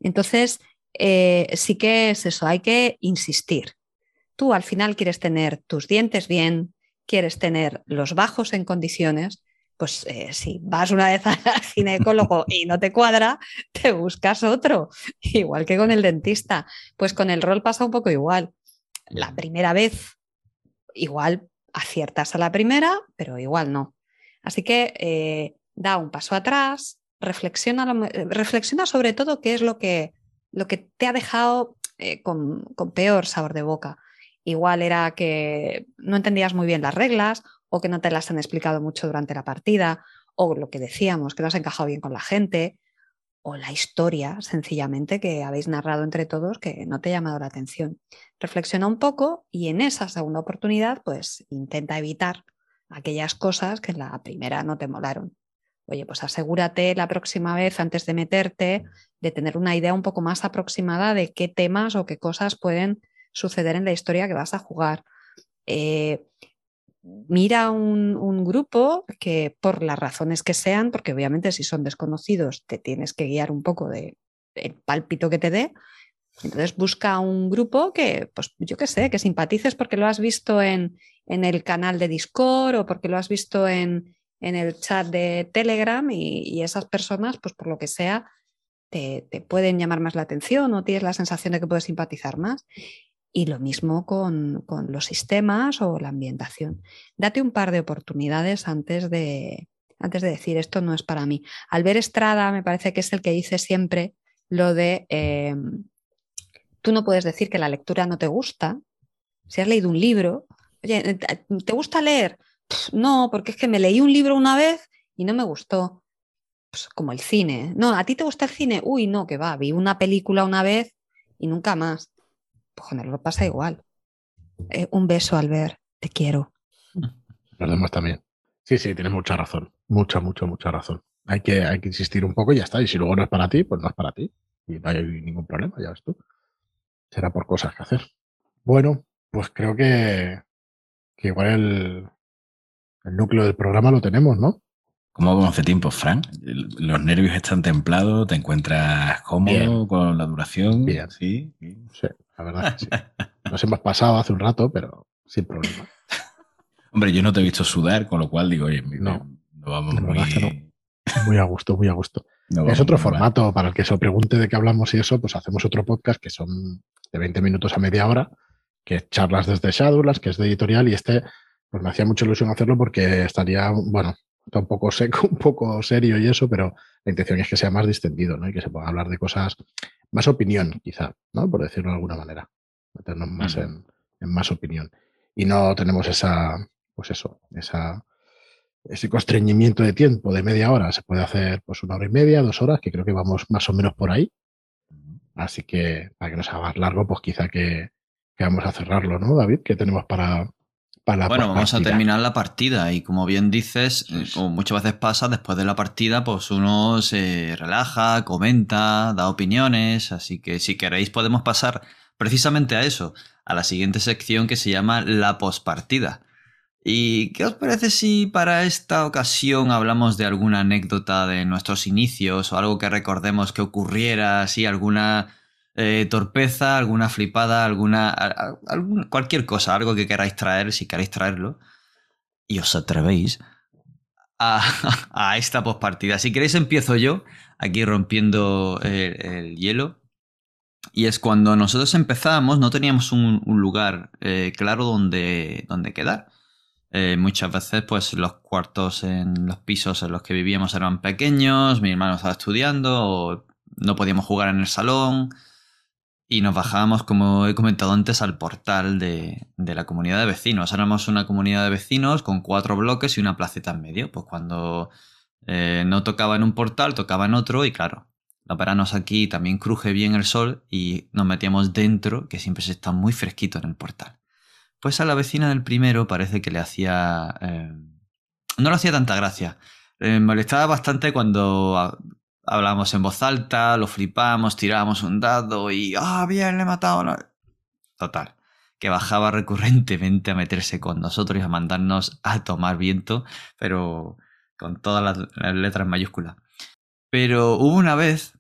Entonces, eh, sí que es eso, hay que insistir. Tú al final quieres tener tus dientes bien, quieres tener los bajos en condiciones, pues eh, si vas una vez al ginecólogo y no te cuadra, te buscas otro, igual que con el dentista. Pues con el rol pasa un poco igual. La primera vez, igual aciertas a la primera, pero igual no. Así que eh, da un paso atrás, reflexiona, lo- reflexiona sobre todo qué es lo que, lo que te ha dejado eh, con, con peor sabor de boca. Igual era que no entendías muy bien las reglas o que no te las han explicado mucho durante la partida o lo que decíamos, que no has encajado bien con la gente o la historia sencillamente que habéis narrado entre todos que no te ha llamado la atención. Reflexiona un poco y en esa segunda oportunidad pues intenta evitar aquellas cosas que en la primera no te molaron. Oye, pues asegúrate la próxima vez antes de meterte de tener una idea un poco más aproximada de qué temas o qué cosas pueden suceder en la historia que vas a jugar. Eh, mira un, grupo que por las razones que sean, porque obviamente si son desconocidos te tienes que guiar un poco de el pálpito que te dé. Entonces busca un grupo que, pues yo qué sé, que simpatices porque lo has visto en, en el canal de Discord o porque lo has visto en, en el chat de Telegram y, esas personas, pues por lo que sea, te, te pueden llamar más la atención o tienes la sensación de que puedes simpatizar más. Y lo mismo con, con los sistemas o la ambientación. Date un par de oportunidades antes de, antes de decir esto no es para mí. Albert Estrada me parece que es el que dice siempre lo de eh, tú no puedes decir que la lectura no te gusta. Si has leído un libro, oye, ¿te gusta leer? No, porque es que me leí un libro una vez y no me gustó. Pues como el cine. No, ¿a ti te gusta el cine? Uy, no, que va, vi una película una vez y nunca más. Pues con el pasa igual. Eh, un beso, Albert, te quiero. Los demás también. Sí, sí, tienes mucha razón. Mucha, mucha, mucha razón. Hay que, hay que insistir un poco y ya está. Y si luego no es para ti, pues no es para ti. Y no hay ningún problema, ya ves tú. Será por cosas que hacer. Bueno, pues creo que, que igual el, el núcleo del programa lo tenemos, ¿no? ¿Cómo vamos hace tiempo, Frank? Los nervios están templados, te encuentras cómodo Bien. con la duración. Bien. Sí. Sí, la verdad que sí. Nos hemos pasado hace un rato, pero sin problema. Hombre, yo no te he visto sudar, con lo cual digo, oye, No. no vamos muy. que Muy a gusto, muy a gusto. No es otro mal. formato, para el que se lo pregunte de qué hablamos y eso, pues hacemos otro podcast que son de 20 minutos a media hora, que es charlas desde Shadowlands, que es de editorial, y este, pues me hacía mucha ilusión hacerlo porque estaría, bueno, está un poco seco, un poco serio y eso, pero la intención es que sea más distendido, ¿no? Y que se pueda hablar de cosas, más opinión, quizá, ¿no? Por decirlo de alguna manera. Meternos más en más opinión. Y no tenemos esa, pues eso, esa, ese constreñimiento de tiempo de media hora. Se puede hacer pues una hora y media, dos horas, que creo que vamos más o menos por ahí. Así que para que no sea más largo, pues quizá que, que vamos a cerrarlo, ¿no, David? ¿Qué tenemos para, para la Bueno, vamos a terminar la partida y como bien dices, eh, como muchas veces pasa, después de la partida, pues uno se relaja, comenta, da opiniones, así que si queréis podemos pasar precisamente a eso, a la siguiente sección que se llama la postpartida. ¿Y qué os parece si para esta ocasión hablamos de alguna anécdota de nuestros inicios o algo que recordemos que ocurriera, así alguna eh, torpeza, alguna flipada, alguna, cualquier cosa, algo que queráis traer, si queréis traerlo, y os atrevéis a, a esta postpartida. Si queréis empiezo yo, aquí rompiendo el, el hielo. Y es cuando nosotros empezamos, no teníamos un, un lugar eh, claro donde, donde quedar. Eh, muchas veces, pues los cuartos en los pisos en los que vivíamos eran pequeños, mi hermano estaba estudiando, o no podíamos jugar en el salón. Y nos bajábamos, como he comentado antes, al portal de, de la comunidad de vecinos. Éramos una comunidad de vecinos con cuatro bloques y una placeta en medio. Pues cuando eh, no tocaba en un portal, tocaba en otro y claro, los veranos aquí también cruje bien el sol y nos metíamos dentro, que siempre se está muy fresquito en el portal. Pues a la vecina del primero parece que le hacía... eh, no le hacía tanta gracia. Eh, molestaba bastante cuando hablábamos en voz alta, lo flipábamos, tirábamos un dado y ¡ah, bien, le he matado! no". Total, que bajaba recurrentemente a meterse con nosotros y a mandarnos a tomar viento, pero con todas las, las letras mayúsculas. Pero hubo una vez,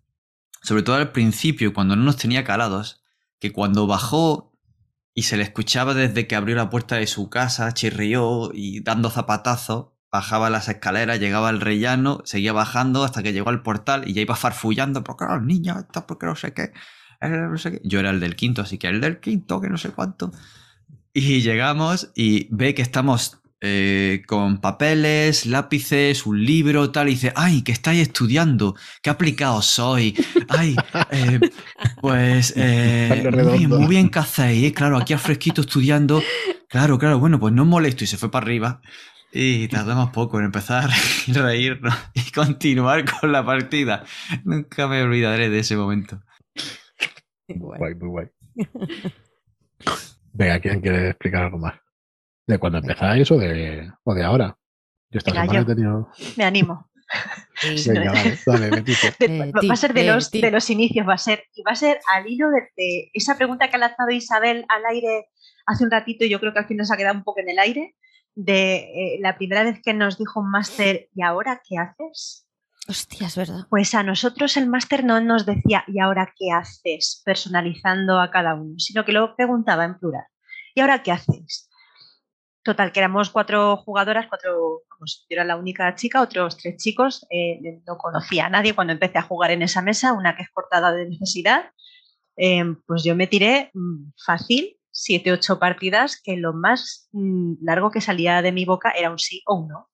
sobre todo al principio, cuando no nos tenía calados, que cuando bajó y se le escuchaba desde que abrió la puerta de su casa, chirrió y dando zapatazos, bajaba las escaleras, llegaba al rellano, seguía bajando hasta que llegó al portal y ya iba farfullando, porque los niños, esto porque no sé qué, eh, no sé qué. Yo era el del quinto, así que el del quinto, que no sé cuánto. Y llegamos y ve que estamos eh, con papeles, lápices, un libro, tal, y dice, ay, que estáis estudiando, qué aplicado soy, ay, eh, pues eh, muy bien, muy bien que hacéis, eh, claro, aquí al fresquito estudiando, claro, claro, bueno, pues no os molesto, y se fue para arriba. Y tardamos poco en empezar a reírnos y continuar con la partida. Nunca me olvidaré de ese momento. Bueno. Guay, muy guay. Venga, ¿quién quiere explicar algo más? ¿De cuándo empezáis o de, o de ahora? Yo esta Venga, semana yo. he tenido... Me animo. Venga, vale, dale. De- Eh, va a ser de eh, los, de los inicios, va a ser, y va a ser al hilo de, de esa pregunta que ha lanzado Isabel al aire hace un ratito, y yo creo que al final se ha quedado un poco en el aire, de eh, la primera vez que nos dijo un máster, ¿y ahora qué haces? Hostia, es verdad. Pues a nosotros el máster no nos decía, ¿y ahora qué haces? personalizando a cada uno, sino que lo preguntaba en plural. ¿Y ahora qué hacéis? Total, que éramos cuatro jugadoras, cuatro, vamos, yo era la única chica, otros tres chicos, eh, no conocía a nadie cuando empecé a jugar en esa mesa, una que es cortada de necesidad, eh, pues yo me tiré mm, fácil, siete, ocho partidas, que lo más mm, largo que salía de mi boca era un sí o un no.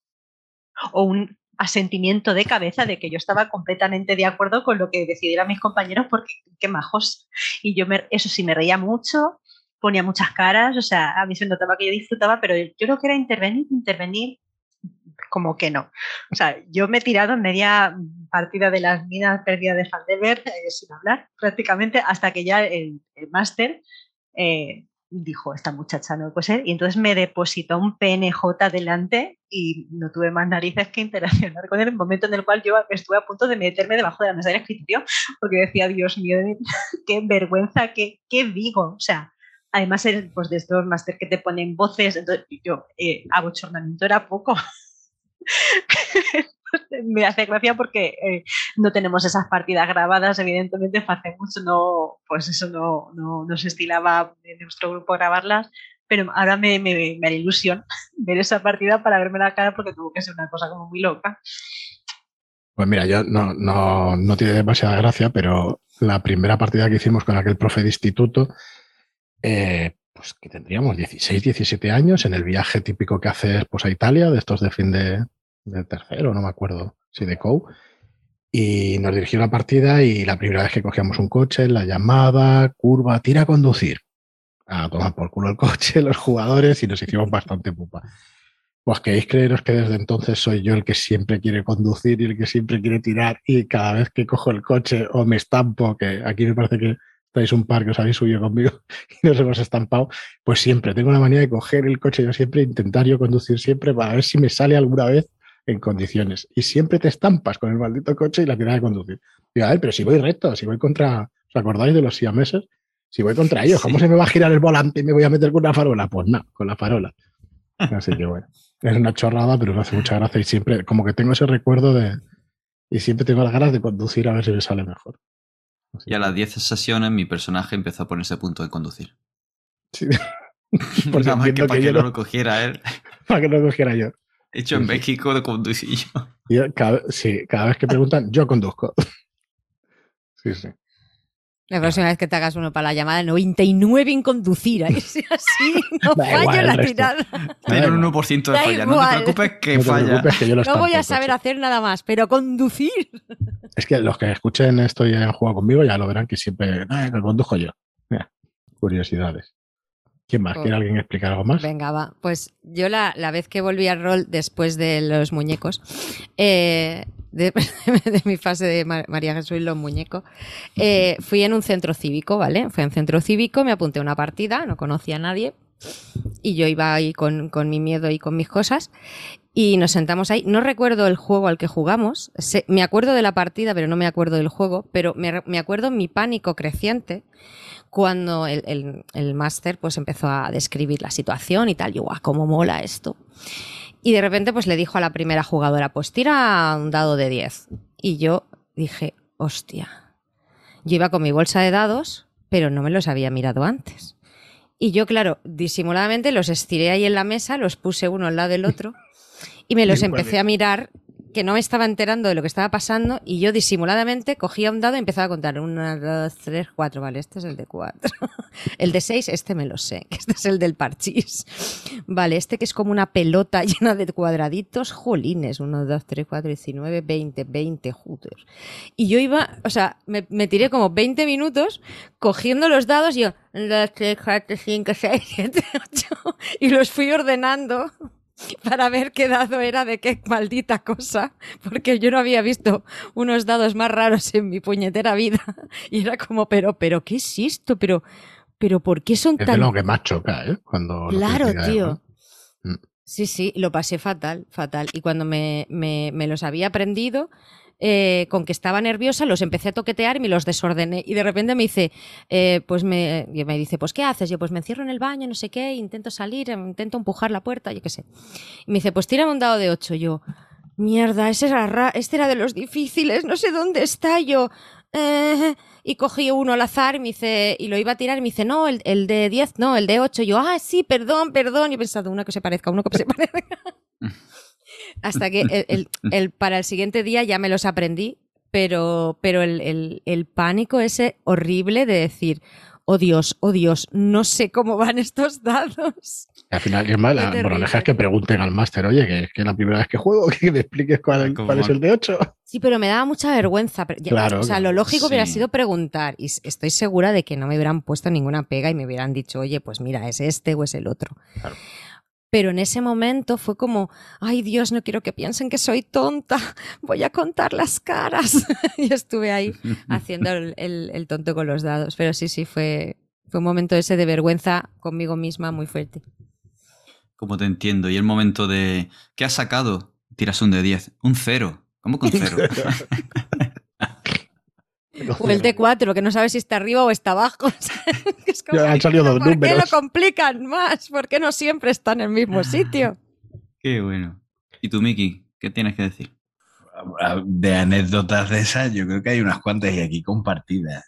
O un asentimiento de cabeza de que yo estaba completamente de acuerdo con lo que decidieran mis compañeros porque qué majos. Y yo me, eso sí me reía mucho, ponía muchas caras, o sea, a mí se notaba que yo disfrutaba, pero yo creo que era intervenir, intervenir, como que no. O sea, yo me he tirado en media partida de las minas perdidas de Fandever eh, sin hablar, prácticamente, hasta que ya el, el máster eh, dijo, esta muchacha no puede ser, y entonces me depositó un PNJ delante y no tuve más narices que interaccionar con él, en el momento en el cual yo estuve a punto de meterme debajo de la mesa del escritorio, porque decía, Dios mío, qué vergüenza, qué, qué digo, o sea, además es pues, de estos máster que te ponen voces, entonces yo, eh, abochornamiento era poco. me hace gracia porque eh, no tenemos esas partidas grabadas, evidentemente hace mucho no, pues eso no, no, no se estilaba en nuestro grupo grabarlas, pero ahora me, me, me da ilusión ver esa partida para verme la cara porque tuvo que ser una cosa como muy loca. Pues mira, yo no, no, no tiene demasiada gracia, pero la primera partida que hicimos con aquel profe de instituto, eh, pues que tendríamos 16, 17 años en el viaje típico que haces pues, a Italia, de estos de fin de, de tercero, no me acuerdo si de COU. Y nos dirigió la partida y la primera vez que cogíamos un coche, la llamada, curva, tira a conducir. A tomar por culo el coche, los jugadores y nos hicimos bastante pupa. Pues queréis creeros que desde entonces soy yo el que siempre quiere conducir y el que siempre quiere tirar y cada vez que cojo el coche o me estampo, que aquí me parece que estáis un par que os habéis subido conmigo y nos hemos estampado, pues siempre tengo la manía de coger el coche, yo siempre intentar yo conducir siempre para ver si me sale alguna vez en condiciones. Y siempre te estampas con el maldito coche y la tiras de conducir. Digo, a ver, pero si voy recto, si voy contra, ¿os acordáis de los siameses? Si voy contra ellos, ¿cómo se me va a girar el volante y me voy a meter con una farola? Pues no, con la farola. Así que bueno. Es una chorrada, pero me hace mucha gracia y siempre, como que tengo ese recuerdo de. Y siempre tengo las ganas de conducir a ver si me sale mejor. y a las 10 sesiones mi personaje empezó a ponerse a punto de conducir. Sí. Porque Nada más que para que, no lo cogiera él. Para que no lo cogiera yo. Hecho en México de conducir yo. sí, cada vez que preguntan, yo conduzco. Sí, sí. La próxima vez que te hagas uno para la llamada 99 en conducir, así no falla la tirada. Tiene un 1% de falla, no te preocupes que falla. no voy a saber hacer nada más, pero conducir. Es que los que escuchen esto y hayan jugado conmigo ya lo verán que siempre ah, que conduzco yo. curiosidades. ¿Quién más? ¿Quiere oh. alguien explicar algo más? Venga, va. Pues yo la, la vez que volví al rol después de los muñecos, eh, de, mi fase de María Jesús y los muñecos, eh, fui en un centro cívico, ¿vale? Fui en un centro cívico, me apunté a una partida, no conocía a nadie, y yo iba ahí con, mi miedo y con mis cosas, y nos sentamos ahí. No recuerdo el juego al que jugamos, me acuerdo de la partida, pero no me acuerdo del juego, pero me, me acuerdo mi pánico creciente cuando el, el, máster pues empezó a describir la situación y tal, yo, guau, cómo mola esto. Y de repente pues le dijo a la primera jugadora, pues tira un dado de 10. Y yo dije, hostia. Yo iba con mi bolsa de dados, pero no me los había mirado antes. Y yo, claro, disimuladamente los estiré ahí en la mesa, los puse uno al lado del otro y me los empecé a mirar que no me estaba enterando de lo que estaba pasando y yo disimuladamente cogía un dado y empezaba a contar. Una, dos, tres, cuatro. Vale, este es el de cuatro. el de seis, este me lo sé. Este es el del parchís. Vale, este que es como una pelota llena de cuadraditos. Jolines. Uno, dos, tres, cuatro, diecinueve, veinte, veinte, jutos. Y yo iba, o sea, me, me tiré como 20 minutos cogiendo los dados y yo, dos, tres, cuatro, cinco, seis, siete, ocho. Y los fui ordenando para ver qué dado era de qué maldita cosa, porque yo no había visto unos dados más raros en mi puñetera vida. Y era como, pero, pero, ¿qué es esto? Pero, pero, ¿por qué son es tan... lo que más choca, ¿eh? Cuando claro, tío. Mm. Sí, sí, lo pasé fatal, fatal. Y cuando me, me, me los había aprendido, eh, con que estaba nerviosa, los empecé a toquetear y me los desordené. Y de repente me dice, eh, pues me, me dice, pues ¿qué haces? Yo, pues me encierro en el baño, no sé qué, intento salir, intento empujar la puerta, yo qué sé. Y me dice, pues tírame un dado de ocho. Yo, mierda, ese era, este era de los difíciles, no sé dónde está yo. Eh, y cogí uno al azar y me dice, y lo iba a tirar y me dice, no, el, el de 10, no, el de 8. Yo, ah, sí, perdón, perdón. Y he pensado, uno que se parezca, uno que se parezca. Hasta que el, para el siguiente día ya me los aprendí, pero, pero el, pánico ese horrible de decir, oh Dios, oh Dios, no sé cómo van estos dados. Al final, es mala. Bueno, dejas que pregunten al máster, oye, que es que la primera vez que juego, que me expliques cuál, es el de 8. Sí, pero me daba mucha vergüenza. claro, o sea, lo lógico hubiera sido preguntar. Y estoy segura de que no me hubieran puesto ninguna pega y me hubieran dicho, oye, pues mira, es este o es el otro. Claro pero en ese momento fue como, ay Dios, no quiero que piensen que soy tonta, voy a contar las caras. y estuve ahí haciendo el, tonto con los dados, pero sí, sí, fue, fue un momento ese de vergüenza conmigo misma muy fuerte. Como te entiendo, y el momento de, ¿qué has sacado? Tiras un de 10, un cero. ¿Cómo con cero? O el D4, que no sabes si está arriba o está abajo. es como, han salido dos ¿Por qué lo complican más? ¿Por qué no siempre está en el mismo sitio? Qué bueno. ¿Y tú, Miki, qué tienes que decir? De anécdotas de esas, yo creo que hay unas cuantas y aquí compartidas.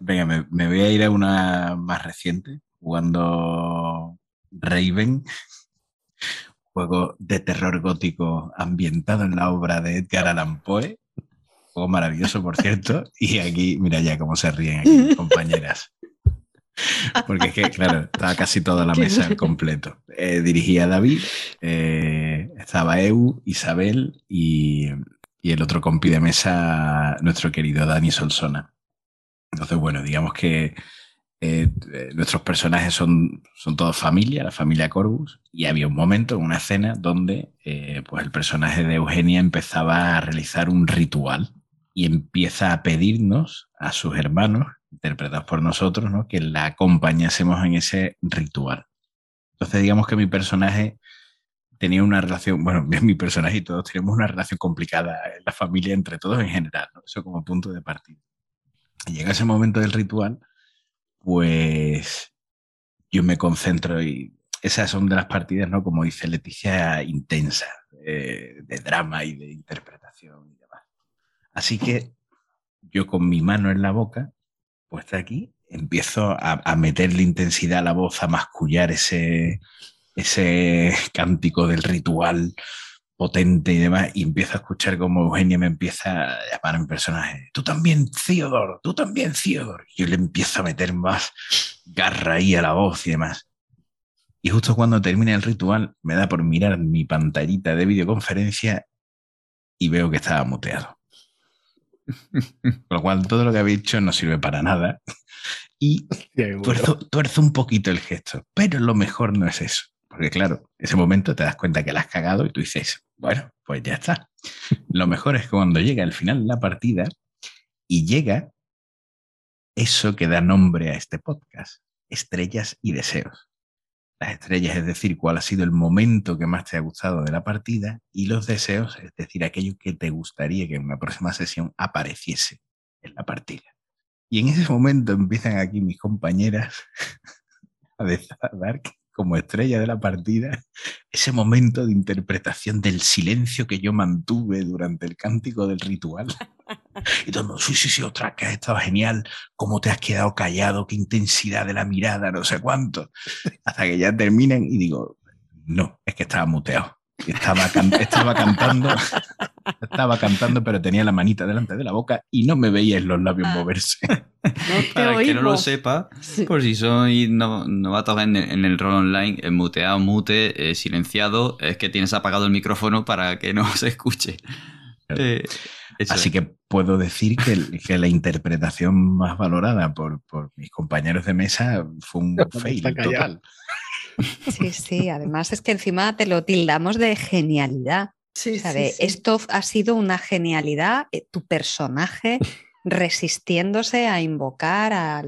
Venga, me, me voy a ir a una más reciente, jugando Raven juego de terror gótico ambientado en la obra de Edgar Allan Poe. Juego maravilloso, por cierto. Y aquí, mira ya cómo se ríen aquí, compañeras. Porque es que, claro, estaba casi toda la mesa al completo. Eh, dirigía David, eh, estaba Eu, Isabel y, y el otro compi de mesa, nuestro querido Dani Solsona. Entonces, bueno, digamos que eh, eh, nuestros personajes son, son todos familia, la familia Corvus, y había un momento, una escena, donde pues el personaje de Eugenia empezaba a realizar un ritual y empieza a pedirnos a sus hermanos, interpretados por nosotros, ¿no? que la acompañásemos en ese ritual. Entonces, digamos que mi personaje tenía una relación, bueno, mi personaje y todos teníamos una relación complicada en la familia entre todos en general, ¿no? eso como punto de partida. Y llega ese momento del ritual pues yo me concentro y esas son de las partidas, ¿no? Como dice Leticia, intensa, eh, de drama y de interpretación. Así que yo con mi mano en la boca, puesta aquí, empiezo a, a meterle intensidad a la voz, a mascullar ese, ese cántico del ritual potente y demás, y empiezo a escuchar como Eugenia me empieza a llamar en personaje, tú también, Theodore, tú también, Theodore. Y yo le empiezo a meter más garra ahí a la voz y demás. Y justo cuando termina el ritual, me da por mirar mi pantallita de videoconferencia y veo que estaba muteado. Con lo cual, todo lo que había dicho no sirve para nada. Y tuerzo, tuerzo un poquito el gesto. Pero lo mejor no es eso. Porque claro, ese momento te das cuenta que la has cagado y tú dices, bueno, pues ya está. Lo mejor es cuando llega el final de la partida y llega eso que da nombre a este podcast, estrellas y deseos. Las estrellas, es decir, cuál ha sido el momento que más te ha gustado de la partida, y los deseos, es decir, aquello que te gustaría que en una próxima sesión apareciese en la partida. Y en ese momento empiezan aquí mis compañeras a dar como estrella de la partida ese momento de interpretación del silencio que yo mantuve durante el cántico del ritual. Y todo sí, sí, sí, otra que ha estado genial, cómo te has quedado callado, qué intensidad de la mirada, no sé cuánto. Hasta que ya terminan y digo, no, es que estaba muteado. Estaba, estaba cantando, estaba cantando, pero tenía la manita delante de la boca y no me veía en los labios moverse. Para que no lo sepa, por si soy no, novatos en, en, el rol online, el muteado, mute, eh, silenciado, es que tienes apagado el micrófono para que no se escuche. Eh, Así que puedo decir que, que, la interpretación más valorada por, por, mis compañeros de mesa fue un fail total. Sí, sí, además es que encima te lo tildamos de genialidad. Sí, sí, sí. Esto ha sido una genialidad, eh, tu personaje resistiéndose a invocar, a,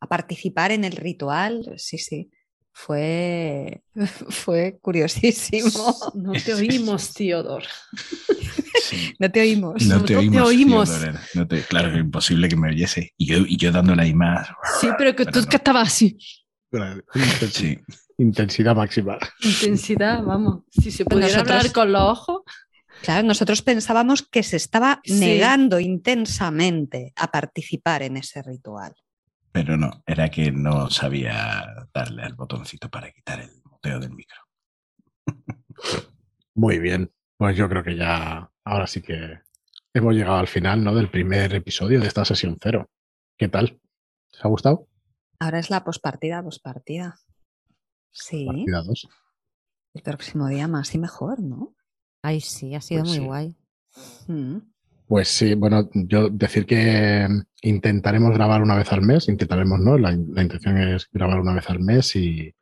a, participar en el ritual. Sí, sí. Fue, fue curiosísimo. No te oímos, Theodor. Sí. No te oímos. No te oímos. No te oímos. Theodore, no te, claro, es imposible que me oyese. Y yo, y yo dándole ahí más. Sí, pero que pero tú no. que estabas así. Sí. Intensidad máxima. Intensidad, vamos. Si se pudiera nosotros, hablar con los ojos. Claro, nosotros pensábamos que se estaba sí. negando intensamente a participar en ese ritual. Pero no, era que no sabía darle al botoncito para quitar el muteo del micro. Muy bien, pues yo creo que ya, ahora sí que hemos llegado al final ¿no? del primer episodio de esta sesión cero. ¿Qué tal? ¿Te ha gustado? Ahora es la pospartida, pospartida. Sí. Partida 2. El próximo día más y mejor, ¿no? Ay, sí, ha sido Pues muy sí. guay. Mm. Pues sí, bueno, yo decir que intentaremos grabar una vez al mes, intentaremos, ¿no? La, la intención es grabar una vez al mes y,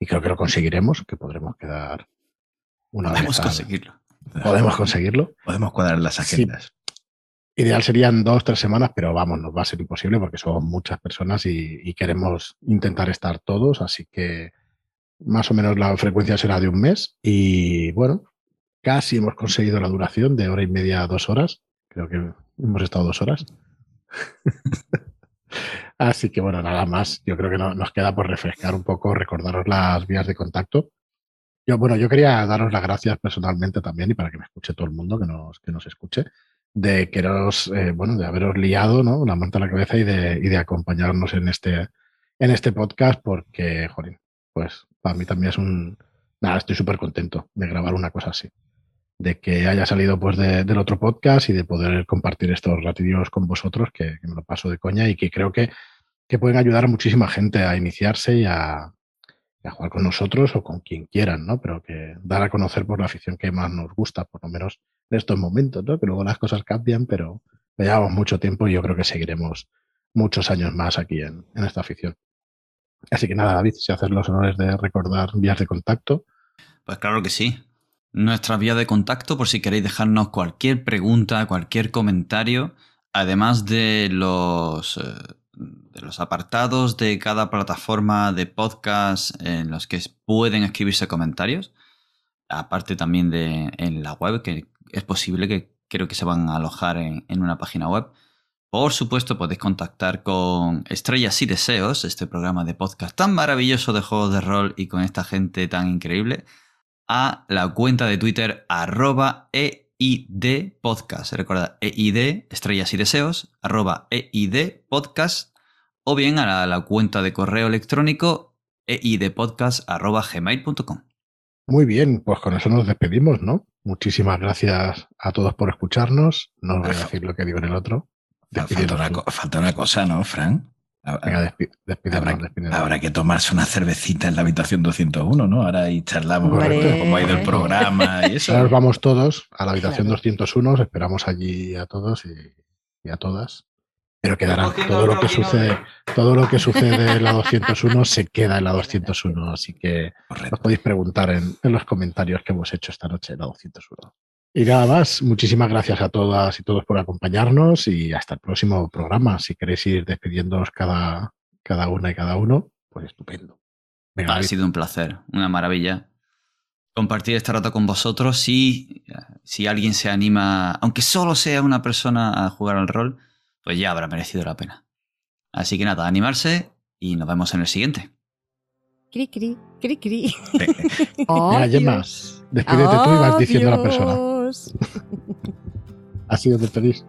y creo que lo conseguiremos, que podremos quedar una Podemos vez. al- conseguirlo. Podemos conseguirlo. Podemos cuadrar las agendas. Ideal serían dos, tres semanas, pero vamos, nos va a ser imposible porque somos muchas personas y, y queremos intentar estar todos, así que más o menos la frecuencia será de un mes y bueno, casi hemos conseguido la duración de hora y media a dos horas. Creo que hemos estado dos horas. Así que bueno, nada más. Yo creo que no, nos queda por refrescar un poco, recordaros las vías de contacto. Yo, bueno, yo quería daros las gracias personalmente también y para que me escuche todo el mundo, que nos, que nos escuche, de queros, eh, bueno, de haberos liado, ¿no? La manta a la cabeza y de, y de acompañarnos en este, en este podcast, porque, joder, pues para mí también es un, nada, estoy súper contento de grabar una cosa así. De que haya salido pues del otro podcast y de poder compartir estos ratillos con vosotros, que, me lo paso de coña y que creo que, que pueden ayudar a muchísima gente a iniciarse y a, a jugar con nosotros o con quien quieran, ¿no? Pero que dar a conocer por la afición que más nos gusta, por lo menos en estos momentos, ¿no? Que luego las cosas cambian, pero llevamos mucho tiempo y yo creo que seguiremos muchos años más aquí en, esta afición. Así que nada, David, si haces los honores de recordar vías de contacto. Pues claro que sí. Nuestra vía de contacto, por si queréis dejarnos cualquier pregunta, cualquier comentario, además de los eh, de los apartados de cada plataforma de podcast en los que pueden escribirse comentarios, aparte también de en la web, que es posible que creo que se van a alojar en, una página web. Por supuesto, podéis contactar con Estrellas y Deseos, este programa de podcast tan maravilloso de juegos de rol y con esta gente tan increíble, a la cuenta de Twitter arroba EID Podcast. Recuerda, EID, Estrellas y Deseos, arroba EID Podcast, o bien a la, cuenta de correo electrónico eidpodcast.gmail.com. Muy bien, pues con eso nos despedimos, ¿no? Muchísimas gracias a todos por escucharnos. No voy a decir lo que digo en el otro. Falta una, falta una, cosa, ¿no, Fran? Venga, habrá, habrá, que tomarse una cervecita en la habitación 201, ¿no? Ahora ahí charlamos cómo ha ido el programa y eso. Ahora nos vamos todos a la habitación 201, os esperamos allí a todos y, a todas. Pero quedará todo lo que sucede, todo lo que sucede en la 201 se queda en la 201, así que os podéis preguntar en, en los comentarios que hemos hecho esta noche en la 201. Y nada más, muchísimas gracias a todas y todos por acompañarnos y hasta el próximo programa. Si queréis ir despidiéndoos cada, cada una y cada uno, pues estupendo. ha sido un placer, una maravilla compartir este rato con vosotros. Si, si alguien se anima, aunque solo sea una persona a jugar al rol, pues ya habrá merecido la pena. Así que nada, animarse y nos vemos en el siguiente. Cri, cri, cri, cri. Gemma, despídete tú y vas diciendo a la persona. Ha sido feliz.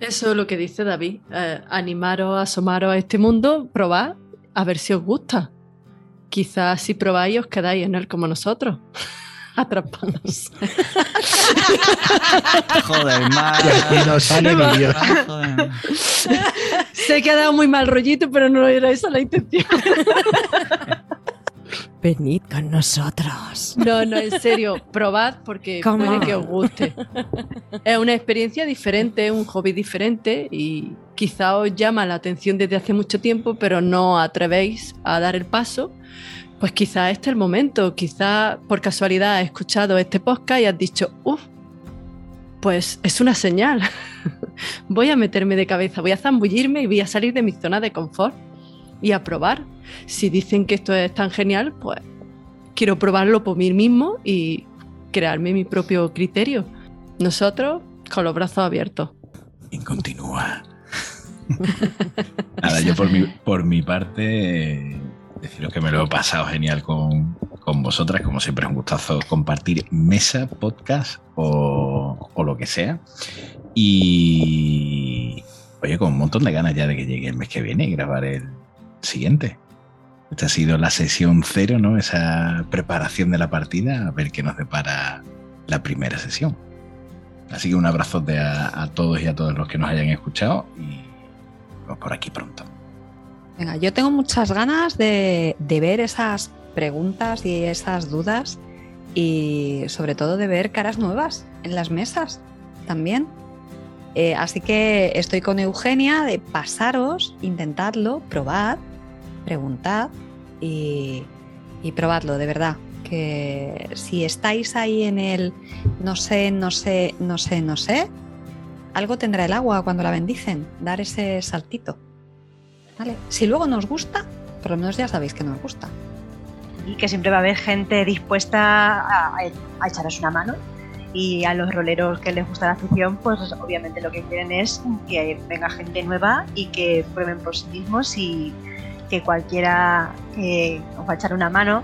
Eso es lo que dice David. Eh, animaros, asomaros a este mundo, probad, a ver si os gusta. Quizás si probáis os quedáis en él como nosotros. Atrapados. Joder, no sale Dios. Se ha quedado muy mal rollito, pero no era esa la intención. Venid con nosotros. No, no, en serio, probad porque puede que os guste. Es una experiencia diferente, un hobby diferente y quizá os llama la atención desde hace mucho tiempo, pero no atrevéis a dar el paso. Pues quizá este es el momento, quizá por casualidad has escuchado este podcast y has dicho, uff, pues es una señal. voy a meterme de cabeza, voy a zambullirme y voy a salir de mi zona de confort y a probar. Si dicen que esto es tan genial, pues quiero probarlo por mí mismo y crearme mi propio criterio. Nosotros con los brazos abiertos. Y continúa. Nada, yo por mi, por mi parte, deciros que me lo he pasado genial con, con vosotras. Como siempre, es un gustazo compartir mesa, podcast o, o, lo que sea. Y, oye, con un montón de ganas ya de que llegue el mes que viene y grabar el, siguiente. Esta ha sido la sesión cero, ¿no? Esa preparación de la partida, a ver qué nos depara la primera sesión. Así que un abrazo a, todos y a todos los que nos hayan escuchado y vamos por aquí pronto. Venga, yo tengo muchas ganas de, de ver esas preguntas y esas dudas y sobre todo de ver caras nuevas en las mesas también. Eh, así que estoy con Eugenia de pasaros, intentadlo, probad preguntad y, probadlo, de verdad. Que si estáis ahí en el no sé, no sé, no sé, no sé, algo tendrá el agua cuando la bendicen, dar ese saltito. ¿Vale? Si luego nos gusta, por lo menos ya sabéis que nos gusta. Y que siempre va a haber gente dispuesta a, a echaros una mano. Y a los roleros que les gusta la afición, pues obviamente lo que quieren es que venga gente nueva y que prueben por sí mismos y, que cualquiera eh, os va a echar una mano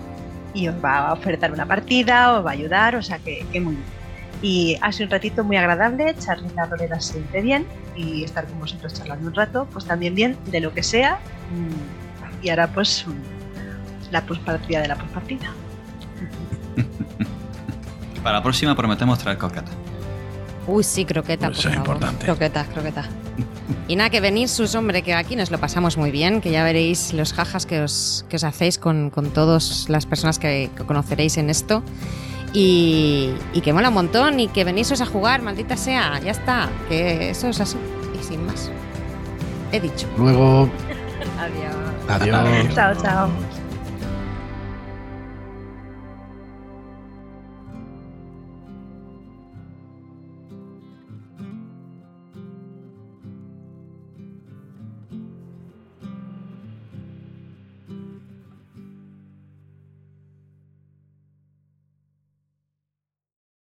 y os va a ofertar una partida, os va a ayudar, o sea que, muy bien. Y ha sido un ratito muy agradable, charlar la rolera siempre bien y estar con vosotros charlando un rato, pues también bien, de lo que sea. Mm, y ahora pues la postpartida de la postpartida. Para la próxima prometemos traer coquetas. Uy, sí, croqueta, Pues por eso es favor. importante. Croquetas, croquetas. Y nada, que venís sus, hombre, que aquí nos lo pasamos muy bien, que ya veréis los jajas que os, que os hacéis con, con todas las personas que, que conoceréis en esto. Y, y que mola un montón y que venís a jugar, maldita sea, ya está, que eso es así y sin más. He dicho. Luego, Adiós. adiós. Adiós. Chao, chao.